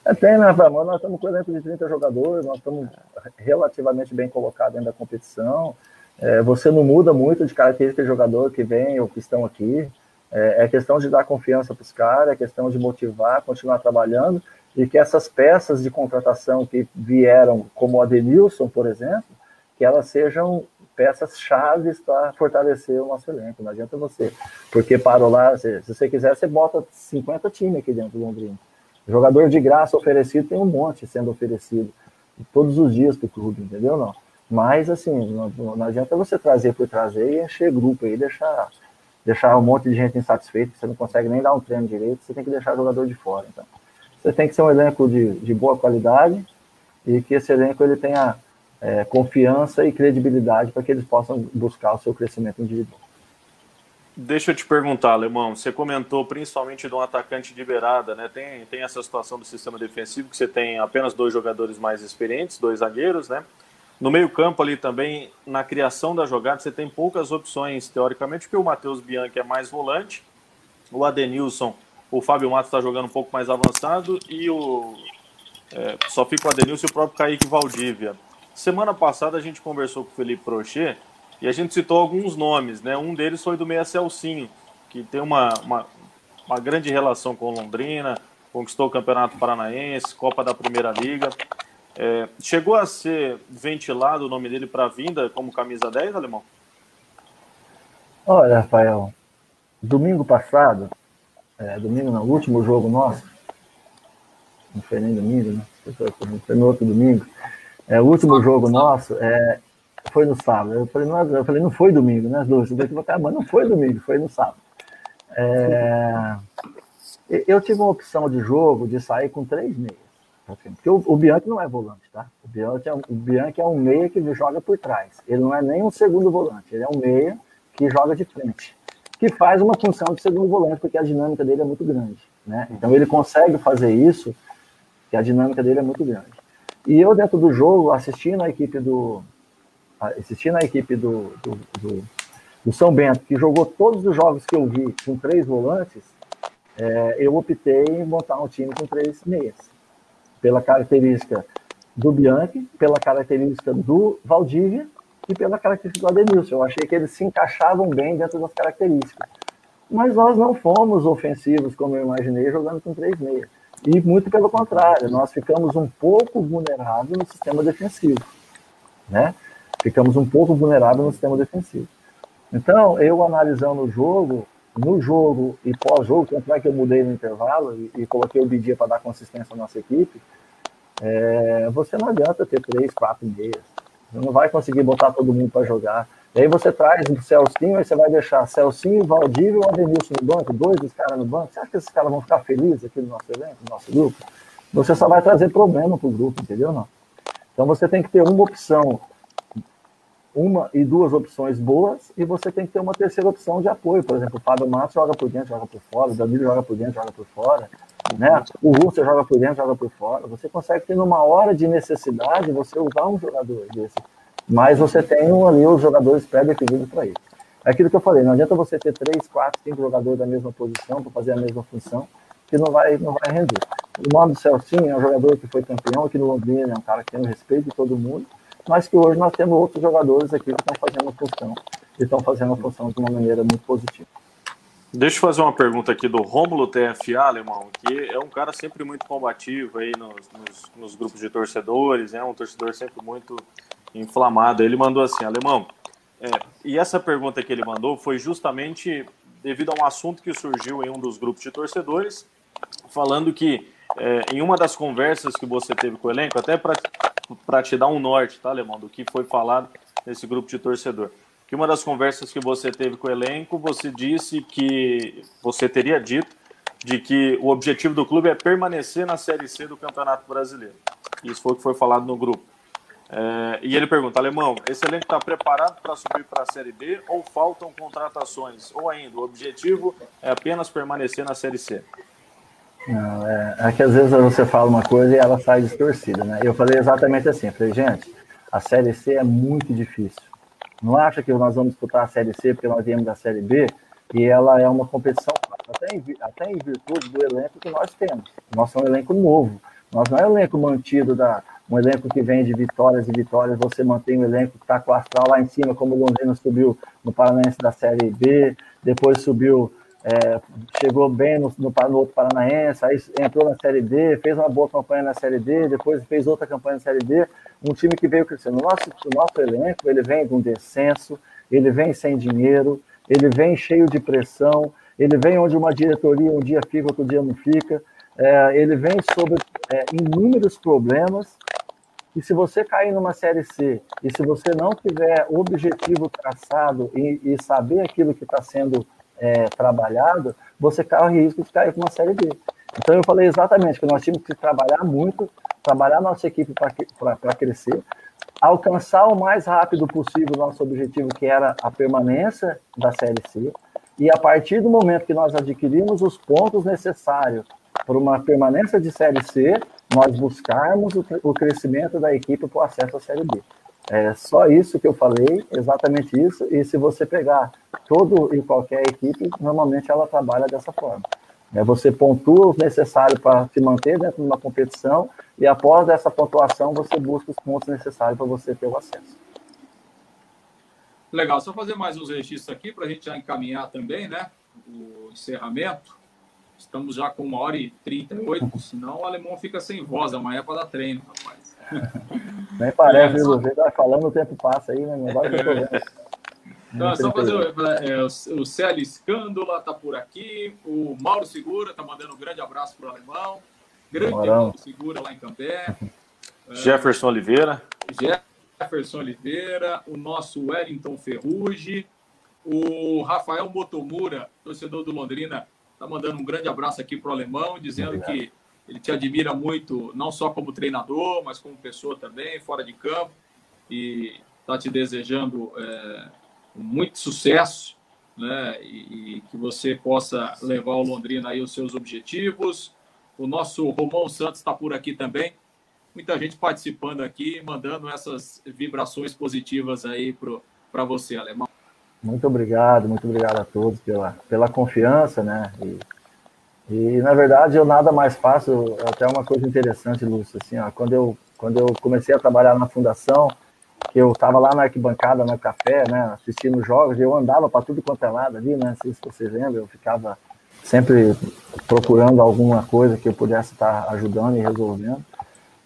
Speaker 3: É, tem, né, Ramon? Nós estamos com exemplo de 30 jogadores, nós estamos relativamente bem colocados dentro da competição. É, você não muda muito de característica de jogador que vem ou que estão aqui. É, é questão de dar confiança para os caras, é questão de motivar, continuar trabalhando e que essas peças de contratação que vieram, como o Adenilson, por exemplo, que elas sejam peças chaves para fortalecer o nosso elenco. Não adianta você, porque parou lá, se, se, você quiser, você bota 50 times aqui dentro do Londrina. Jogador de graça oferecido tem um monte sendo oferecido todos os dias para o clube, entendeu? Não. Mas, assim, não, não, adianta você trazer por trazer e encher grupo aí, deixar, deixar um monte de gente insatisfeita, você não consegue nem dar um treino direito, você tem que deixar o jogador de fora. Então, você tem que ser um elenco de, de boa qualidade e que esse elenco ele tenha é, confiança e credibilidade para que eles possam buscar o seu crescimento individual.
Speaker 1: Deixa eu te perguntar, Alemão, você comentou principalmente de um atacante de beirada, né? Tem, tem essa situação do sistema defensivo que você tem apenas dois jogadores mais experientes, dois zagueiros, né? No meio-campo ali também, na criação da jogada, você tem poucas opções, teoricamente, porque o Matheus Bianchi é mais volante, o Adenilson, o Fábio Matos está jogando um pouco mais avançado e o. É, só fica o Adenilson e o próprio Kaique Valdívia. Semana passada a gente conversou com o Felipe Prochet e a gente citou alguns nomes, né? Um deles foi do Meia Celcinho, que tem uma, uma, uma grande relação com Londrina, conquistou o Campeonato Paranaense, Copa da Primeira Liga. É, chegou a ser ventilado o nome dele para a vinda como camisa 10, Alemão?
Speaker 3: Olha, Rafael, domingo passado, é, domingo não, último jogo nosso, não foi nem domingo, né? Foi no outro domingo. É, o último jogo nosso é, foi no sábado. Eu falei, não, eu falei, não foi domingo, né? Dois, mas não foi domingo, foi no sábado. É, eu tive uma opção de jogo de sair com três meias. Assim, porque o, o Bianchi não é volante, tá? O Bianchi, é, o Bianchi é um meia que joga por trás. Ele não é nem um segundo volante, ele é um meia que joga de frente. Que faz uma função de segundo volante, porque a dinâmica dele é muito grande. Né? Então ele consegue fazer isso, que a dinâmica dele é muito grande. E eu, dentro do jogo, assistindo a equipe do. Assistindo a equipe do, do, do, do São Bento, que jogou todos os jogos que eu vi com três volantes, é, eu optei em montar um time com três meias pela característica do Bianchi, pela característica do Valdívia e pela característica do Adenilson. Eu achei que eles se encaixavam bem dentro das características. Mas nós não fomos ofensivos, como eu imaginei, jogando com três meias. E muito pelo contrário, nós ficamos um pouco vulneráveis no sistema defensivo. Né? Ficamos um pouco vulneráveis no sistema defensivo. Então, eu analisando o jogo, no jogo e pós-jogo, tanto é que eu mudei no intervalo e, e coloquei o Bidia para dar consistência à nossa equipe, é, você não adianta ter três, quatro meias. Você não vai conseguir botar todo mundo para jogar. E aí você traz o Celcinho, aí você vai deixar Celcinho, Valdívio e o Adenilson no banco, dois dos caras no banco. Você acha que esses caras vão ficar felizes aqui no nosso elenco, no nosso grupo? Você só vai trazer problema para o grupo, entendeu? Não? Então você tem que ter uma opção, uma e duas opções boas, e você tem que ter uma terceira opção de apoio. Por exemplo, o Fábio Matos joga por dentro, joga por fora, o Danilo joga por dentro, joga por fora. Né? O Russo joga por dentro, joga por fora. Você consegue ter numa hora de necessidade, você usar um jogador desse. Mas você tem ali os jogadores pré-definidos para isso. É aquilo que eu falei, não adianta você ter três, quatro, cinco jogadores da mesma posição para fazer a mesma função, que não vai, não vai render. O modo Celcinho é um jogador que foi campeão aqui no Londrina, é um cara que tem o respeito de todo mundo, mas que hoje nós temos outros jogadores aqui que estão fazendo a função, e estão fazendo a função de uma maneira muito positiva.
Speaker 1: Deixa eu fazer uma pergunta aqui do Rômulo TFA, Alemão, que é um cara sempre muito combativo aí nos, nos, nos, grupos de torcedores, é um torcedor sempre muito inflamado. Ele mandou assim, Alemão, é, e essa pergunta que ele mandou foi justamente devido a um assunto que surgiu em um dos grupos de torcedores, falando que é, em uma das conversas que você teve com o elenco, até para te dar um norte, tá, Alemão, do que foi falado nesse grupo de torcedor que uma das conversas que você teve com o elenco, você disse que você teria dito de que o objetivo do clube é permanecer na Série C do Campeonato Brasileiro. Isso foi o que foi falado no grupo. É, e ele pergunta, Alemão, esse elenco está preparado para subir para a Série B ou faltam contratações? Ou ainda, o objetivo é apenas permanecer na Série C?
Speaker 3: Não, é, é que às vezes você fala uma coisa e ela sai distorcida, né? Eu falei exatamente assim, falei, gente, a Série C é muito difícil. Não acha que nós vamos disputar a Série C porque nós viemos da Série B e ela é uma competição até em, até em virtude do elenco que nós temos. Nós somos um elenco novo. Nós não é um elenco mantido da um elenco que vem de vitórias e vitórias. Você mantém o elenco que está com o astral lá em cima, como o Londrina subiu no Paranaense da Série B, depois subiu é, chegou bem no, no, no, outro Paranaense, aí entrou na Série D, fez uma boa campanha na Série D, depois fez outra campanha na Série D, um time que veio crescendo. O nosso, o nosso elenco, ele vem um descenso, ele vem sem dinheiro, ele vem cheio de pressão, ele vem onde uma diretoria um dia fica, outro dia não fica, é, ele vem sobre é, inúmeros problemas, e se você cair numa Série C, e se você não tiver objetivo traçado e, e saber aquilo que está sendo é, trabalhado, você corre risco de cair com uma série B. Então eu falei exatamente que nós tínhamos que trabalhar muito, trabalhar nossa equipe para crescer, alcançar o mais rápido possível nosso objetivo, que era a permanência da Série C, e a partir do momento que nós adquirimos os pontos necessários para uma permanência de Série C, nós buscarmos o, crescimento da equipe para o acesso à Série B. É só isso que eu falei, exatamente isso. E se você pegar todo e qualquer equipe, normalmente ela trabalha dessa forma. É, você pontua o necessário para se manter dentro de uma competição e após essa pontuação você busca os pontos necessários para você ter o acesso.
Speaker 2: Legal, só fazer mais uns registros aqui para a gente já encaminhar também, né? O encerramento. Estamos já com uma hora e trinta e oito, senão o alemão fica sem voz amanhã para dar treino, rapaz.
Speaker 3: Nem parece, é, só... Você vai falando, o tempo passa aí, né? Não vai que eu tô vendo.
Speaker 2: Então, só fazer é, o Célio Escândola tá por aqui, o Mauro Segura tá mandando um grande abraço pro alemão, grande Mauro Segura lá em Campé.
Speaker 1: Jefferson é, Oliveira.
Speaker 2: Jefferson Oliveira, o nosso Wellington Ferrugi, o Rafael Motomura, torcedor do Londrina, tá mandando um grande abraço aqui pro alemão, dizendo Obrigado. que ele te admira muito, não só como treinador, mas como pessoa também, fora de campo. E está te desejando é, muito sucesso, né? E, e, que você possa levar o Londrina aí os seus objetivos. O nosso Romão Santos está por aqui também. Muita gente participando aqui, mandando essas vibrações positivas aí para você, Alemão.
Speaker 3: Muito obrigado, muito obrigado a todos pela, pela confiança, né? E e, na verdade, eu nada mais faço, até uma coisa interessante, Lúcio, assim, ó, quando, eu, quando eu comecei a trabalhar na fundação, que eu estava lá na arquibancada, no café, né, assistindo jogos, eu andava para tudo quanto é lado ali, né, se vocês lembram, eu ficava sempre procurando alguma coisa que eu pudesse estar ajudando e resolvendo.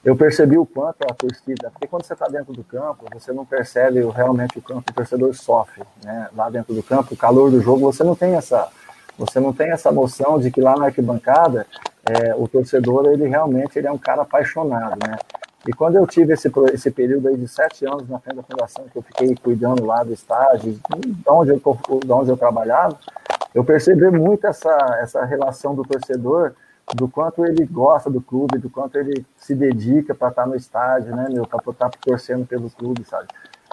Speaker 3: Eu percebi o quanto a torcida, porque quando você está dentro do campo, você não percebe realmente o campo, o torcedor sofre, né, lá dentro do campo, o calor do jogo, você não tem essa Você não tem essa noção de que lá na arquibancada é, o torcedor ele realmente ele é um cara apaixonado, né? E quando eu tive esse, esse período aí de sete anos na frente da fundação, que eu fiquei cuidando lá do estágio, de onde eu, de onde eu trabalhava, eu percebi muito essa, essa relação do torcedor, do quanto ele gosta do clube, do quanto ele se dedica para estar no estádio, né, meu, para estar torcendo pelo clube, sabe?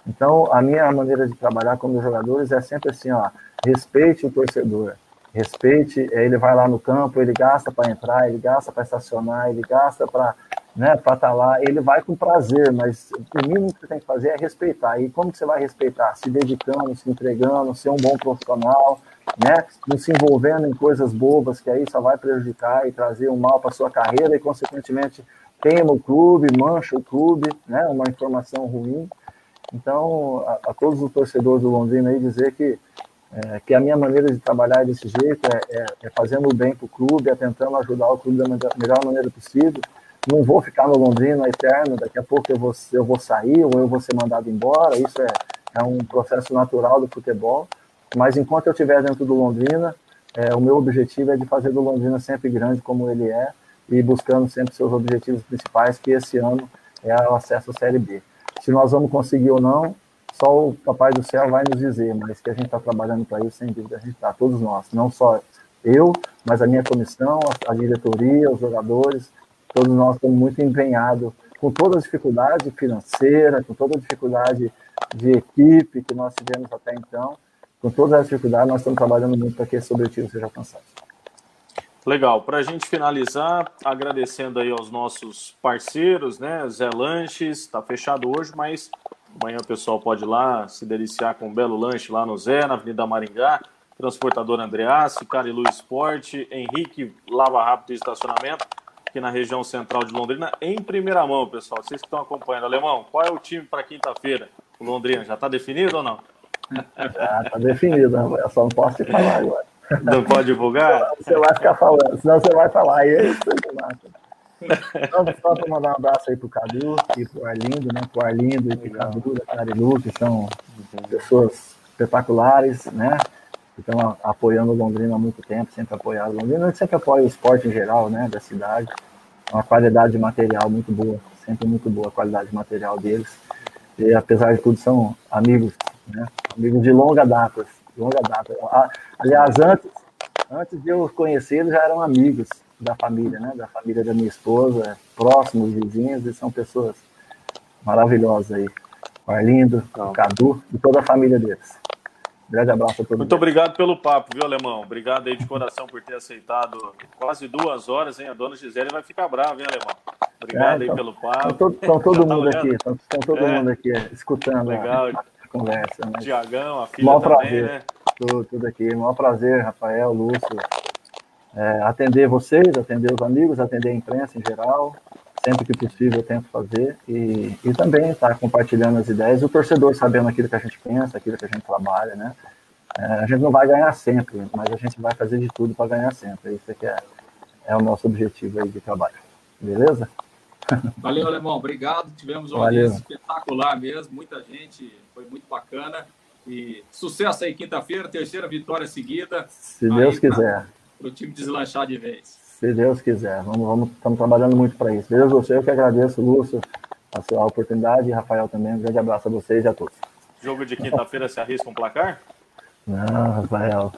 Speaker 3: Então, a minha maneira de trabalhar com meus jogadores é sempre assim, ó, respeite o torcedor, respeite, ele vai lá no campo, ele gasta para entrar, ele gasta para estacionar, ele gasta para né, para estar tá lá, ele vai com prazer, mas o mínimo que você tem que fazer é respeitar. E como que você vai respeitar? Se dedicando, se entregando, ser um bom profissional, né, não se envolvendo em coisas bobas que aí só vai prejudicar e trazer um mal para sua carreira e consequentemente queima o clube, mancha o clube, né, uma informação ruim. Então, a, a todos os torcedores do Londrina aí dizer que é, que a minha maneira de trabalhar desse jeito é, é, é fazendo o bem para o clube, é tentando ajudar o clube da melhor maneira possível. Não vou ficar no Londrina eterno, daqui a pouco eu vou, eu vou sair ou eu vou ser mandado embora. Isso é, é um processo natural do futebol. Mas enquanto eu estiver dentro do Londrina, é, o meu objetivo é de fazer do Londrina sempre grande como ele é e buscando sempre seus objetivos principais, que esse ano é o acesso à Série B. Se nós vamos conseguir ou não, só o Papai do Céu vai nos dizer, mas que a gente está trabalhando para isso, sem dúvida, a gente está, todos nós, não só eu, mas a minha comissão, a, diretoria, os jogadores, todos nós estamos muito empenhados, com toda a dificuldade financeira, com toda a dificuldade de equipe que nós tivemos até então, com todas as dificuldades, nós estamos trabalhando muito para que esse objetivo seja alcançado.
Speaker 1: Legal. Para a gente finalizar, agradecendo aí aos nossos parceiros, né? Zé Lanches, está fechado hoje, mas Amanhã o pessoal pode ir lá se deliciar com um belo lanche lá no Zé, na Avenida Maringá. Transportador Andreassi, Carilu Esporte, Henrique Lava Rápido e Estacionamento, aqui na região central de Londrina, em primeira mão, pessoal. Vocês que estão acompanhando. Alemão, qual é o time para quinta-feira? O Londrina, já está definido ou não?
Speaker 3: Já está definido, eu só não posso te falar agora.
Speaker 1: Não pode divulgar?
Speaker 3: Você vai ficar falando, senão você vai falar. E é isso que massa. Então, só para mandar um abraço aí pro Cadu e pro Arlindo, né? Pro Arlindo e pro Cadu da Carilu, que são pessoas espetaculares, né? Que estão apoiando o Londrina há muito tempo, sempre apoiado o Londrina. Sempre apoia o esporte em geral, né? Da cidade. Uma qualidade de material muito boa, sempre muito boa a qualidade de material deles. E apesar de tudo, são amigos, né? Amigos de longa data, longa data. Aliás, antes, antes de eu conhecer, eles já eram amigos da família, né? Da família da minha esposa, próximos vizinhos, e são pessoas maravilhosas aí. O Arlindo, o Cadu e toda a família deles. Grande abraço a todos.
Speaker 1: Muito obrigado pelo papo, viu, Alemão? Obrigado aí de coração por ter aceitado quase duas horas, hein? A dona Gisele vai ficar brava, hein, Alemão? Obrigado é, então, aí pelo papo.
Speaker 3: Estão todo, todo tá mundo aqui, estão todo é. mundo aqui escutando
Speaker 1: Legal.
Speaker 3: a, conversa. Né?
Speaker 1: Tiagão, a filha
Speaker 3: Maior
Speaker 1: também,
Speaker 3: prazer. né? Tudo, tudo aqui. Maior prazer, Rafael, Lúcio, é, atender vocês, atender os amigos, atender a imprensa em geral, sempre que possível eu tento fazer, e, e também estar tá compartilhando as ideias, o torcedor sabendo aquilo que a gente pensa, aquilo que a gente trabalha, né? É, a gente não vai ganhar sempre, mas a gente vai fazer de tudo para ganhar sempre, isso aqui é, é o nosso objetivo aí de trabalho, beleza?
Speaker 2: Valeu, Alemão, obrigado, tivemos uma audiência espetacular mesmo, muita gente, foi muito bacana, e sucesso aí quinta-feira, terceira vitória seguida.
Speaker 3: Se Deus quiser. Pra
Speaker 2: para o time deslanchar de vez.
Speaker 3: Se Deus quiser, vamos, vamos, estamos trabalhando muito para isso. Beleza, você, eu que agradeço, Lúcio, a sua oportunidade e Rafael também. Um grande abraço a vocês e a todos.
Speaker 1: Jogo de quinta-feira se arrisca um placar?
Speaker 3: Não, Rafael.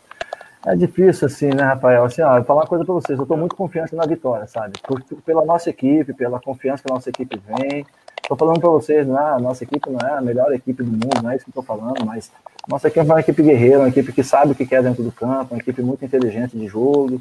Speaker 3: É difícil assim, né, Rafael? Assim, ó, eu vou falar uma coisa para vocês. Eu estou muito confiante na vitória, sabe? Por, pela nossa equipe, pela confiança que a nossa equipe vem. Estou falando para vocês, né? A nossa equipe não é a melhor equipe do mundo, não é isso que estou falando, mas nossa equipe é uma equipe guerreira, uma equipe que sabe o que quer dentro do campo, uma equipe muito inteligente de jogo.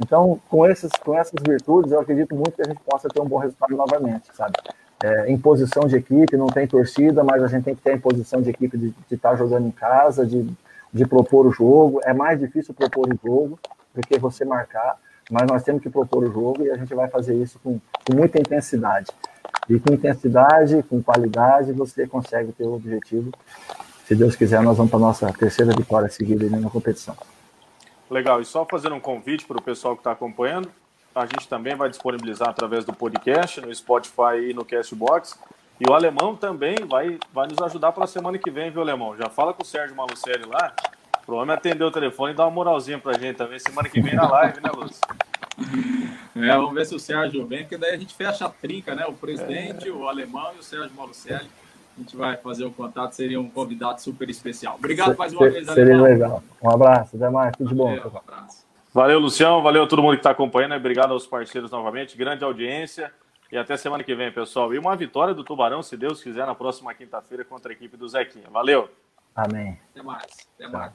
Speaker 3: Então, com, esses, com essas virtudes, eu acredito muito que a gente possa ter um bom resultado novamente, sabe? É, em posição de equipe, não tem torcida, mas a gente tem que ter em posição de equipe de estar tá jogando em casa, de, de propor o jogo. É mais difícil propor o jogo do que você marcar, mas nós temos que propor o jogo e a gente vai fazer isso com, com muita intensidade. E com intensidade, com qualidade, você consegue ter o objetivo se Deus quiser, nós vamos para a nossa terceira vitória seguida na competição.
Speaker 1: Legal, e só fazer um convite para o pessoal que está acompanhando, a gente também vai disponibilizar através do podcast, no Spotify e no Castbox. E o Alemão também vai, vai nos ajudar para a semana que vem, viu, Alemão? Já fala com o Sérgio Malucelli lá, Pro homem atender o telefone e dar uma moralzinha pra gente também. Semana que vem na live, né, Lúcio?
Speaker 2: É, vamos ver se o Sérgio vem, porque daí a gente fecha a trinca, né? O presidente, é. o alemão e o Sérgio Malucelli. A gente vai fazer o contato, seria um convidado super especial. Obrigado mais uma vez,
Speaker 3: Seria alemão. legal. Um abraço, até mais, tudo de bom.
Speaker 1: Um abraço. Valeu, Lucião. Valeu a todo mundo que está acompanhando. Obrigado aos parceiros novamente. Grande audiência. E até semana que vem, pessoal. E uma vitória do Tubarão, se Deus quiser, na próxima quinta-feira contra a equipe do Zequinha. Valeu.
Speaker 3: Amém.
Speaker 2: Até mais. Até mais.